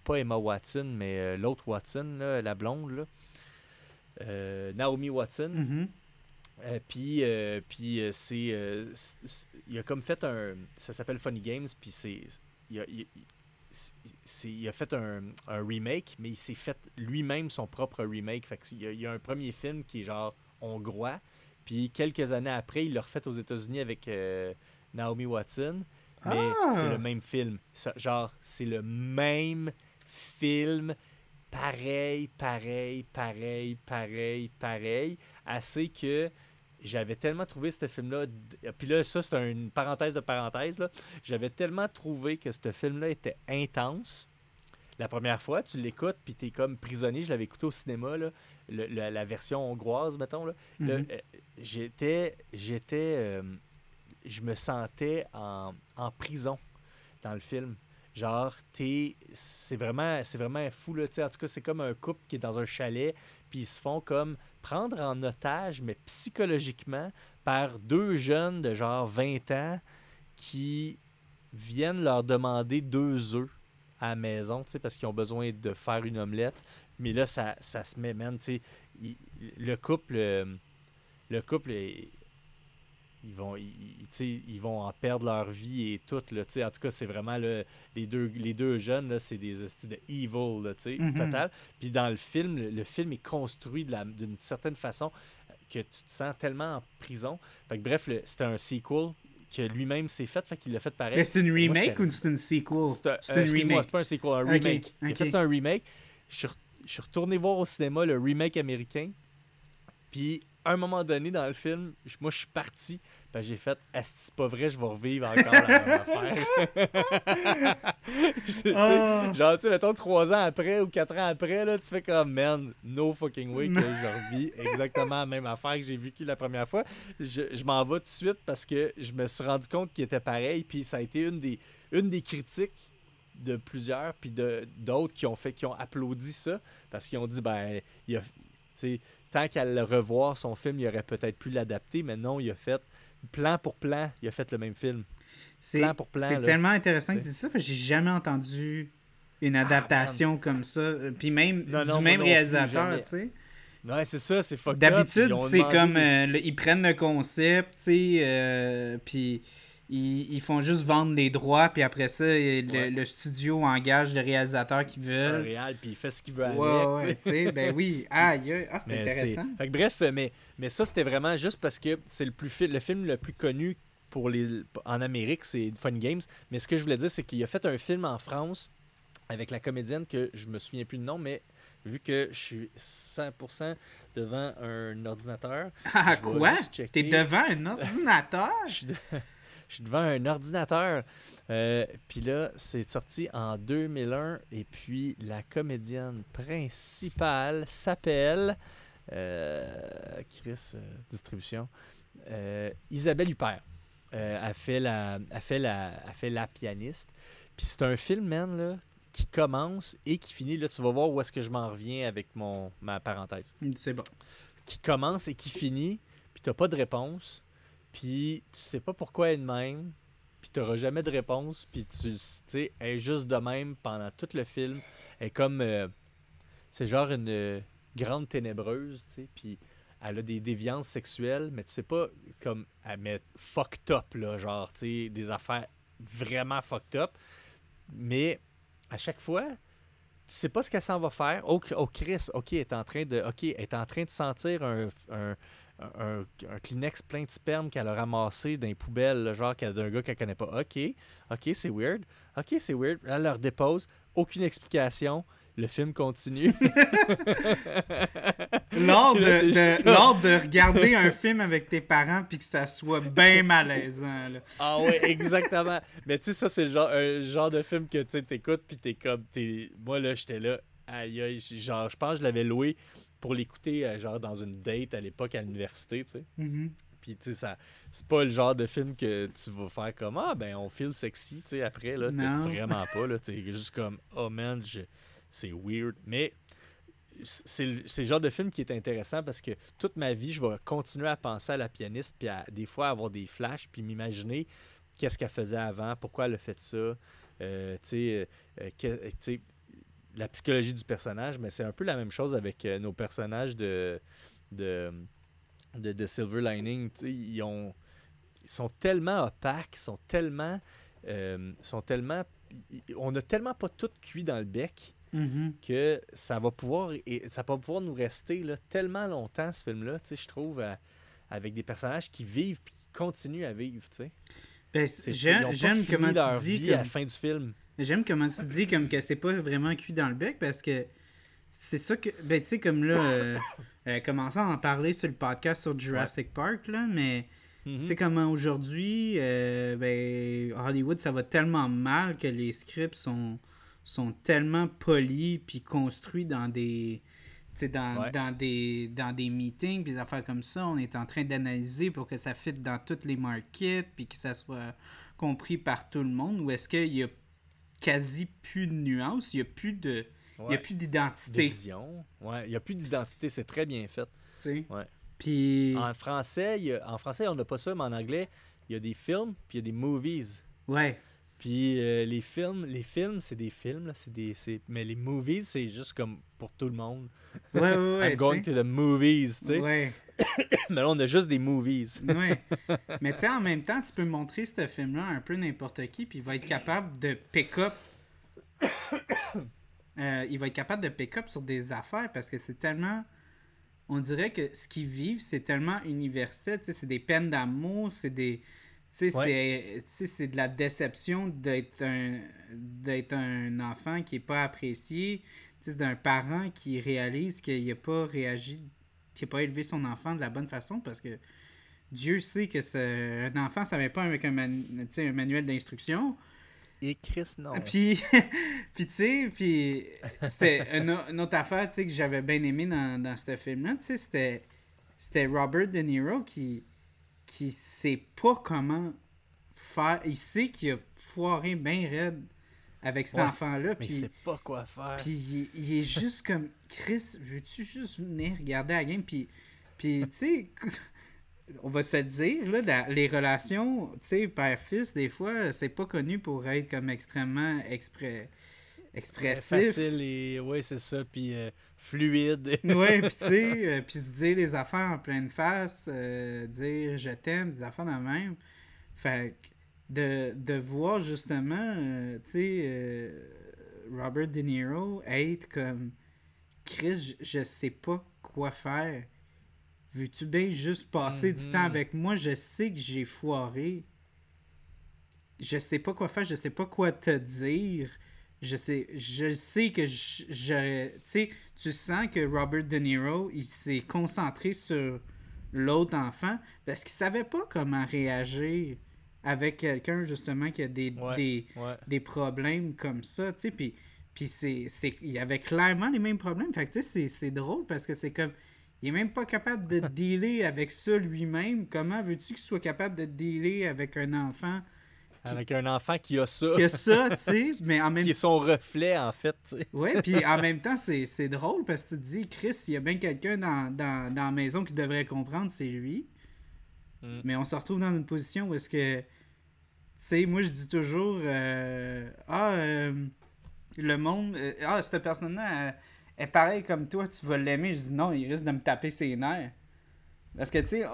pas Emma Watson, mais l'autre Watson, là, la blonde, là. Naomi Watson. Mhm. Euh, puis, euh, puis euh, c'est, il a comme fait un, ça s'appelle Funny Games, puis c'est, il a, il- il- fait un, un remake, mais il s'est fait lui-même son propre remake. Fait qu'il y a, il y a un premier film qui est genre hongrois, puis quelques années après, il l'a refait aux États-Unis avec Naomi Watson, mais Ah! c'est le même film. Ça- genre, c'est le même film, pareil, pareil, pareil, pareil, pareil, assez que j'avais tellement trouvé ce film-là. Puis là, ça, c'est une parenthèse de parenthèse. J'avais tellement trouvé que ce film-là était intense. La première fois, tu l'écoutes, puis t'es comme prisonnier. Je l'avais écouté au cinéma, là, le- la, la version hongroise, mettons. Là. Mhm. euh, j'étais. J'étais. euh, je me sentais en, en prison dans le film. Genre, t'es. C'est vraiment, c'est vraiment fou, là. En tout cas, c'est comme un couple qui est dans un chalet, puis ils se font comme prendre en otage, mais psychologiquement, par deux jeunes de genre 20 ans qui viennent leur demander deux œufs à la maison, parce qu'ils ont besoin de faire une omelette. Mais là, ça, se met, man, tu sais, le couple, euh, le couple, est- ils vont, ils, ils- vont en perdre leur vie et tout, là. En tout cas, c'est vraiment, là, les, deux, les deux jeunes, là, c'est des de evil, là, Mhm. total. Puis dans le film, le, le film est construit d'une certaine façon que tu te sens tellement en prison. Fait que bref, c'était un sequel que lui-même s'est fait, fait qu'il l'a fait pareil. C'est une remake ou c'est une sequel? C'est un- euh, une remake. c'est pas un sequel, un remake. Il a fait un remake. Je suis, re- je suis retourné voir au cinéma le remake américain. Puis, à un moment donné dans le film, je- moi, je suis parti. Puis j'ai fait, est-ce que c'est pas vrai, je vais revivre encore la même affaire. Tu Ah. Genre, tu sais, mettons, trois ans après ou quatre ans après, là, tu fais comme, man, no fucking way que je revis exactement la même affaire que j'ai vécu la première fois. Je, je m'en vais tout de suite parce que je me suis rendu compte qu'il était pareil. Puis ça a été une des, une des critiques de plusieurs, puis de- d'autres qui ont fait, qui ont applaudi ça parce qu'ils ont dit, ben, il a, tu sais, tant qu'à le revoir, son film, il aurait peut-être pu l'adapter, mais non, il a fait, plan pour plan, il a fait le même film. C'est plan pour plan, c'est là. tellement intéressant que Tu dis ça, parce que j'ai jamais entendu une adaptation comme ça. euh, Puis même Non, non, du même non plus, réalisateur, tu sais. Ouais, c'est ça, c'est fucked D'habitude, c'est comme. euh, le- ils prennent le concept, tu sais, euh, puis ils, ils font juste vendre les droits, puis après ça, le, Ouais. le studio engage le réalisateur veulent. réal, puis il fait ce qu'il veut avec. Ouais, ouais, ben oui. Aïe. ah, c'est intéressant. Fait que bref, euh, mais, mais ça, c'était vraiment juste parce que c'est le, plus le film le plus connu pour les, en Amérique, c'est Fun Games. Mais ce que je voulais dire, c'est qu'il a fait un film en France avec la comédienne que je me souviens plus de nom, mais vu que je suis 100% devant un ordinateur, Ah, quoi? T'es devant un ordinateur? je suis, de- je suis devant un ordinateur. Euh, puis là, c'est sorti en 2001. Et puis, la comédienne principale s'appelle. euh, Chris, euh, distribution. Isabelle Huppert. Elle, fait la, elle, fait la, elle fait la pianiste. Puis c'est un film, man, là, qui commence et qui finit. Là, tu vas voir où est-ce que je m'en reviens avec mon, ma parenthèse C'est bon. qui commence et qui finit, puis t'as pas de réponse, puis tu sais pas pourquoi elle est de même, puis t'auras jamais de réponse, puis tu sais, elle est juste de même pendant tout le film. Elle est comme. euh, c'est genre une euh, grande ténébreuse, tu sais, puis elle a des déviances sexuelles, mais tu sais pas comme elle met fucked up, là, genre, tu sais, des affaires vraiment fucked up. Mais à chaque fois, tu sais pas ce qu'elle s'en va faire. Oh, oh, Chris, ok, elle est en train de, ok, est en train de sentir un, un, Kleenex plein de sperme qu'elle a ramassé dans les poubelles, genre d'un gars qu'elle connaît pas. Ok, ok, c'est weird. Ok, c'est weird. Elle leur dépose. Aucune explication le film continue. lors, de, de, regarder un film avec tes parents puis que ça soit bien malaisant. Ah ouais, exactement. Mais tu sais, ça, c'est le genre, un genre de film que tu écoutes puis t'es comme. Es... Moi, là, j'étais là. Aïe, aïe. Genre, je pense que je l'avais loué pour l'écouter, euh, genre, dans une date à l'époque à l'université, tu sais. Mm-hmm. Puis, tu sais, ça, c'est pas le genre de film que tu vas faire comme Ah, ben, on feel sexy, tu sais, après, là. T'es vraiment pas, là. T'es juste comme Oh man, je c'est weird. Mais c'est le, genre de film qui est intéressant parce que toute ma vie, je vais continuer à penser à la pianiste, puis à des fois avoir des flashs, puis m'imaginer qu'est-ce qu'elle faisait avant, pourquoi elle a fait ça. Euh, tu sais, euh, la psychologie du personnage, mais c'est un peu la même chose avec euh, nos personnages de, de, de, Silver Lining. Ils, ont, ils sont tellement opaques, ils sont tellement. sont tellement on a tellement pas tout cuit dans le bec Mm-hmm. que ça va pouvoir et ça va pouvoir nous rester là, tellement longtemps ce film là je trouve avec des personnages qui vivent puis qui continuent à vivre ben, j'aime comment tu dis à la fin du film j'aime comment tu dis comme que c'est pas vraiment cuit dans le bec parce que c'est ça que ben tu sais comme là euh, euh, commençant à en parler sur le podcast sur Jurassic Park là mais mm-hmm. tu sais comment aujourd'hui euh, ben Hollywood ça va tellement mal que les scripts sont sont tellement polis puis construits dans des dans, dans, des dans des meetings puis des affaires comme ça. On est en train d'analyser pour que ça fitte dans toutes les markets puis que ça soit compris par tout le monde. Ou est-ce qu'il y a quasi plus de nuances il y a plus de il y a plus d'identité ouais il y a plus d'identité c'est très bien fait ouais. puis en français en français on n'a pas ça mais en anglais il y a des films puis il y a des movies ouais puis euh, les films, les films, c'est des films, là, c'est des, mais les movies, c'est juste comme pour tout le monde. Ouais, ouais, ouais. I'm going to the movies, tu sais. Ouais. mais là, on a juste des movies. ouais. Mais tu sais, en même temps, tu peux montrer ce film-là à un peu n'importe qui, puis il va être capable de pick-up. Euh, il va être capable de pick-up sur des affaires parce que c'est tellement. On dirait que ce qu'ils vivent, c'est tellement universel. C'est des peines d'amour, c'est des c'est de la déception d'être un, un enfant qui n'est pas apprécié. D'un parent qui réalise qu'il n'a pas réagi, qu'il n'a pas élevé son enfant de la bonne façon parce que Dieu sait que un enfant, ne vient pas avec un, un manuel d'instruction. Et Chris, non. Puis, puis tu sais, puis c'était une, autre affaire que j'avais bien aimé dans, dans ce film-là, tu sais, c'était, c'était Robert De Niro qui qui sait pas comment faire. Il sait qu'il a foiré bien raide avec cet enfant-là. Mais il sait pas quoi faire. Puis il, est juste comme Chris, veux-tu juste venir regarder la game? Puis, puis tu sais, on va se dire, là, les relations, tu sais, père-fils, des fois, c'est pas connu pour être comme extrêmement exprès expressif. Facile et ouais, c'est ça, puis euh, fluide. ouais, puis tu sais, euh, puis se dire les affaires en pleine face, euh, dire je t'aime, des affaires de même. Fait de, de voir justement, tu sais, Robert De Niro être comme Chris, je, sais pas quoi faire. Veux-tu bien juste passer du temps mhm. avec moi? Je sais que j'ai foiré. Je sais pas quoi faire, je sais pas quoi te dire je sais, je sais que je, tu sais, tu sens que Robert De Niro, il s'est concentré sur l'autre enfant parce qu'il savait pas comment réagir avec quelqu'un justement qui a des, des, des, problèmes comme ça, tu sais, puis, puis c'est, il avait clairement les mêmes problèmes, fait que tu sais, c'est drôle parce que c'est comme, il est même pas capable de dealer avec ça lui-même, comment veux-tu qu'il soit capable de dealer avec un enfant avec un enfant qui a ça. Qui a ça, tu sais, mais en même Qui est son reflet, en fait. Oui, puis en même temps, c'est drôle parce que tu te dis, Chris, il y a bien quelqu'un dans, dans, dans, la maison qui devrait comprendre, c'est lui. Mm. Mais on se retrouve dans une position où est-ce que. Tu sais, moi, je dis toujours, euh, ah, euh, le monde. Euh, ah, cette personne-là est pareil comme toi, tu vas l'aimer. Je dis non, il risque de me taper ses nerfs. Parce que, tu sais,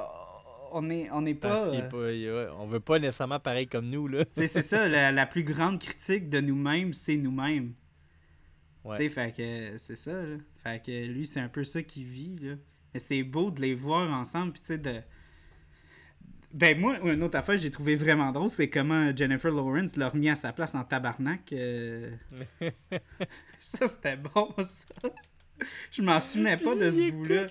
on est, on est pas. On veut pas nécessairement pareil comme nous, là. c'est ça, la, plus grande critique de nous-mêmes, c'est nous-mêmes. Tu sais, fait que c'est ça, là. Fait que lui, c'est un peu ça qu'il vit, là. Et c'est beau de les voir ensemble, puis tu sais, de. Ben, moi, une autre affaire que j'ai trouvé vraiment drôle, c'est comment Jennifer Lawrence l'a remis à sa place en tabarnak. Euh. ça, c'était bon, ça. Je m'en souvenais pas de ce bout-là.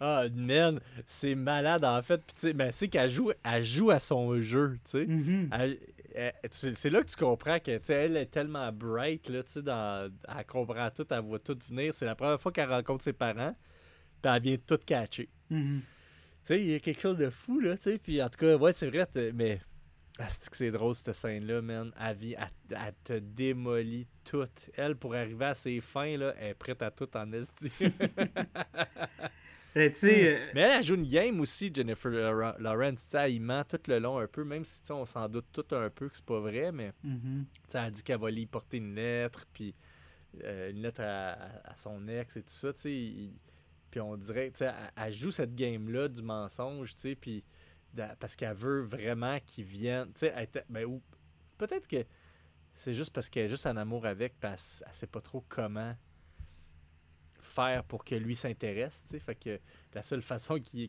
Ah, man, c'est malade en fait. Puis, tu sais, ben, c'est qu'elle joue, elle joue à son jeu, tu sais. Mm-hmm. C'est là que tu comprends que, tu sais, elle est tellement bright, là, tu sais, dans... elle comprend tout, elle voit tout venir. C'est la première fois qu'elle rencontre ses parents, puis elle vient tout catcher. Mm-hmm. Sais, il y a quelque chose de fou, là, tu sais. Puis, en tout cas, ouais, c'est vrai, mais c'est que c'est drôle cette scène-là, man? Elle, vient, elle, te démolit tout. Elle, pour arriver à ses fins, là, elle est prête à tout en esti. Euh, hmm. euh, mais elle, joue une game aussi, Jennifer Lawrence. Elle ment tout le long un peu, même si on s'en doute tout un peu que c'est pas vrai, mais mm-hmm. elle dit qu'elle va lui porter une lettre, puis euh, une lettre à, son ex et tout ça. Puis on dirait, elle, elle joue cette game-là du mensonge, puis parce qu'elle veut vraiment qu'il vienne. Ben, peut-être que c'est juste parce qu'elle est juste en amour avec, parce qu'elle sait pas trop comment faire pour que lui s'intéresse. Fait que la seule façon qu'il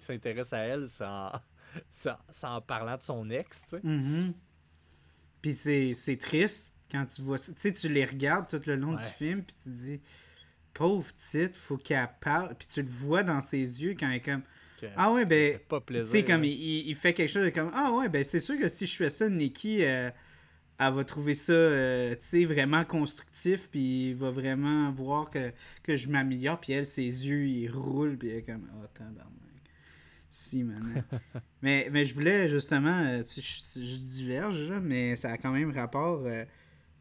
s'intéresse à elle, c'est en, en, parlant de son ex. Mm-hmm. Puis c'est triste quand tu vois ça. Tu les regardes tout le long du film, puis tu te dis, pauvre titre, faut qu'elle parle. Puis tu le vois dans ses yeux quand elle est comme. Ah ouais, ben. Tu sais, comme il, fait quelque chose de comme. Ah ouais, ben c'est sûr que si je fais ça, Nikki. Euh, elle va trouver ça euh, vraiment constructif, puis il va vraiment voir que, je m'améliore, puis elle, ses yeux, ils roulent, puis elle est comme, oh, Si, man. mais, mais je voulais justement, euh, je, diverge, mais ça a quand même rapport. Euh,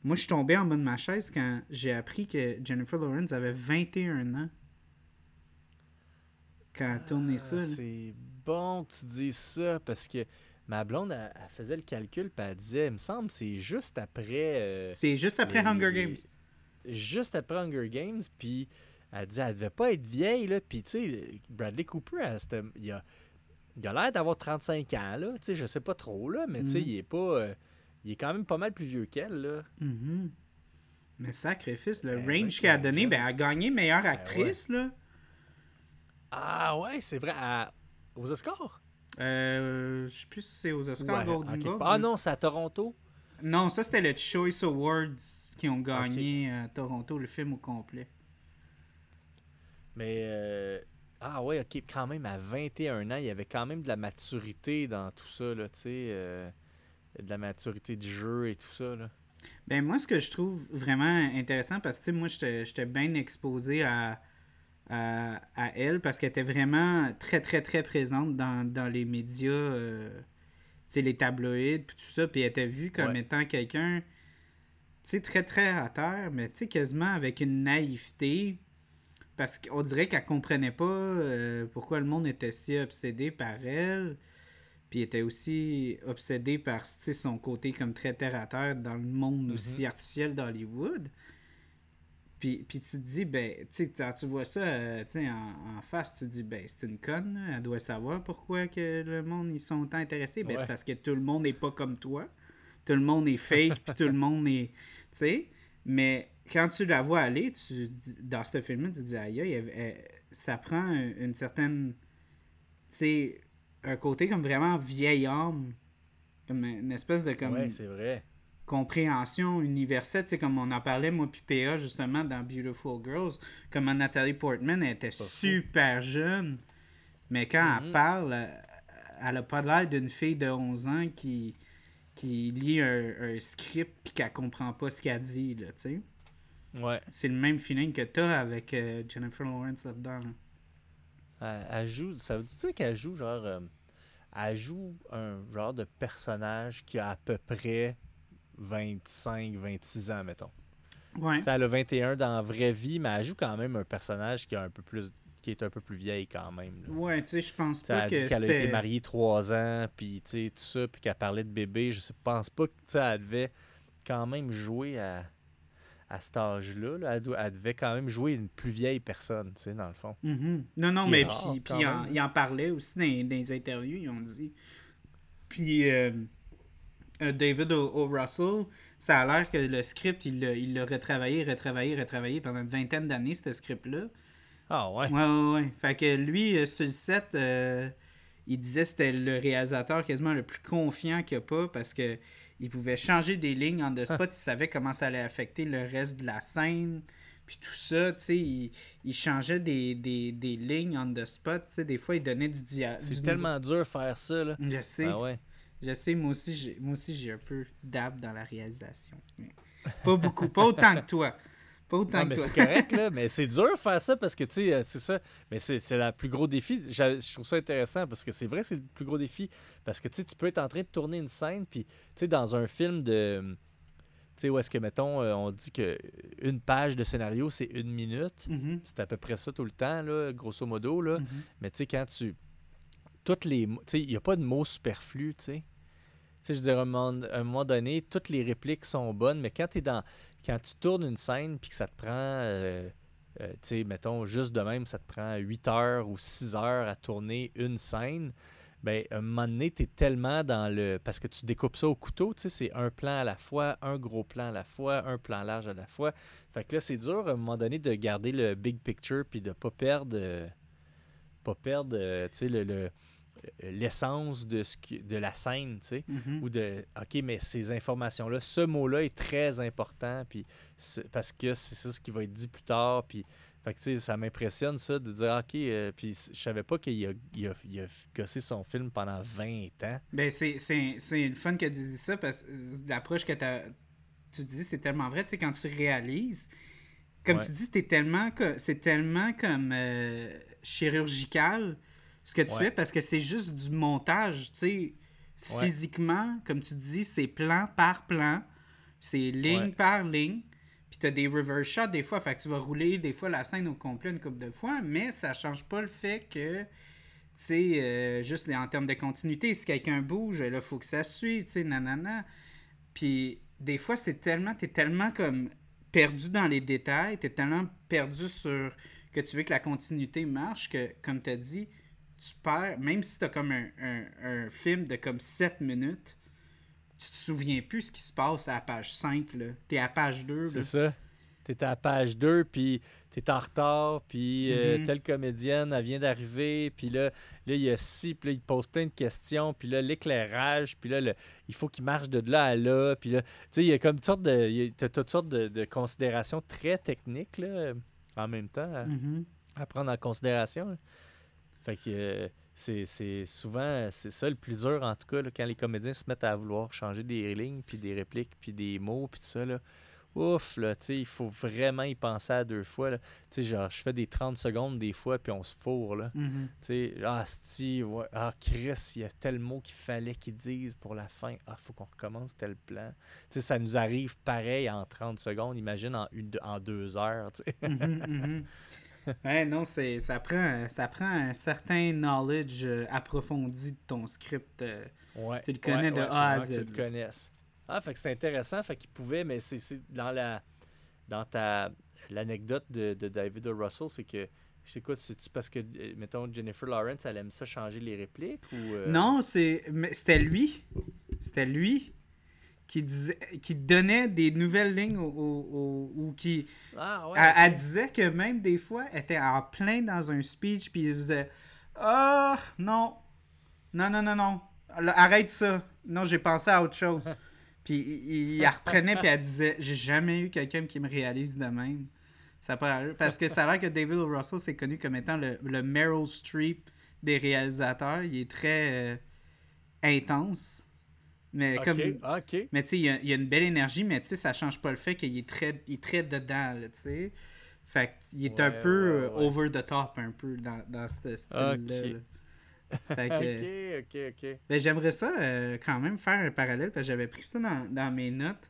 moi, je suis tombé en bas de ma chaise quand j'ai appris que Jennifer Lawrence avait 21 ans quand elle a tourné ça. Ah, c'est bon que tu dis ça parce que ma blonde, elle, faisait le calcul, puis elle disait, il me semble, c'est juste après. Euh, c'est juste après Hunger Games. Juste après Hunger Games, puis elle dit, elle devait pas être vieille, là. Puis, tu sais, Bradley Cooper, il a, il a l'air d'avoir 35 ans, là. Tu sais, je sais pas trop, là, mais tu sais, mm. il est pas. Euh, il est quand même pas mal plus vieux qu'elle, là. Mm-hmm. Mais sacrifice, le ben range qu'elle a donné, ben, elle a gagné meilleure ben actrice, là. Ah ouais, c'est vrai. Aux Oscars? Euh, je sais plus si c'est aux Oscars, Ah non, c'est à Toronto? Non, ça c'était le Choice Awards qui ont gagné à Toronto, le film au complet. Mais euh, ah ouais, ok, quand même à 21 ans, il y avait quand même de la maturité dans tout ça, là, tu sais, euh, de la maturité du jeu et tout ça, là. Ben moi, ce que je trouve vraiment intéressant, parce que moi, j'étais bien exposé à, à, elle parce qu'elle était vraiment très, très, très présente dans, les médias, euh, les tabloïds, puis tout ça. Puis elle était vue comme étant quelqu'un, très, très à terre, mais quasiment avec une naïveté. Parce qu'on dirait qu'elle comprenait pas euh, pourquoi le monde était si obsédé par elle. Puis elle était aussi obsédée par son côté comme très terre à terre dans le monde mm-hmm. aussi artificiel d'Hollywood. Puis, puis tu te dis, ben, tu tu vois ça euh, en, en, face, tu te dis, ben, c'est une conne, elle doit savoir pourquoi que le monde, ils sont intéressés. Ben, c'est parce que tout le monde n'est pas comme toi. Tout le monde est fake, puis tout le monde est. Tu sais, mais quand tu la vois aller, tu dans ce film-là, tu te dis, aïe, ça prend une certaine. Tu sais, un côté comme vraiment vieil homme. Comme une espèce de. Comme, ouais, c'est vrai compréhension universelle, tu sais, comme on en parlait, moi puis PA, justement, dans Beautiful Girls, comme Nathalie Portman, elle était super jeune, mais quand elle mm-hmm. parle, elle a pas l'air d'une fille de 11 ans qui, qui lit un, script puis qu'elle comprend pas ce qu'elle dit, là, tu sais. Ouais. C'est le même feeling que t'as avec euh, Jennifer Lawrence là-dedans, Elle, joue, ça veut dire qu'elle joue genre... Euh, elle joue un genre de personnage qui a à peu près 25, 26 ans, mettons. Ouais. elle a 21 dans la vraie vie, mais elle joue quand même un personnage qui a un peu plus qui est un peu plus vieille quand même. Ouais, tu sais, je pense pas que. Elle dit qu'elle a été mariée 3 ans, puis tu sais, tout ça, puis qu'elle parlait de bébé. Je pense pas que elle devait quand même jouer à, à cet âge-là, là, elle, devait quand même jouer une plus vieille personne, tu sais, dans le fond. Mhm. Non, non, mais puis, puis il, en, il en parlait aussi dans, dans les interviews, ils ont dit. Puis euh, euh, David O. O. Russell, ça a l'air que le script, il l'a il l'a retravaillé, retravaillé, retravaillé pendant une vingtaine d'années, ce script-là. Ah ouais. Ouais, ouais, ouais. Fait que lui, euh, sur le set, euh, il disait que c'était le réalisateur quasiment le plus confiant qu'il n'y a pas parce que il pouvait changer des lignes en the spot, il savait comment ça allait affecter le reste de la scène. Puis tout ça, tu sais, il, il changeait des, des, des lignes on the spot, tu sais, des fois il donnait du dialogue. C'est tellement dur faire ça, là. Je sais, Ah ouais. je sais, moi aussi, j'ai, moi aussi j'ai un peu d'ab dans la réalisation. mais pas beaucoup, pas autant que toi. Pas autant Non, que mais c'est correct, là. Mais c'est dur de faire ça parce que, tu sais, euh, c'est ça. Mais c'est c'est le plus gros défi. Je trouve ça intéressant parce que c'est vrai, c'est le plus gros défi. Parce que, tu sais, tu peux être en train de tourner une scène, puis, tu sais, dans un film de. Tu sais, où est-ce que, mettons, euh, on dit que une page de scénario, c'est une minute. Mhm, C'est à peu près ça tout le temps, là, grosso modo, là. mhm. Mais tu sais, quand tu. Toutes les. Tu sais, il n'y a pas de mots superflus, tu sais. Sais, je dire, à un moment, donné, toutes les répliques sont bonnes, mais quand tu dans. Quand tu tournes une scène puis que ça te prend. euh, euh, tu sais, mettons, juste de même, ça te prend 8 heures ou 6 heures à tourner une scène. Ben, à un moment donné, tu es tellement dans le. Parce que tu découpes ça au couteau, tu sais, c'est un plan à la fois, un gros plan à la fois, un plan large à la fois. Fait que là, c'est dur à un moment donné de garder le big picture puis de pas perdre. euh, pas perdre, tu sais, le- le- l'essence de, ce qui- de la scène, tu sais. Mhm. Ou de, OK, mais ces informations-là, ce mot-là est très important, puis ce- parce que c'est ça ce qui va être dit plus tard, puis fait que, tu sais, ça m'impressionne, ça, de dire, OK, euh, puis je savais pas qu'il a, il a, il a gossé son film pendant 20 ans. Ben, c'est, le fun que tu dis ça parce que l'approche que tu dis, c'est tellement vrai. Tu sais, quand tu réalises, comme Ouais. tu dis, tellement c'est tellement comme euh, chirurgical ce que tu Ouais. fais parce que c'est juste du montage. Tu sais, Ouais. physiquement, comme tu dis, c'est plan par plan, c'est ligne Ouais. par ligne. Puis t'as des reverse shots des fois, fait que tu vas rouler des fois la scène au complet une couple de fois, mais ça change pas le fait que tu sais, euh, juste en termes de continuité, si quelqu'un bouge, là, faut que ça suive, tu sais, nanana. Puis des fois, c'est tellement, t'es tellement comme perdu dans les détails, t'es tellement perdu sur que tu veux que la continuité marche que, comme t'as dit, tu perds, même si t'as comme un, un, un film de comme 7 minutes, tu te souviens plus ce qui se passe à la page 5, là. T'es à page 2, C'est ça. T'es à la page 2, puis t'es en retard, puis euh, Mhm. telle comédienne, elle vient d'arriver, puis là, là, il y a ci, puis là, il te pose plein de questions, puis là, l'éclairage, puis là, le- il faut qu'il marche de là à là, puis là, tu sais, il y a comme toutes sortes de, t'as toutes sortes de, de considérations très techniques, là, en même temps, à, Mhm. à prendre en considération. là. Fait que euh, c'est souvent, c'est ça le plus dur, en tout cas, là, quand les comédiens se mettent à vouloir changer des lignes, puis des répliques, puis des mots, puis tout ça, là. Ouf, là, tu sais, il faut vraiment y penser à deux fois, là. Tu sais, genre, je fais des 30 secondes des fois, puis on se fourre, là. Mhm. Tu sais, ah, Steve, ouais, ah, Chris, il y a tel mot qu'il fallait qu'ils disent pour la fin. Ah, faut qu'on recommence tel plan. Tu sais, ça nous arrive pareil en 30 secondes, imagine en, une, en deux heures, tu sais. Mhm, mhm. Ouais, non, c'est ça prend ça prend un certain knowledge euh, approfondi de ton script. euh. Ouais, Tu le connais ouais, de A à que Z, Tu le là. connaisses. Ah, fait que c'est intéressant, fait qu'il pouvait, mais c'est c'est dans la dans ta l'anecdote de, de David O. Russell, c'est que je sais quoi, c'est-tu parce que, euh, mettons, Jennifer Lawrence, elle aime ça changer les répliques ou... euh, Non, c'est mais c'était lui. C'était lui qui disait qui donnait des nouvelles lignes au- au- ou qui Ah, ouais. elle, elle disait que même des fois elle était en plein dans un speech puis il faisait ah non. Non non non non. Là, arrête ça. Non j'ai pensé à autre chose puis il, la reprenait puis elle disait j'ai jamais eu quelqu'un qui me réalise de même ça parce que ça a l'air que David O. Russell c'est connu comme étant le, le Meryl Streep des réalisateurs. Il est très euh, intense mais comme ok. mais tu sais, il y a- il y, a une belle énergie, mais tu sais, ça change pas le fait qu'il est très, il est très dedans, tu sais. Fait qu'il est un peu ouais, euh, ouais. over the top, un peu, dans, dans ce style-là. Fait que, Ok, ok, ok. ben, j'aimerais ça euh, quand même faire un parallèle, parce que j'avais pris ça dans, dans mes notes,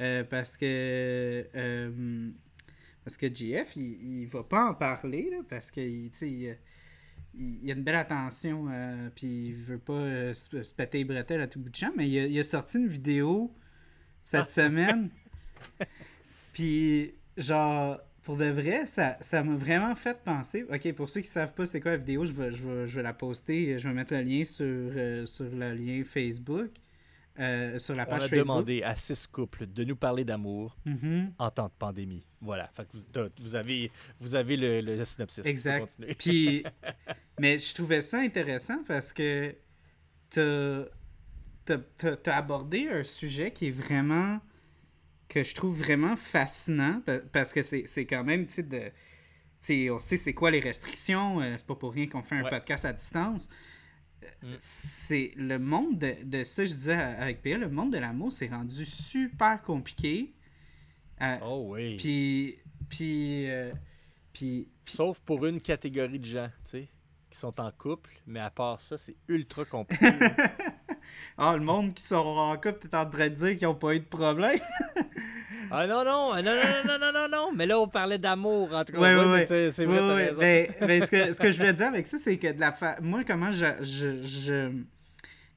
euh, parce que... euh, parce que JF, il, il va pas en parler, là, parce que, tu sais, il, a une belle attention, euh, puis il veut pas euh, se, se péter les bretelles à tout bout de champ, mais il a, il a sorti une vidéo cette Ah. semaine. Puis, genre, pour de vrai, ça ça m'a vraiment fait penser. Ok, pour ceux qui savent pas c'est quoi la vidéo, je vais, je, vais, je vais la poster. Je vais mettre le lien sur, euh, sur le lien Facebook. Euh, sur la On page a Facebook. demandé à six couples de nous parler d'amour Mhm. en temps de pandémie. Voilà. Fait que vous, avez, vous avez le, le synopsis. Tu Exact. Puis, mais je trouvais ça intéressant parce que t'as- t'as abordé un sujet qui est vraiment que je trouve vraiment fascinant pa- parce que c'est quand même, tu sais, tu on sait c'est quoi les restrictions, euh, c'est pas pour rien qu'on fait un Ouais. podcast à distance. Mm. C'est le monde de, de ça, je disais avec PA, le monde de l'amour s'est rendu super compliqué. Euh, Oh oui. Puis, puis, euh, puis, Sauf pour une catégorie de gens, tu sais, qui sont en couple, mais à part ça, c'est ultra compliqué. Ah, le monde qui sont en couple, t'es en train de dire qu'ils n'ont pas eu de problème? ah non, non, non, non, non, non, non, non, non, mais là, on parlait d'amour, en tout cas. Ouais, ouais, mais ouais. t'sais, C'est vrai, Ouais, ouais. raison. Ben, ben, ce, que, ce que je voulais dire avec ça, c'est que de la fa... moi, comment je, je, je-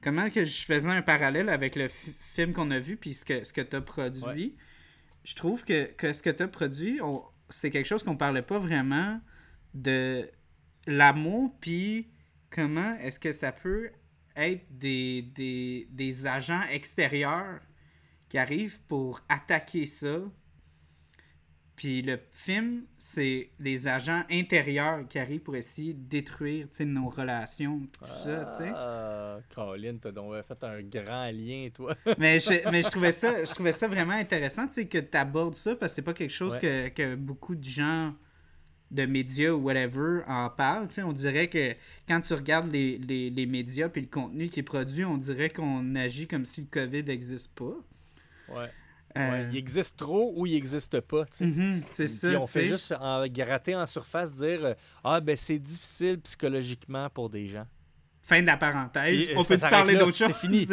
Comment que je faisais un parallèle avec le fi- film qu'on a vu puis ce que, ce que tu as produit, je trouve que, que ce que tu as produit, on- c'est quelque chose qu'on parlait pas vraiment de l'amour puis comment est-ce que ça peut être des, des, des agents extérieurs qui arrivent pour attaquer ça. Puis le film, c'est les agents intérieurs qui arrivent pour essayer de détruire sais, nos relations, tout ça, tu sais. Ah, Colin, t'as donc fait un grand lien, toi. Mais, je, mais je, trouvais ça, je trouvais ça vraiment intéressant tu sais, que tu abordes ça parce que c'est pas quelque chose que, que beaucoup de gens de médias ou whatever en parlent. tu sais. On dirait que quand tu regardes les, les, les médias puis le contenu qui est produit, on dirait qu'on agit comme si le COVID n'existe pas. Ouais. Euh, Ouais, Il existe trop ou il existe pas, mhm, c'est ça. Puis on fait juste en gratter en surface, dire euh, Ah, ben c'est difficile psychologiquement pour des gens. Fin de la parenthèse. Et, on peut parler d'autre chose? C'est fini.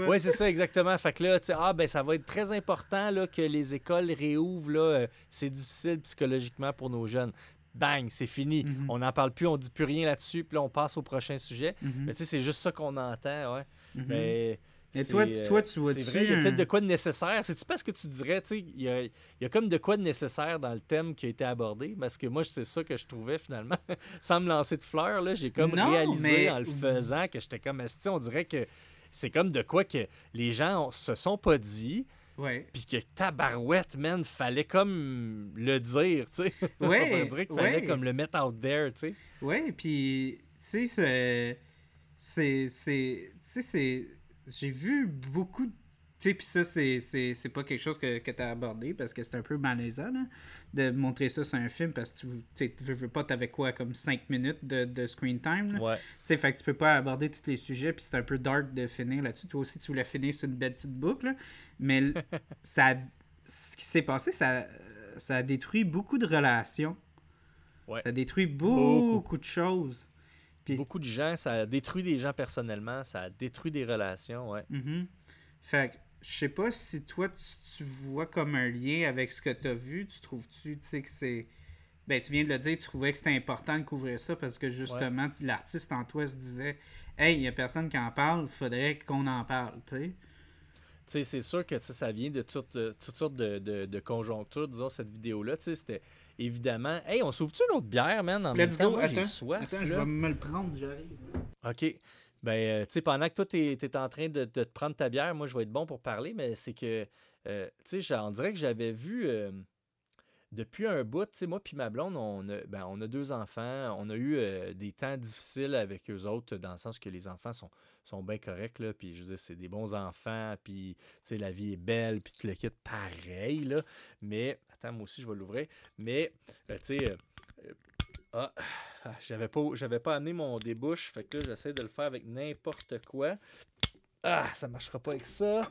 Oui, c'est ça, exactement. Fait que là, ah, ben ça va être très important là, que les écoles réouvrent. Euh, c'est difficile psychologiquement pour nos jeunes. Bang, c'est fini. Mhm. On n'en parle plus, on dit plus rien là-dessus, puis là, on passe au prochain sujet. Mhm. Mais tu sais, c'est juste ça qu'on entend, ouais. Mais. Toi, euh, toi, tu vois-tu C'est vrai, il y a peut-être de quoi de nécessaire. C'est-tu parce que tu dirais, tu sais, il y a, il y a comme de quoi de nécessaire dans le thème qui a été abordé? Parce que moi, c'est ça que je trouvais finalement. Sans me lancer de fleurs, là, j'ai comme Non, réalisé mais- en le faisant que j'étais comme, esti, on dirait que c'est comme de quoi que les gens se sont pas dit, puis que tabarouette, man, fallait comme le dire, tu sais. Ouais, on dirait qu'il fallait ouais. comme le mettre out there, tu sais. Ouais, puis, tu sais, c'est. c'est- Tu sais, c'est. J'ai vu beaucoup de. Tu sais, puis ça, c'est- c'est c'est pas quelque chose que, que tu as abordé parce que c'est un peu malaisant, là, de montrer ça sur un film parce que tu tu veux, pas, t'avais quoi, comme 5 minutes de, de screen time, là. Ouais. Tu sais, fait que tu peux pas aborder tous les sujets, puis c'est un peu dark de finir là-dessus. Toi aussi, tu voulais finir sur une belle petite boucle, là. mais ça, ce qui s'est passé, ça, ça a détruit beaucoup de relations. Ouais. Ça a détruit beaucoup, Beaucoup. de choses. Beaucoup de gens, ça a détruit des gens personnellement, ça a détruit des relations, ouais. Mhm. Fait que, je sais pas si toi, tu, tu vois comme un lien avec ce que tu as vu. Tu trouves-tu, tu sais, que c'est. Ben, tu viens de le dire, tu trouvais que c'était important de couvrir ça parce que justement, l'artiste en toi se disait Hey, il y a personne qui en parle, faudrait qu'on en parle, tu sais. Tu sais, c'est sûr que ça vient de toutes, toutes sortes de, de- de conjonctures, disons, cette vidéo-là. Tu sais, c'était évidemment. Hey, on s'ouvre-tu une autre bière, man? En même Let's temps, go, moi, j'ai attends. soif. Attends, je vais me le prendre, j'arrive. OK. Ben, euh, tu sais, pendant que toi, t'es es en train de, de te prendre ta bière, moi, je vais être bon pour parler, mais c'est que, euh, tu sais, on dirait que j'avais vu euh, depuis un bout, tu sais, moi puis ma blonde, on a, ben, deux enfants, on a eu euh, des temps difficiles avec eux autres, dans le sens que les enfants sont, sont bien corrects, là, puis je veux c'est des bons enfants, puis, tu sais, la vie est belle, puis tu le quittes pareil, là, mais, attends, moi aussi, je vais l'ouvrir, mais, euh, tu sais, euh, ah, j'avais pas, j'avais pas amené mon débouche, fait que là, j'essaie de le faire avec n'importe quoi. Ah, ça marchera pas avec ça.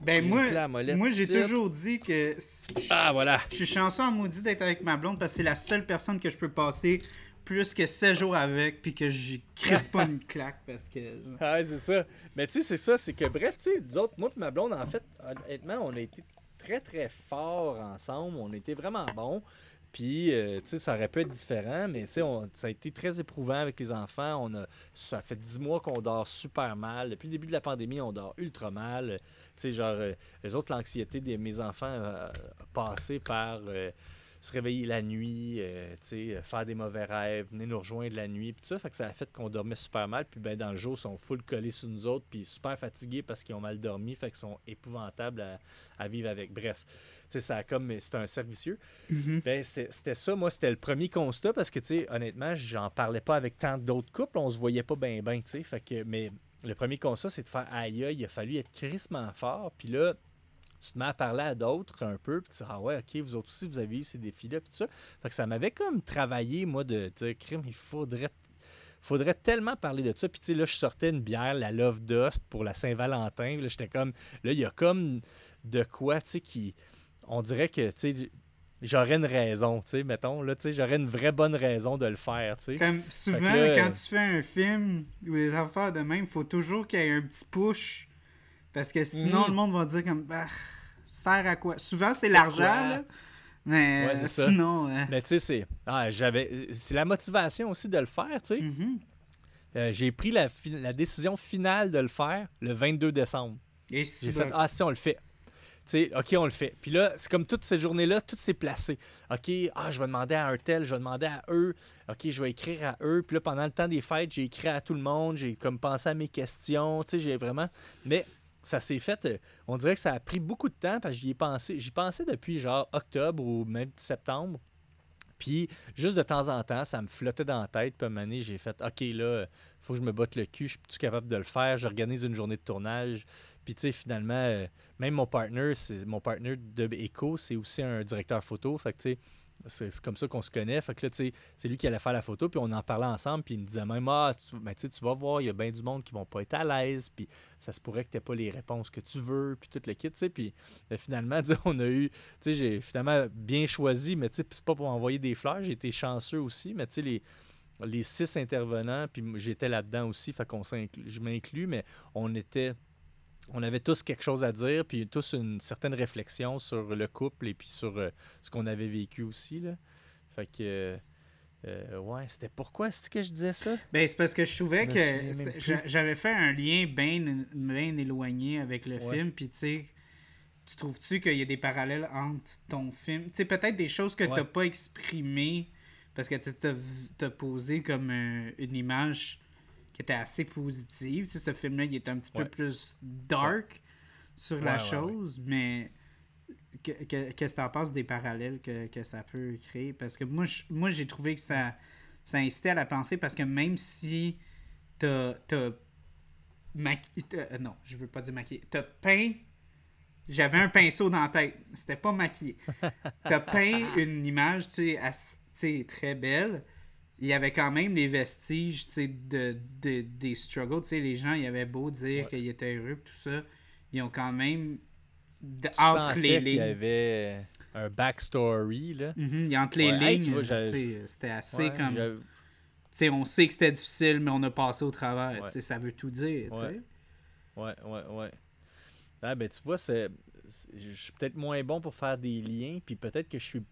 Ben, moi, moi j'ai toujours dit que je Ah, voilà. je suis chanceux en maudit d'être avec ma blonde parce que c'est la seule personne que je peux passer plus que 7 jours avec puis que j'y crisse pas une claque parce que. Ah, ouais, c'est ça. Mais tu sais, c'est ça, c'est que bref, tu sais, autres, moi et ma blonde, en fait, honnêtement, on a été très, très forts ensemble. On était vraiment bons. Puis, euh, tu sais, ça aurait pu être différent, mais tu sais, ça a été très éprouvant avec les enfants. On a, ça fait dix mois qu'on dort super mal. Depuis le début de la pandémie, on dort ultra mal. Tu sais, genre, euh, les autres, l'anxiété de mes enfants a passé par se réveiller la nuit, euh, sais, faire des mauvais rêves, venir nous rejoindre la nuit, puis ça, fait que ça a fait qu'on dormait super mal, puis ben dans le jour, ils sont full collés sur nous autres, puis super fatigués parce qu'ils ont mal dormi, fait qu'ils sont épouvantables à, vivre avec. Bref, tu ça comme, c'est un servicieux. Mm-hmm. ben, c'était ça, moi, c'était le premier constat, parce que, tu sais, honnêtement, j'en parlais pas avec tant d'autres couples, on se voyait pas bien, bien, tu sais, mais le premier constat, c'est de faire aïe, aïe, il a fallu être crissement fort, puis là, tu te mets à parler à d'autres un peu, puis tu dis, ah ouais, ok, vous autres aussi, vous avez eu ces défis-là, puis tout ça. Fait que ça m'avait comme travaillé, moi, de dire, crime, il faudrait faudrait tellement parler de ça. Puis, tu sais, là, je sortais une bière, la Love Dust, pour la Saint-Valentin. Là, j'étais comme. Là, il y a comme de quoi, tu sais, qui. On dirait que, tu j'aurais une raison, tu sais, mettons, là, tu sais, j'aurais une vraie bonne raison de le faire, tu sais. Comme souvent, quand tu fais un film ou des affaires de même, il faut toujours qu'il y ait un petit push parce que sinon, mm. le monde va dire comme bah, sert à quoi? Souvent, c'est l'argent, là. Mais sinon. Mais tu sais, c'est. Ah, j'avais. C'est la motivation aussi de le faire, tu sais. Mm-hmm. Euh, j'ai pris la, la, décision finale de le faire le 22 décembre. Et si J'ai fait Ah, si, on le fait. Sais, OK, on le fait. Puis là, c'est comme toutes ces journées-là, tout s'est placé. OK, ah, je vais demander à un tel, je vais demander à eux. OK, je vais écrire à eux. Puis là, pendant le temps des fêtes, j'ai écrit à tout le monde. J'ai comme pensé à mes questions. Tu sais, j'ai vraiment. Mais ça s'est fait. Euh, on dirait que ça a pris beaucoup de temps parce que j'y ai pensé. J'y pensais depuis genre octobre ou même septembre. Puis juste de temps en temps, ça me flottait dans la tête. Puis à un j'ai fait OK, là, faut que je me botte le cul. Je suis capable de le faire? J'organise une journée de tournage. Puis tu sais, finalement, euh, même mon partner, c'est mon partner de Echo, c'est aussi un directeur photo. Fait que tu sais, c'est comme ça qu'on se connaît. Fait que là, c'est lui qui allait faire la photo, puis on en parlait ensemble, puis il me disait même Ah, tu, tu vas voir, il y a bien du monde qui vont pas être à l'aise, puis ça se pourrait que tu pas les réponses que tu veux, puis tout le kit, tu sais. Puis ben, finalement, on a eu, tu sais, j'ai finalement bien choisi, mais tu sais, c'est pas pour envoyer des fleurs, j'ai été chanceux aussi, mais tu sais, les, les six intervenants, puis j'étais là-dedans aussi, fait qu'on je m'inclus, mais on était on avait tous quelque chose à dire, puis tous une certaine réflexion sur le couple et puis sur euh, ce qu'on avait vécu aussi. Là. Fait que. Euh, ouais, c'était pourquoi c'est que je disais ça? Ben, c'est parce que je trouvais que j'avais fait un lien bien, éloigné avec le film, puis tu sais, tu trouves-tu qu'il y a des parallèles entre ton film? Tu sais, peut-être des choses que tu n'as pas exprimées parce que tu t'as posé comme euh, une image était assez positive. Tu sais, ce film-là, il est un petit peu plus dark sur la chose, mais qu'est-ce que tu en penses des parallèles que, que, ça peut créer? Parce que moi, moi j'ai trouvé que ça, ça incitait à la pensée parce que même si t'as as maquillé... Euh, non, je veux pas dire maquillé. T'as peint... J'avais un pinceau dans la tête. C'était pas maquillé. T'as peint une image, tu sais, très belle il y avait quand même les vestiges de, de, des struggles. les gens, il y avait beau dire qu'ils étaient heureux, tout ça. Ils ont quand même. entre les lignes. Il y avait un backstory. Là. Mm-hmm, entre les lignes, c'était assez comme. on sait que c'était difficile, mais on a passé au travers. Ça veut tout dire. Ouais, ouais, ouais. ouais. Ah, ben, tu vois, c'est je suis peut-être moins bon pour faire des liens, puis peut-être que je suis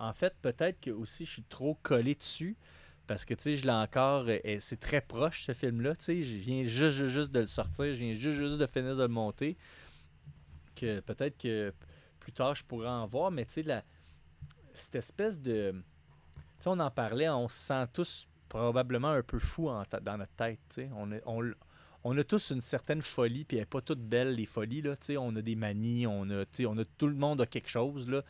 en fait, peut-être que aussi je suis trop collé dessus. Parce que, tu sais, je l'ai encore. Euh, c'est très proche, ce film-là. Tu sais, je viens juste, juste de le sortir. Je viens juste, juste de finir de le monter. Que peut-être que plus tard, je pourrais en voir. Mais, tu sais, cette espèce de. Tu sais, on en parlait. On se sent tous probablement un peu fous dans notre tête. Tu sais. On, on, on a tous une certaine folie, puis elle n'est pas toute belle, les folies. Là, on a des manies, on a, on a, tout le monde a quelque chose là,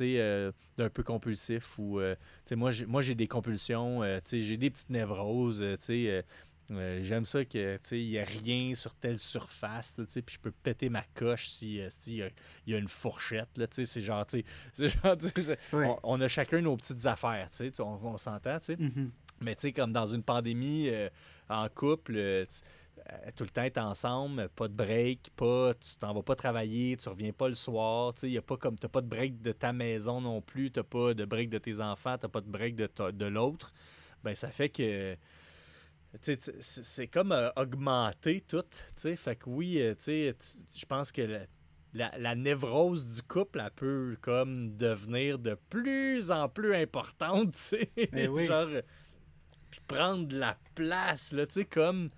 euh, d'un peu compulsif. Ou, euh, moi, j'ai, moi, j'ai des compulsions, euh, j'ai des petites névroses. j'aime ça que il n'y a rien sur telle surface, puis je peux péter ma coche si il y, y, a une fourchette. C'est genre, c'est genre on, a chacun nos petites affaires, on, on s'entend. Mm-hmm. Mais comme dans une pandémie en couple, euh, tout le temps être ensemble, pas de break, pas, tu t'en vas pas travailler, tu reviens pas le soir, tu sais, pas comme, t'as pas de break de ta maison non plus, t'as pas de break de tes enfants, t'as pas de break de, de l'autre, ben ça fait que, c'est comme euh, augmenter tout, tu sais, fait que oui, euh, tu sais, je pense que la, la névrose du couple, elle peut comme devenir de plus en plus importante, tu sais. Ben oui. Genre, euh, puis prendre de la place, là, tu sais, comme.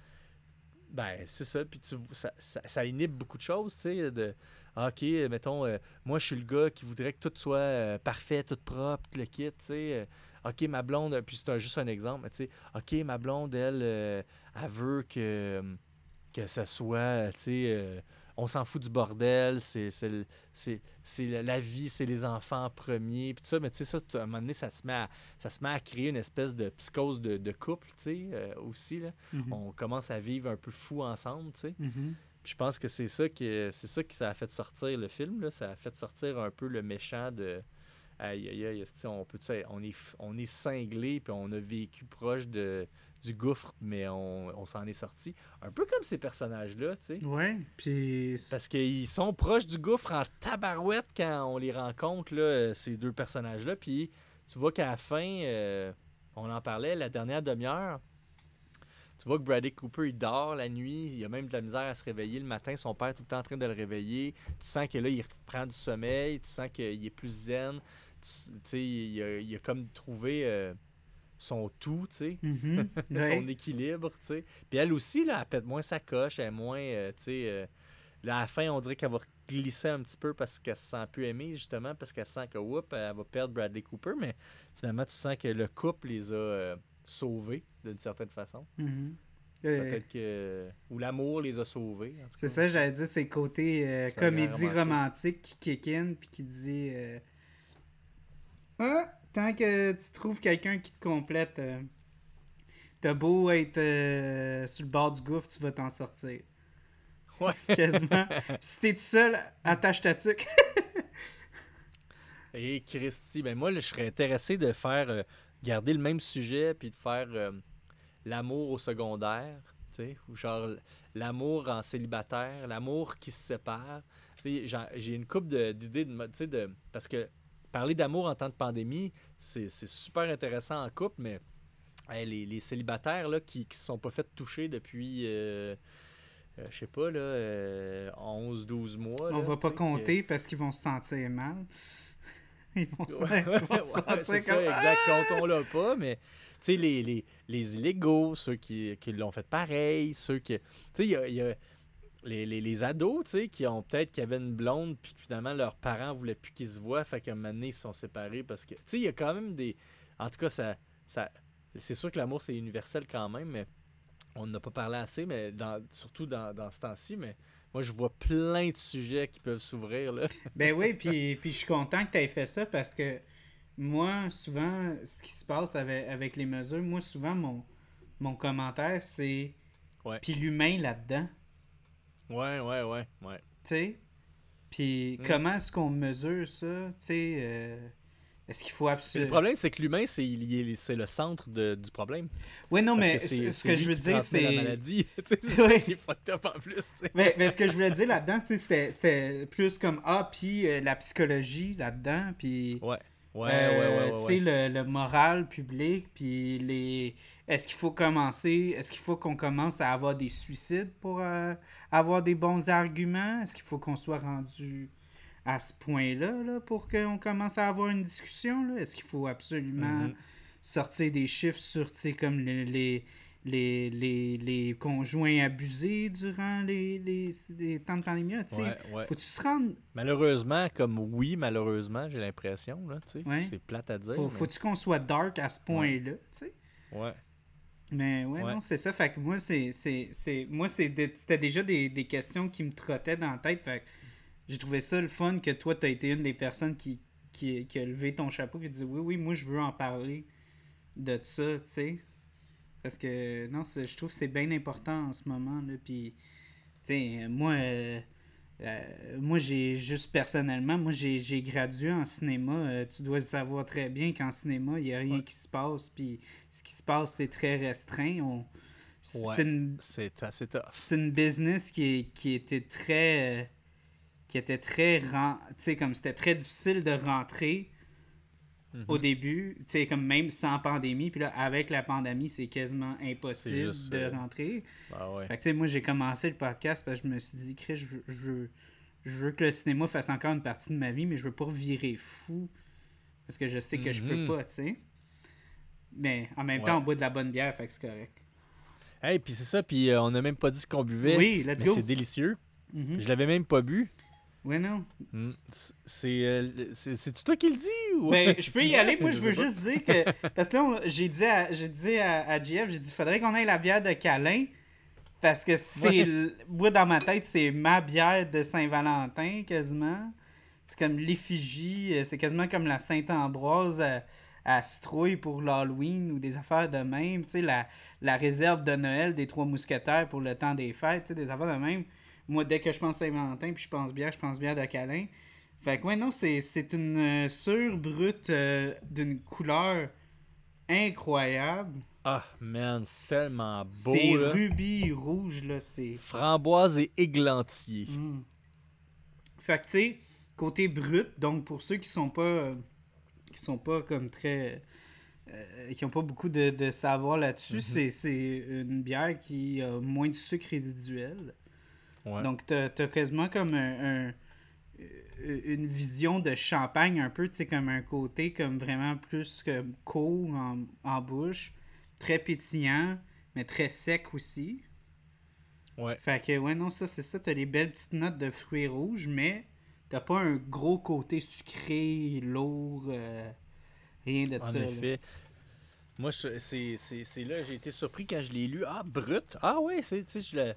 Ben, c'est ça. Puis tu, ça, ça, ça inhibe beaucoup de choses, tu sais. De, ah, OK, mettons, euh, moi, je suis le gars qui voudrait que tout soit euh, parfait, tout propre, tout le kit, tu sais. euh, OK, ma blonde, puis c'est juste un exemple, tu sais, OK, ma blonde, elle, euh, elle veut que, que ça soit, tu sais, euh, on s'en fout du bordel, c'est la, vie, c'est les enfants en premier, puis tout ça, mais tu sais, ça, à un moment donné, ça se met à, ça se met à créer une espèce de psychose de, de couple, tu sais, euh, aussi, là. Mhm. On commence à vivre un peu fou ensemble, tu sais. Mhm. Puis je pense que c'est ça qui c'est ça qui ça a fait sortir le film là, ça a fait sortir un peu le méchant de aïe aïe aïe, on peut on est on est cinglé puis on a vécu proche de du gouffre mais on, on s'en est sorti un peu comme ces personnages là, tu sais. Ouais, puis. Parce qu'ils sont proches du gouffre en tabarouette quand on les rencontre, là, euh, ces deux personnages-là. Puis tu vois qu'à la fin, euh, on en parlait, la dernière demi-heure, tu vois que Bradley Cooper, il dort la nuit. Il a même de la misère à se réveiller le matin. Son père est tout le temps en train de le réveiller. Tu sens que là, il reprend du sommeil. Tu sens qu'il est plus zen. Tu sais, il a, il a comme trouvé euh, son tout, tu sais Mhm. Ouais. son équilibre, tu sais. Puis elle aussi, là, elle pète moins sa coche, elle est moins, euh, tu sais... euh, là, à la fin, on dirait qu'elle va glisser un petit peu parce qu'elle se sent plus aimée, justement, parce qu'elle sent que, whoop, elle va perdre Bradley Cooper, mais finalement, tu sens que le couple les a euh, sauvés, d'une certaine façon. Mhm. Euh, Peut-être que... Ou l'amour les a sauvés, C'est ça, j'allais dire, c'est le côté comédie romantique qui kick in puis qui dit Ah, tant que tu trouves quelqu'un qui te complète, euh, t'as beau être euh, sur le bord du gouffre, tu vas t'en sortir. Ouais. Quasiment. si t'es tout seul, attache ta tuque. Et Christy, ben moi, je serais intéressé de faire euh, garder le même sujet puis de faire euh, l'amour au secondaire, tu sais, ou genre l'amour en célibataire, l'amour qui se sépare. J'ai une couple de- d'idées de, sais, de parce que parler d'amour en temps de pandémie, c'est c'est super intéressant en couple, mais hey, les, les célibataires là, qui ne se sont pas fait toucher depuis, euh, euh, je sais pas, là, euh, 11-12 mois. On va pas que- compter parce qu'ils vont se sentir mal. Ils vont se, Ouais, ils ouais, vont se ouais, sentir c'est ça, comme exact. Comptons-le pas, mais tu sais, les, les, les illégaux, ceux qui, qui l'ont fait pareil, ceux qui. Tu sais, il y a, il y a les, les, les ados, tu sais, qui ont peut-être qui avaient une blonde, puis que finalement leurs parents voulaient plus qu'ils se voient, fait qu'à un moment donné, ils se sont séparés parce que. Tu sais, il y a quand même des. En tout cas, ça. ça c'est sûr que l'amour, c'est universel quand même, mais on n'a pas parlé assez, mais dans, surtout dans, dans ce temps-ci, mais moi, je vois plein de sujets qui peuvent s'ouvrir, là. Ben oui, puis, puis je suis content que tu aies fait ça parce que moi, souvent, ce qui se passe avec, avec les mesures, moi, souvent, mon, mon commentaire, c'est. Ouais. Puis l'humain là-dedans, Ouais, ouais, ouais, ouais. tu sais? Puis Mm. comment est-ce qu'on mesure ça, tu sais. euh, est-ce qu'il faut Le absolument. problème, c'est que l'humain, c'est est- c'est le centre de- du problème. Oui, non, Parce mais que c'est- ce ce c'est que je veux dire, transmet la c'est. maladie. Tu sais, c'est Ouais. ça qui est fucked up en plus. tu sais. Mais, mais ce que je voulais dire là-dedans, c'était- plus comme Ah, puis euh, la psychologie là-dedans, puis. Ouais. Ouais, Euh, ouais, ouais, ouais. Tu sais, ouais. le, le moral public, puis les. Est-ce qu'il faut commencer. Est-ce qu'il faut qu'on commence à avoir des suicides pour euh, avoir des bons arguments? Est-ce qu'il faut qu'on soit rendu à ce point-là là, pour qu'on commence à avoir une discussion? là? Est-ce qu'il faut absolument Mhm. sortir des chiffres sur, tu sais, comme les. les les, les, les conjoints abusés durant les, les, les temps de pandémie, tu. Ouais, ouais. Faut-tu se rendre... Malheureusement, comme oui, malheureusement, j'ai l'impression, tu. Ouais. C'est plate à dire. Faut, mais- Faut-tu qu'on soit dark à ce point-là, tu sais? Ouais. Mais ouais, Ouais. non, c'est ça. Fait que moi, c'est. c'est, c'est moi, c'est de- c'était déjà des, des questions qui me trottaient dans la tête. Fait que j'ai trouvé ça le fun que toi, t'as été une des personnes qui, qui, qui a levé ton chapeau et dit oui, oui, moi, je veux en parler de ça, tu sais. Parce que, non, je trouve que c'est bien important en ce moment, là. Puis, tu sais, moi. euh, euh, moi, j'ai juste personnellement, moi, j'ai gradué en cinéma. Euh, tu dois le savoir très bien qu'en cinéma, il n'y a rien Ouais. qui se passe. Puis ce qui se passe, c'est très restreint. On... C'est Ouais. une, C'est assez tough. c'est une business qui, est- qui était très. euh, qui était très. ren- Tu sais, comme c'était très difficile de rentrer Mhm. au début. Tu sais, comme même sans pandémie. Puis là, avec la pandémie, c'est quasiment impossible juste, de euh, rentrer. Ah ouais. Fait que, tu sais, moi, j'ai commencé le podcast parce que je me suis dit, Chris, je veux, je veux, je veux que le cinéma fasse encore une partie de ma vie, mais je veux pas virer fou. Parce que je sais que je peux Mhm. pas, tu sais. Mais en même Ouais. temps, on boit de la bonne bière, fait que c'est correct. Hey, puis c'est ça, puis euh, on n'a même pas dit ce qu'on buvait. Oui, let's go. C'est délicieux. Mhm. Je l'avais même pas bu. Ouais, non. Mm. C'est- C'est euh, c'est-tu toi qui le dis ou Ben, je peux y aller. Moi, je veux juste dire que. Parce que là, j'ai dit à, j'ai dit à, à JF, j'ai dit, faudrait qu'on ait la bière de câlin. Parce que c'est. Ouais. Moi, dans ma tête, c'est ma bière de Saint-Valentin, quasiment. C'est comme l'effigie. euh, C'est quasiment comme la Sainte-Ambroise à, à citrouille pour l'Halloween ou des affaires de même. Tu sais, la, la réserve de Noël des Trois Mousquetaires pour le temps des fêtes. Tu sais, des affaires de même. Moi, dès que je pense Saint-Valentin puis je pense bière, je pense bière de câlin. Fait que, ouais, non, c'est, une euh, sure brute euh, d'une couleur incroyable. Ah, man, c'est tellement beau. c'est rubis rouge, là, c'est... Framboise et églantier. Mm. Fait que, tu sais, côté brut, donc pour ceux qui sont pas... euh, qui sont pas comme très... euh, qui ont pas beaucoup de, de savoir là-dessus, Mhm. c'est une bière qui a moins de sucre résiduel. Ouais. Donc, t'as as quasiment comme un, un- euh, une vision de champagne un peu, tu sais, comme un côté comme vraiment plus que cool en, en bouche, très pétillant, mais très sec aussi. ouais. Fait que, ouais, non, ça, c'est ça, t'as les belles petites notes de fruits rouges, mais t'as pas un gros côté sucré, lourd, euh, rien de En ça. effet. Moi, c'est là, j'ai été surpris quand je l'ai lu. Ah, brut. Ah ouais, c'est, tu sais, je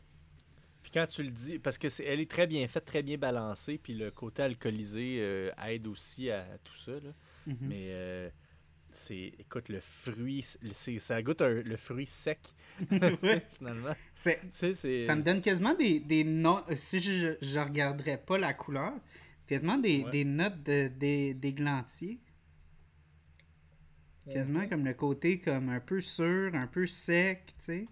quand tu le dis, parce que c'est, elle est très bien faite, très bien balancée, puis le côté alcoolisé euh, aide aussi à, tout ça. Là. Mhm. Mais euh, c'est, écoute, le fruit, c'est, ça goûte un- le fruit sec, finalement. Ça me donne quasiment des, des notes. Si je, je regarderais pas la couleur, quasiment des, Ouais. des notes de, des, d'églantier. Quasiment comme le côté comme un peu sûr, un peu sec, tu sais.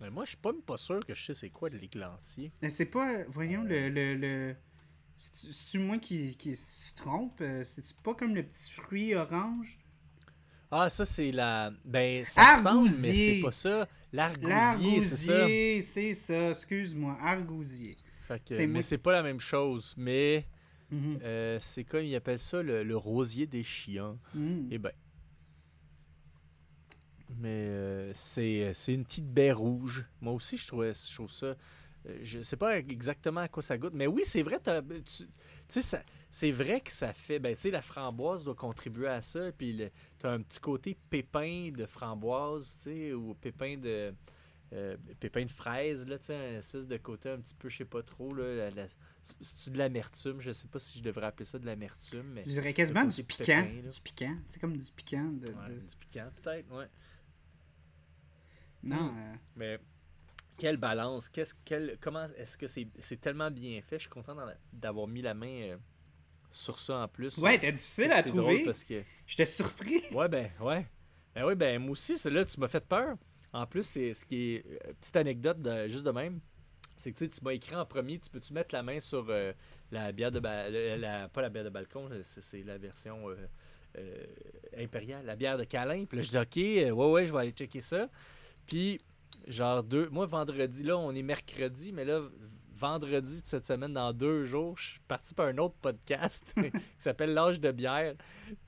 Mais moi, je suis pas même pas sûr que je sais c'est quoi de l'églantier. C'est pas. Voyons le. le, le... C'est-tu moi qui, qui se trompe? Euh, C'est-tu pas comme le petit fruit orange? Ah, ça, c'est la... Ben, ça ressemble, mais c'est pas ça. L'argousier, c'est ça. C'est ça. Excuse-moi, argousier. Fait que- mais moi- c'est pas la même chose. Mais Mhm. euh, c'est comme ils appellent ça le, le rosier des chiens. Mhm. Eh ben. Mais euh, c'est c'est une petite baie rouge. Moi aussi, je trouvais je trouve ça. euh, je sais pas exactement à quoi ça goûte. Mais oui, c'est vrai. t'as- Tu sais, c'est vrai que ça fait. Ben, tu sais, la framboise doit contribuer à ça. Puis tu as un petit côté pépin de framboise, tu sais, ou pépin de. euh, pépin de fraise, là, tu sais, un espèce de côté un petit peu, je sais pas trop, là. C'est-tu de l'amertume? Je sais pas si je devrais appeler ça de l'amertume, mais. Je dirais quasiment du piquant. pépin. Du piquant. C'est comme du piquant. De, du piquant, peut-être, ouais. Non, Mm. euh, Mais quelle balance, qu'est-ce quel, comment est-ce que c'est c'est tellement bien fait? Je suis content d'avoir mis la main euh, sur ça en plus. Ouais, t'es difficile à trouver. parce que J'étais surpris. ouais ben ouais. Ben oui, ben moi aussi, c'est là tu m'as fait peur. En plus, c'est ce qui est euh, petite anecdote de- juste de même, c'est que tu sais, tu m'as écrit en premier, tu peux tu mettre la main sur euh, la bière de ba- la, la- pas la bière de balcon, c'est la version euh, euh, impériale, la bière de câlin. Puis là, je dis OK, ouais ouais, je vais aller checker ça. Puis genre deux moi vendredi là, on est mercredi, mais là vendredi de cette semaine dans deux jours, je suis parti pour un autre podcast qui s'appelle l'âge de bière.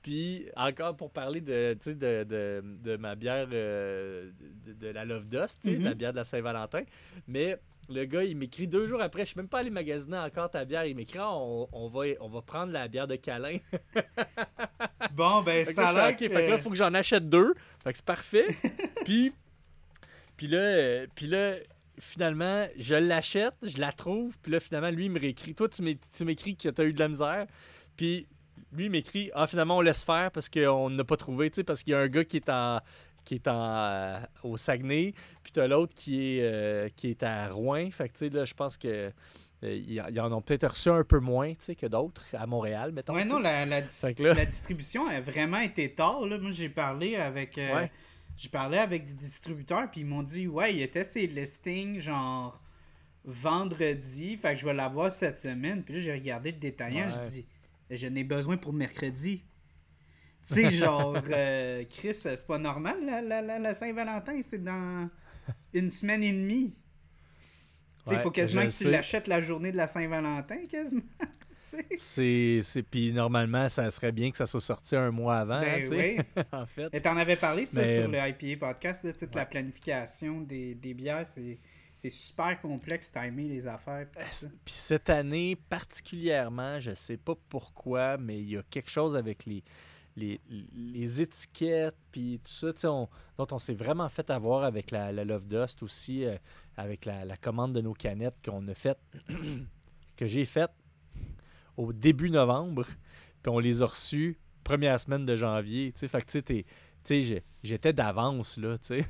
Puis encore pour parler de, tu sais, de, de, de ma bière euh, de, de la Love Dust, Mhm. la bière de la Saint-Valentin. Mais le gars, il m'écrit deux jours après, je suis même pas allé magasiner encore ta bière. Il m'écrit, Ah, on, on, va, on va prendre la bière de câlin. Bon, ben, Fait ça a l'air OK, fait que là, que- faut que j'en achète deux. Fait que c'est parfait. puis, puis là, euh, puis là, finalement, je l'achète, je la trouve. Puis là, finalement, lui, il me réécrit. Toi, tu m'é- tu m'écris que tu as eu de la misère. Puis lui, il m'écrit, ah, finalement, on laisse faire parce qu'on n'a pas trouvé, tu sais, parce qu'il y a un gars qui est en qui est en, euh, au Saguenay, puis t'as l'autre qui est euh, qui est à Rouen. Fait que tu sais là, je pense que euh, ils en- ont peut-être reçu un peu moins, tu sais, que d'autres à Montréal, mettons. Ouais, non, la, la, dis- la distribution a vraiment été tard. Là. Moi, j'ai parlé avec. euh, Ouais. J'ai parlé avec des distributeurs, puis ils m'ont dit, ouais, il était ses listings, genre, vendredi. Fait que je vais l'avoir cette semaine. Puis là, j'ai regardé le détaillant, Ouais. je dis, je n'ai besoin pour mercredi. Tu sais, genre, euh, Chris, c'est pas normal, la, la, la, la Saint-Valentin, c'est dans une semaine et demie. il Ouais, faut quasiment que tu sais. l'achètes la journée de la Saint-Valentin, quasiment. C'est, c'est... Puis normalement, ça serait bien que ça soit sorti un mois avant, Ben hein, oui. en fait. Et t'en avais parlé, ça, Mais- sur le IPA podcast, de toute la planification des, des bières. C'est, c'est super complexe, timer les affaires. ça. Puis cette année, particulièrement, je sais pas pourquoi, mais il y a quelque chose avec les, les, les étiquettes, puis tout ça, on- dont on s'est vraiment fait avoir avec la, la Love Dust aussi, euh, avec la, la commande de nos canettes qu'on a faite, que j'ai faite au début novembre, puis on les a reçues première semaine de janvier, fait que tu sais, j'étais d'avance, là, tu sais.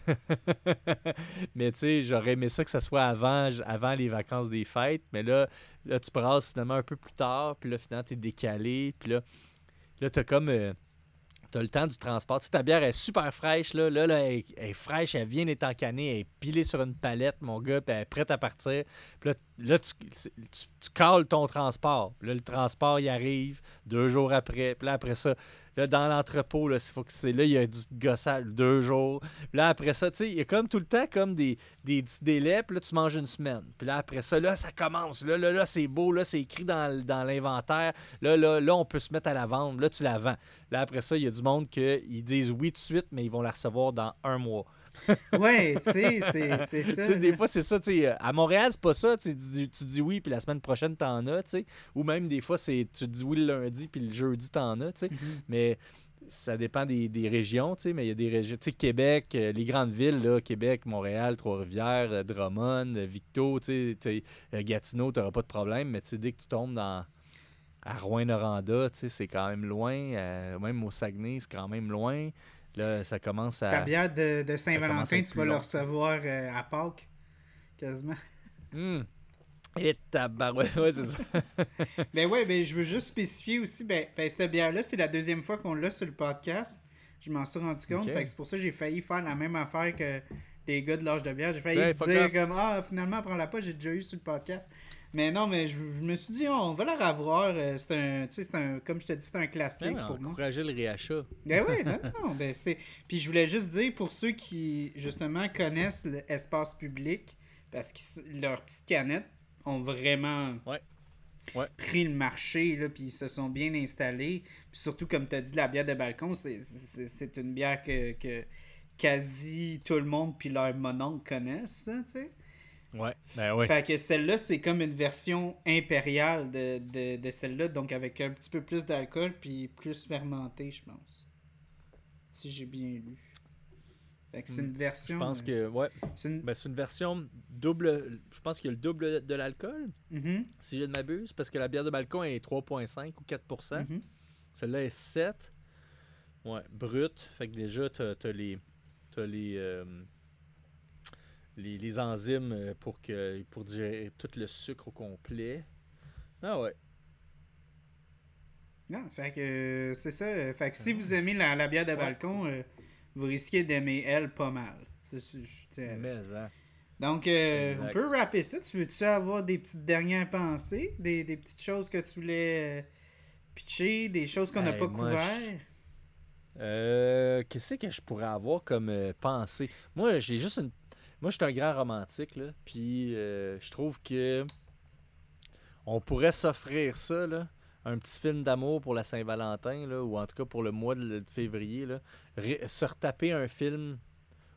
mais tu sais, j'aurais aimé ça que ça soit avant, avant les vacances des fêtes, mais là, là tu brasses finalement un peu plus tard, puis là, finalement, t'es décalé, puis là, là t'as comme... euh, T'as le temps du transport. Tu sais, ta bière est super fraîche, là. Là, là, elle, est- fraîche, elle vient d'être encanée, elle est pilée sur une palette, mon gars, puis elle est prête à partir. Puis là, là, tu, tu, tu cales ton transport. Là, le transport, il arrive deux jours après. Puis là, après ça, là, dans l'entrepôt, là, faut que c'est là, il y a du gossage deux jours. Puis là, après ça, tu sais, il y a comme tout le temps comme des, des petits délais. Puis là, tu manges une semaine. Puis là, après ça, là, ça commence. Là, là, là, c'est beau. Là, c'est écrit dans, dans l'inventaire. Là, là, là, on peut se mettre à la vendre. Là, tu la vends. Là, après ça, il y a du monde qui disent oui tout de suite, mais ils vont la recevoir dans un mois. Ouais, tu sais, c'est, ça. Tu des fois, c'est ça. tu sais, euh, À Montréal, c'est pas ça. Tu dis, tu dis oui, puis la semaine prochaine, t'en as. tu sais. Ou même des fois, c'est tu dis oui le lundi, puis le jeudi, t'en as. tu sais. Mhm. Mais ça dépend des, des régions. tu sais, Mais il y a des régions. Tu sais, Québec, euh, les grandes villes, là, Québec, Montréal, Trois-Rivières, euh, Drummond, euh, Victo, tu sais, tu euh, Gatineau, t'auras pas de problème. Mais tu sais, dès que tu tombes dans. À Rouen-Noranda, tu sais, c'est quand même loin. euh, même au Saguenay, c'est quand même loin. Là, ça commence à. Ta bière de, Saint-Valentin, tu vas le recevoir euh, à Pâques, quasiment. Hum. Et tabarouette, ouais, c'est ça. Ben ouais, ben je veux juste spécifier aussi, ben, ben cette bière-là, c'est la deuxième fois qu'on l'a sur le podcast. Je m'en suis rendu compte, fait que c'est pour ça que j'ai failli faire la même affaire que les gars de l'âge de bière. J'ai failli dire off. comme Ah, finalement, prends-la pas, j'ai déjà eu sur le podcast. Mais non, mais je, je me suis dit, oh, on va la revoir. euh, C'est un, tu sais, c'est un, comme je te dis, c'est un classique Ouais, pour moi. encourager le réachat. Ben oui, non, non, ben c'est. Puis je voulais juste dire pour ceux qui justement connaissent l'espace public, parce que leurs petites canettes ont vraiment Ouais. Ouais. pris le marché, là, puis ils se sont bien installés. Puis surtout, comme tu as dit, la bière de balcon, c'est- c'est c'est une bière que, que quasi tout le monde puis leur mononcle connaissent, ça, tu sais. Ouais, ben ouais. Fait que celle-là, c'est comme une version impériale de, de, de celle-là, donc avec un petit peu plus d'alcool puis plus fermenté, je pense. Si j'ai bien lu. Fait que c'est une version. Hmm. Je pense euh, que, ouais. C'est une... Ben, c'est une version double. Je pense qu'il y a le double de l'alcool, Mhm, si je ne m'abuse, parce que la bière de balcon est 3,5 ou 4 mhm. Celle-là est 7. Ouais, brut. Fait que déjà, tu as, les, t'as les, euh, les, les enzymes euh, pour, que, pour digérer tout le sucre au complet. Ah ouais. Non, fait que euh, c'est ça. euh, Fait que si vous aimez la, la bière de balcon, euh, vous risquez d'aimer elle pas mal. C'est-. Mais, hein. Donc, euh, on peut rapper ça. Tu veux-tu avoir des petites dernières pensées? Des, des petites choses que tu voulais pitcher? Des choses qu'on n'a Hey, pas moi, couvert? Euh, Qu'est-ce que je pourrais avoir comme pensée? Moi, j'ai juste une. Moi, je suis un grand romantique, là. Puis, euh, je trouve que. On pourrait s'offrir ça, là. Un petit film d'amour pour la Saint-Valentin, là. Ou en tout cas pour le mois de, de février, là. Se retaper un film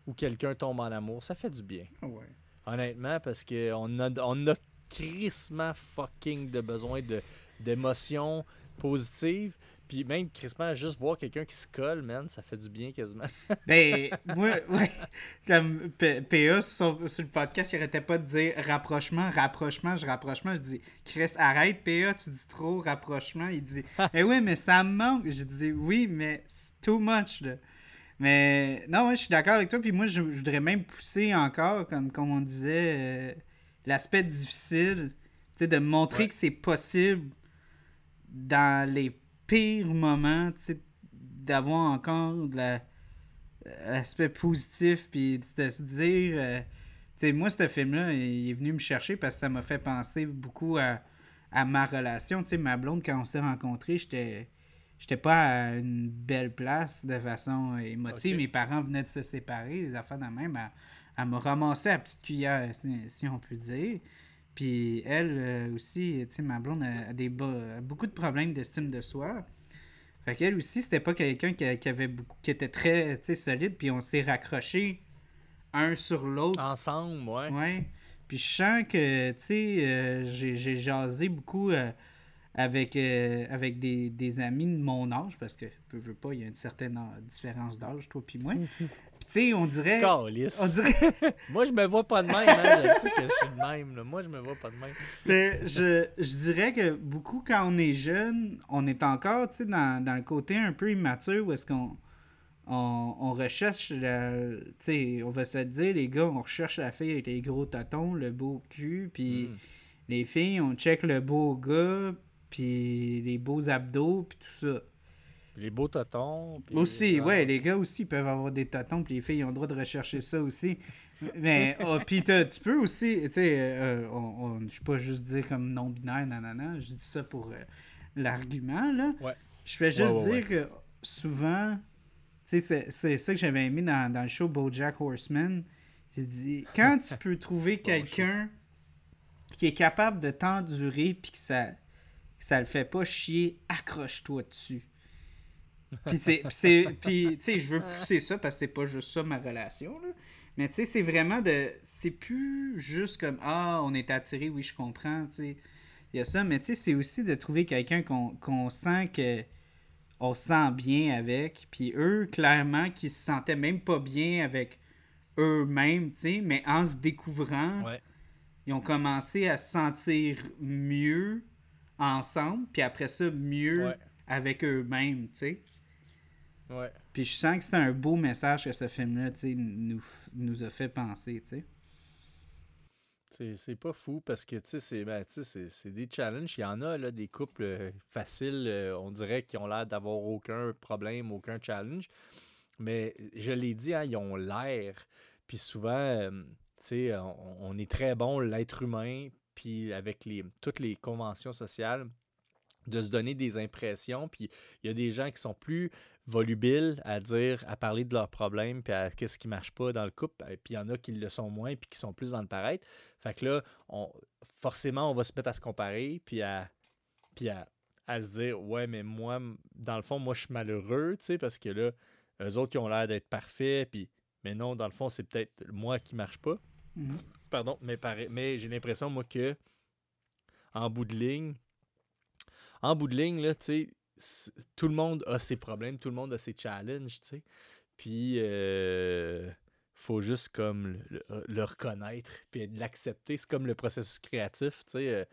où quelqu'un tombe en amour, ça fait du bien. Ouais. Honnêtement, parce qu'on a, on a crissement fucking de besoin de, d'émotions positives. Puis même crissement, juste voir quelqu'un qui se colle, man, ça fait du bien quasiment. Ben, moi, ouais, comme PA sur, sur le podcast, il arrêtait pas de dire rapprochement, rapprochement, je rapprochement. Je dis, Chris, arrête, PA, tu dis trop rapprochement. Il dit, eh oui, mais ça me manque. Je dis, oui, mais c'est too much, là. Mais non, ouais, je suis d'accord avec toi. Puis moi, je, je voudrais même pousser encore, comme, comme on disait, euh, l'aspect difficile, tu sais, de montrer Ouais. que c'est possible dans les tu sais, d'avoir encore de la aspect positif puis de se dire euh, tu sais moi ce film là il est venu me chercher parce que ça m'a fait penser beaucoup à, à ma relation. Tu sais ma blonde quand on s'est rencontrés j'étais j'étais pas à une belle place de façon émotive. Mes parents venaient de se séparer les affaires de même elle, elle m'a ramassé à petite cuillère, si, on peut dire. Puis elle euh, aussi, tu sais, ma blonde a, des, beaucoup de problèmes d'estime de soi. Fait qu'elle aussi, c'était pas quelqu'un qui, avait qui était très solide, puis on s'est raccroché un sur l'autre. Ensemble, ouais. Ouais. Puis je sens que, tu sais, euh, j'ai jasé beaucoup euh, avec, euh, avec des, des, amis de mon âge, parce que, je veux pas, il y a une certaine différence d'âge, toi puis moi. Puis tu sais, on dirait... On dirait... moi, je me vois pas de même, hein. je sais que je suis de même, Moi, je me vois pas de même. Mais je, je dirais que beaucoup, quand on est jeune, on est encore, tu sais, dans, dans le côté un peu immature, où est-ce qu'on on, recherche, tu sais, on va se dire, les gars, on recherche la fille avec les gros tatons, le beau cul, puis hmm. les filles, on check le beau gars, puis les beaux abdos, puis tout ça. Les beaux tatons. Aussi, ouais, les gars aussi peuvent avoir des tatons, puis les filles ont le droit de rechercher ça aussi. Mais, oh, puis tu peux aussi, tu sais, euh, on, je peux pas juste dire comme non-binaire, nanana, je dis ça pour euh, l'argument, là. Ouais. Je vais juste dire que souvent, tu sais, c'est ça que j'avais aimé dans, dans, le show BoJack Horseman. J'ai dit, quand tu peux trouver quelqu'un qui est capable de t'endurer puis que ça, ça le fait pas chier, accroche-toi dessus. Puis c'est, puis tu sais, je veux pousser ça parce que c'est pas juste ça ma relation là. Mais tu sais, c'est vraiment de, c'est plus juste comme ah on est attiré, oui je comprends, tu sais, il y a ça, mais tu sais c'est aussi de trouver quelqu'un qu'on sent que on se sent bien avec. Puis eux, clairement, qui se sentaient même pas bien avec eux-mêmes, tu sais, mais en se découvrant, ils ont commencé à se sentir mieux ensemble, puis après ça, mieux avec eux-mêmes, tu sais. Ouais. Puis je sens que c'est un beau message que ce film-là, tu sais, nous, nous a fait penser, tu sais. C'est pas fou parce que c'est ben, des challenges. Il y en a là, des couples euh, faciles, euh, on dirait, qui ont l'air d'avoir aucun problème, aucun challenge. Mais je l'ai dit, hein, ils ont l'air. Puis souvent, euh, on, on, est très bon, l'être humain, puis avec les, toutes les conventions sociales, de se donner des impressions. Puis il y a des gens qui sont plus volubiles à dire, à parler de leurs problèmes, puis à qu'est-ce qui marche pas dans le couple. Puis il y en a qui le sont moins, puis qui sont plus dans le paraître. Fait que là, on, forcément, on va se mettre à se comparer, puis à, puis à, se dire, ouais, mais moi, dans le fond, moi, je suis malheureux, tu sais, parce que là, eux autres qui ont l'air d'être parfaits, puis, mais non, dans le fond, c'est peut-être moi qui marche pas. Mhm. Pardon, mais, mais j'ai l'impression, moi, que en bout de ligne, en bout de ligne, là, tu sais, tout le monde a ses problèmes, tout le monde a ses challenges, tu sais. Puis, euh, faut juste comme le, reconnaître, puis l'accepter. C'est comme le processus créatif, tu sais.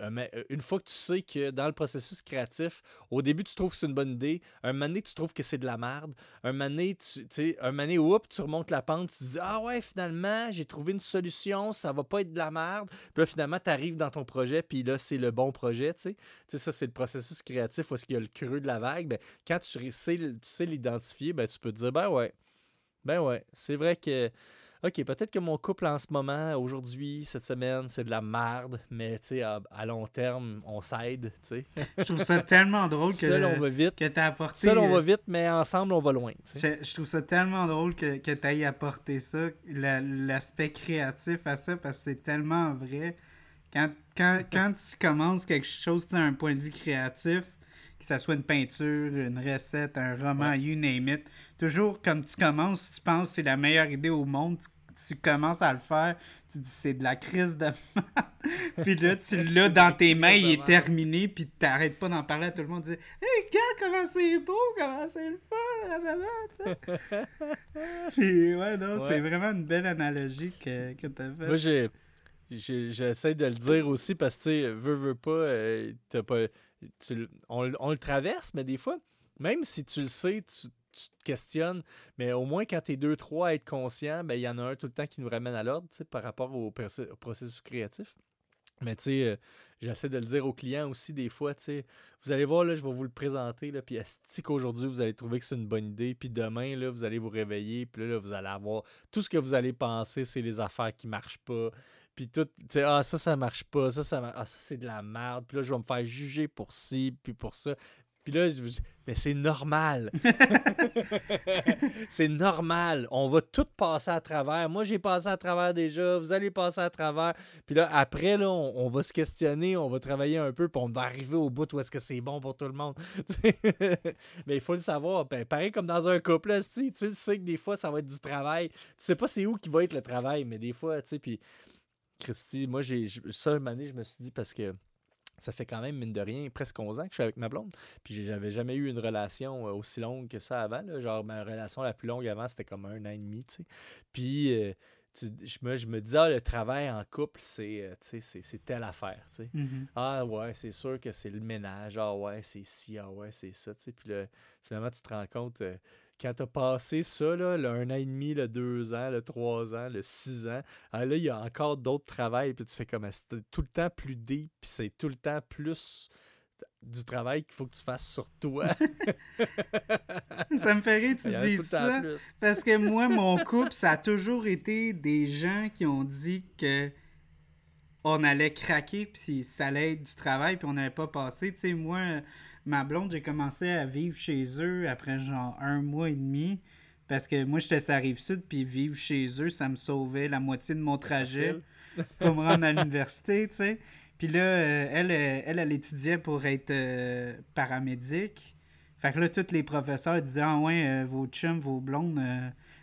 Euh, mais euh, une fois que tu sais que dans le processus créatif, au début, tu trouves que c'est une bonne idée. Un donné, tu trouves que c'est de la merde. Un donné, tu, sais, un moment oups, tu remontes la pente, tu dis Ah ouais, finalement, j'ai trouvé une solution, ça va pas être de la merde. Puis là, finalement, tu arrives dans ton projet, puis là, c'est le bon projet, tu sais. Tu sais, ça, c'est le processus créatif où est-ce qu'il y a le creux de la vague. Ben, quand tu sais, tu sais l'identifier, ben, tu peux te dire Ben ouais, ben ouais, c'est vrai que OK, peut-être que mon couple en ce moment, aujourd'hui, cette semaine, c'est de la merde, mais tu sais, à, long terme, on s'aide, tu sais. je trouve ça tellement drôle que, Seul, on va vite. que tu apporté. Seul, on va euh, vite, mais ensemble, on va loin. Je, je, trouve ça tellement drôle que, que tu aies apporté ça, l'aspect créatif à ça, parce que c'est tellement vrai. Quand, quand, quand tu commences quelque chose, tu un point de vue créatif, que ce soit une peinture, une recette, un roman, you name it. Toujours, comme tu commences, tu penses que c'est la meilleure idée au monde, tu, commences à le faire, tu dis c'est de la crise de Puis là, tu l'as dans tes mains, il est terminé, puis tu n'arrêtes pas d'en parler à tout le monde. Tu dis Hey, gars, comment c'est beau, comment c'est le fun, Puis ouais, non, c'est vraiment une belle analogie que, que tu as faite. Moi, j'ai. J'essaie de le dire aussi parce que, tu sais, veux, veux pas, euh, pas on, le traverse, mais des fois, même si tu le sais, tu, te questionnes, mais au moins quand tu es deux, trois à être conscient, ben, il y en a un tout le temps qui nous ramène à l'ordre par rapport au, processus créatif. Mais tu sais, euh, j'essaie de le dire aux clients aussi des fois, tu sais, vous allez voir, là, je vais vous le présenter, là, puis est qu'aujourd'hui, vous allez trouver que c'est une bonne idée, puis demain, là, vous allez vous réveiller, puis là, vous allez avoir tout ce que vous allez penser, c'est les affaires qui marchent pas, puis tout, tu sais, ah, ça, ça marche pas, ça, ça, ah, ça c'est de la merde. Puis là, je vais me faire juger pour ci, puis pour ça. Puis là, je mais c'est normal. c'est normal. On va tout passer à travers. Moi, j'ai passé à travers déjà. Vous allez passer à travers. Puis là, après, là, on, va se questionner. On va travailler un peu. Puis on va arriver au bout où est-ce que c'est bon pour tout le monde. mais il faut le savoir. Ben, pareil comme dans un couple. Là, tu le sais que des fois, ça va être du travail. Tu sais pas c'est où qui va être le travail. Mais des fois, tu sais, puis... Christy, moi, j'ai ça, une année, je me suis dit parce que ça fait quand même, mine de rien, presque 11 ans que je suis avec ma blonde. Puis j'avais jamais eu une relation euh, aussi longue que ça avant. Genre, ma relation la plus longue avant, c'était comme un an et demi, tu sais. Puis euh, je, me, je me disais, ah, le travail en couple, c'est, euh, c'est, telle affaire, tu sais. Mm-hmm. Ah ouais, c'est sûr que c'est le ménage. Ah ouais, c'est ci, ah ouais, c'est ça, tu sais. Puis finalement, tu te rends compte quand tu as passé ça, là, le un an et demi, le deux ans, le trois ans, le six ans, ah, là, il y a encore d'autres travails, puis tu fais comme c'est tout le temps plus deep, puis c'est tout le temps plus du travail qu'il faut que tu fasses sur toi. ça me fait rire, tu dis ça. Parce que moi, mon couple, ça a toujours été des gens qui ont dit que on allait craquer, puis ça allait être du travail, puis on n'allait pas passer. Tu sais, moi, ma blonde, j'ai commencé à vivre chez eux après genre un mois et demi. Parce que moi, j'étais sur la rive sud, puis vivre chez eux, ça me sauvait la moitié de mon trajet pour me rendre à l'université, tu sais. Puis là, euh, elle, euh, elle, elle, étudiait pour être euh, paramédic. Fait que là, tous les professeurs disaient Ah ouais, vos chums, vos blondes,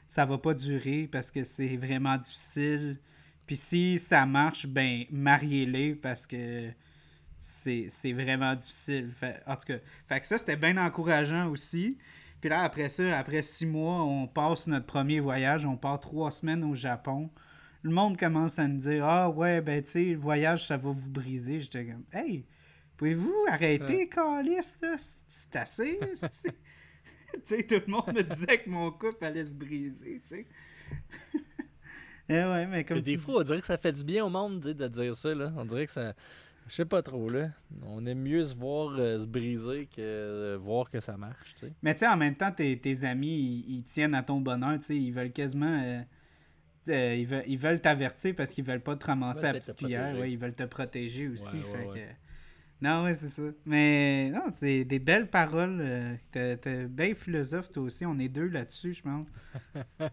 ça va pas durer parce que c'est vraiment difficile. Puis si ça marche, ben mariez-les parce que c'est vraiment difficile. en tout cas, fait que ça, c'était bien encourageant aussi. Puis là, après ça, après six mois, on passe notre premier voyage. On part trois semaines au Japon. Le monde commence à nous dire Ah ouais, ben tu sais, le voyage, ça va vous briser. J'étais comme Hey, pouvez-vous arrêter, Calis, C'est assez. tu sais, tout le monde me disait que mon couple allait se briser, tu sais. eh ouais, mais comme des fois, on dirait que ça fait du bien au monde de dire ça. Là. On dirait que ça, je sais pas trop, là. On aime mieux se voir euh, se briser que euh, voir que ça marche, tu sais. Mais tu sais, en même temps, tes, amis, ils, tiennent à ton bonheur, tu sais. Ils veulent quasiment... Euh, ils, veulent, ils veulent t'avertir parce qu'ils veulent pas te ramasser à petite cuillère. Ouais, ils veulent te protéger aussi. fait Que... Non, ouais, c'est ça. Mais non, c'est des belles paroles. T'es bien philosophe, toi aussi. On est deux là-dessus, je pense.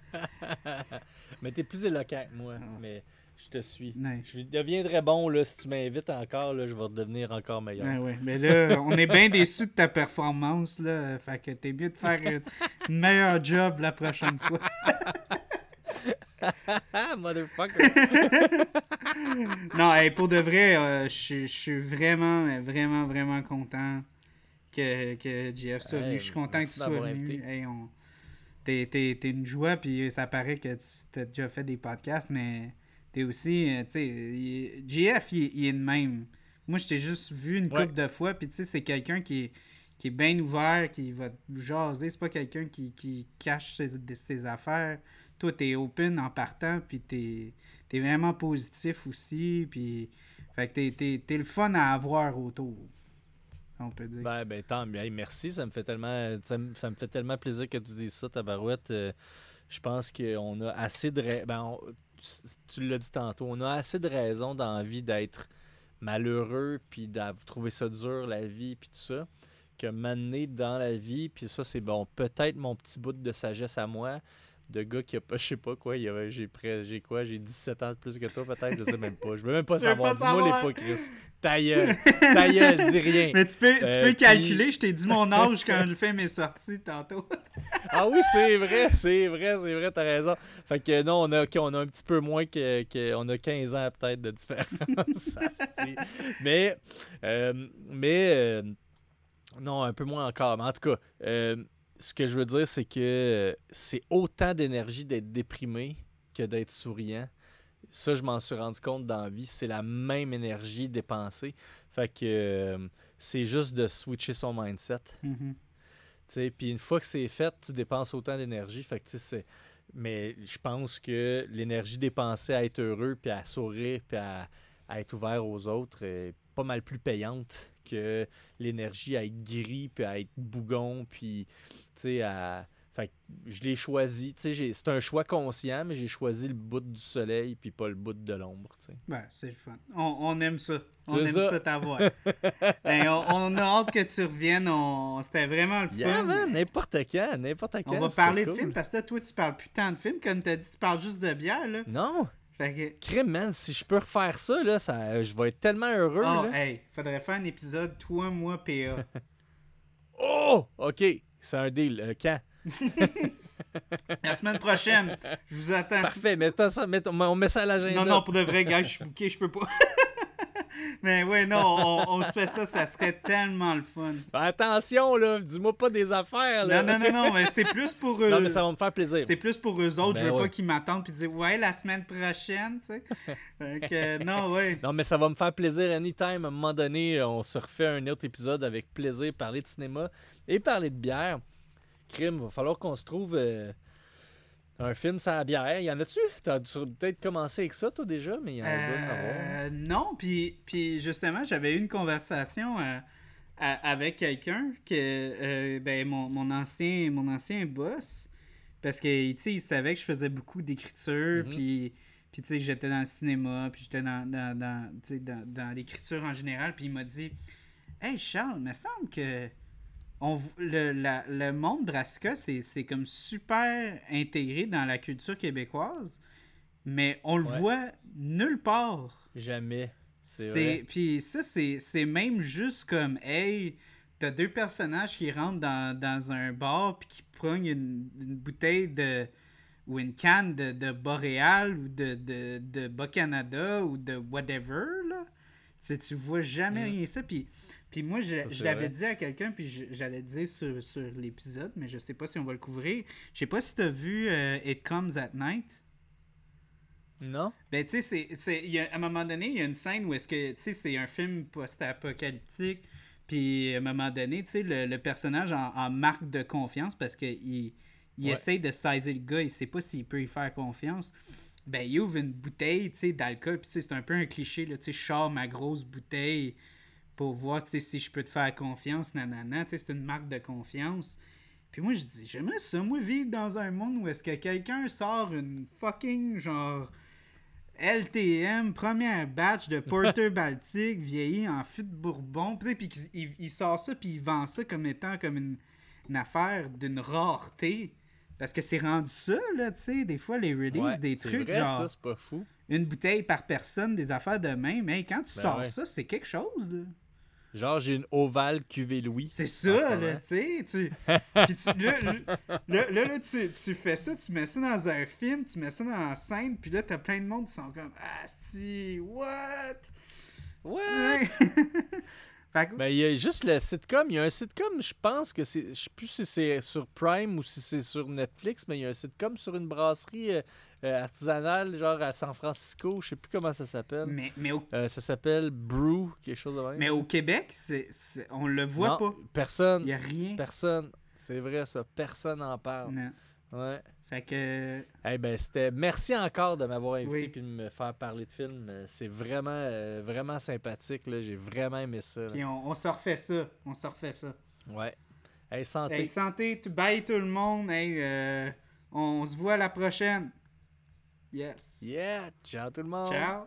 mais t'es plus éloquent que moi. Ah. Mais je te suis. Je deviendrai bon là, si tu m'invites encore, là, je vais devenir encore meilleur. Ouais, Mais là, on est bien déçus de ta performance. Là, fait que t'es mieux de faire un meilleur job la prochaine fois. Motherfucker. non, pour de vrai, euh, je suis vraiment, vraiment, vraiment content que, que JF soit venu. Je suis content que tu sois venu. Hey, on... T'es une joie, puis ça paraît que tu as déjà fait des podcasts, mais T'es aussi, euh, tu sais, GF, il, est le même. Moi, je t'ai juste vu une couple de fois, puis tu sais, c'est quelqu'un qui est, qui est bien ouvert, qui va jaser. C'est pas quelqu'un qui, qui, cache ses, ses affaires. Toi, t'es open en partant, puis t'es es vraiment positif aussi, puis... Fait que t'es le fun à avoir autour. On peut dire. Ben, ben tant mieux. merci, ça me fait tellement ça me, fait tellement plaisir que tu dises ça, Tabarouette. Euh, je pense qu'on a assez de... Ben, tu l'as dit tantôt, on a assez de raisons d'envie d'être malheureux, puis de trouver ça dur, la vie, puis tout ça, que m'amener dans la vie, puis ça, c'est bon, peut-être mon petit bout de sagesse à moi, de gars qui a pas, je sais pas quoi, j'ai j'ai quoi, j'ai 17 ans de plus que toi peut-être, je sais même pas. Je veux même pas savoir. Dis-moi les pas, Chris. Ta gueule, ta gueule, dis rien. Mais tu peux, tu euh, peux calculer, je t'ai dit mon âge quand je fais mes sorties tantôt. ah oui, c'est vrai, c'est vrai, c'est vrai, t'as raison. Fait que non, on a, on a un petit peu moins que, que on a 15 ans peut-être de différence. mais, euh, mais, euh, non, un peu moins encore. Mais en tout cas, ce que je veux dire, c'est que c'est autant d'énergie d'être déprimé que d'être souriant. Ça, je m'en suis rendu compte dans la vie. C'est la même énergie dépensée. Fait que euh, c'est juste de switcher son mindset. Mm-hmm. Puis une fois que c'est fait, tu dépenses autant d'énergie. Fait que c'est. Mais je pense que l'énergie dépensée à être heureux, puis à sourire, puis à, être ouvert aux autres est pas mal plus payante que l'énergie à être gris, puis à être bougon, puis à Fait que je l'ai choisi. Tu sais, c'est un choix conscient, mais j'ai choisi le bout du soleil puis pas le bout de l'ombre. tu sais. Ben, c'est le fun. On, on aime ça. On aime ça. ça, ta voix. Ben, on, on a hâte que tu reviennes. On... C'était vraiment le fun. Yeah, n'importe quand, n'importe quand. on va parler de films parce que toi, tu parles plus tant de films. Comme tu as dit, tu parles juste de bière. Là. Non, Fait que. crime, man, si je peux refaire ça, là, ça je vais être tellement heureux. Oh, là. hey, faudrait faire un épisode, toi, moi, PA. Oh, ok, c'est un deal. Euh, quand? La semaine prochaine, je vous attends. Parfait, mettons ça, mettons- on met ça à l'agenda. Non, non, pour de vrai, gars, je suis bouqué, je peux pas. Mais ouais, non, on, on se fait ça, ça serait tellement le fun. Attention, là, dis-moi pas des affaires, là. Non, non, non, non, mais c'est plus pour eux. Non, mais ça va me faire plaisir. C'est plus pour eux autres. Ben je veux ouais. pas qu'ils m'attendent puis dire ouais la semaine prochaine, tu sais. Que, non, ouais. Non, mais ça va me faire plaisir anytime. À un moment donné, on se refait un autre épisode avec plaisir, parler de cinéma et parler de bière. Crime, va falloir qu'on se trouve euh, un film sans la bière. Y en a-tu? T'as dû peut-être commencé avec ça, toi, déjà, mais il y en a. Euh, non, puis, puis justement, j'avais eu une conversation euh, à- avec quelqu'un que euh, ben, mon, mon ancien mon ancien boss parce que il savait que je faisais beaucoup d'écriture Mhm. puis puis tu sais j'étais dans le cinéma puis j'étais dans dans, dans, dans, dans l'écriture en général puis il m'a dit Hey Charles, il me semble que on, le, la- le monde Brassica, c'est comme super intégré dans la culture québécoise, mais on le Ouais. voit nulle part. Jamais. C'est. Puis ça, c'est c'est même juste comme, hey, t'as deux personnages qui rentrent dans, dans un bar puis qui prennent une, une bouteille de ou une canne de, de Boréal ou de, de, de Bas-Canada ou de whatever, là. Tu, tu vois jamais Mm. rien ça. Puis, puis moi, je, je l'avais dit à quelqu'un, puis j'allais dire sur, sur l'épisode, mais je sais pas si on va le couvrir. Je sais pas si t'as vu euh, It Comes at Night. Non? Ben, tu sais, c'est- à un moment donné, il y a une scène où est-ce que, tu sais, c'est un film post-apocalyptique, puis à un moment donné, tu sais, le, le personnage en, en marque de confiance parce qu'il il Ouais. essaye de saisir le gars, il sait pas s'il peut y faire confiance. Ben, il ouvre une bouteille, tu sais, d'alcool, puis tu c'est un peu un cliché, là, tu sais, je ma grosse bouteille pour voir, si je peux te faire confiance, nanana, c'est une marque de confiance. Puis moi, je dis, j'aimerais ça, moi, vivre dans un monde où est-ce que quelqu'un sort une fucking, genre, LTM, première batch de Porter Baltic, vieilli en fût de Bourbon, puis il, il sort ça, puis il vend ça comme étant comme une, une affaire d'une rareté. Parce que c'est rendu ça, là, tu sais, des fois, les releases, Ouais, des trucs, vrai, genre, ça, c'est pas fou. une bouteille par personne, des affaires de même, mais quand tu Ben sors ouais. ça, c'est quelque chose, là. Genre, j'ai une ovale cuvée Louis. C'est ce ça, moment. là, tu sais. Tu... Là, là, là, tu, tu fais ça, tu mets ça dans un film, tu mets ça dans la scène, puis là, t'as plein de monde qui sont comme « Asti, what? What? Ouais. fait que, Ben, il y a juste le sitcom. Il y a un sitcom, je pense que c'est. Je sais plus si c'est sur Prime ou si c'est sur Netflix, mais il y a un sitcom sur une brasserie euh, euh, artisanale, genre à San Francisco. Je sais plus comment ça s'appelle. mais, mais, au, Euh, ça s'appelle Brew, quelque chose de même. mais au Québec, c'est, c'est- on le voit Non, pas. Personne. Il a rien. Personne. C'est vrai, ça. Personne n'en parle. Non. Ouais. Fait que... Eh ben, c'était. Merci encore de m'avoir invité Oui. et de me faire parler de films. Euh, C'est vraiment, euh, vraiment sympathique. là. J'ai vraiment aimé ça. Puis on, on se refait ça. On se refait ça. Ouais. Hey, santé. Hey, santé, bye tout le monde. Hey, euh, on se voit la prochaine. Yes. Yeah. Ciao tout le monde. Ciao.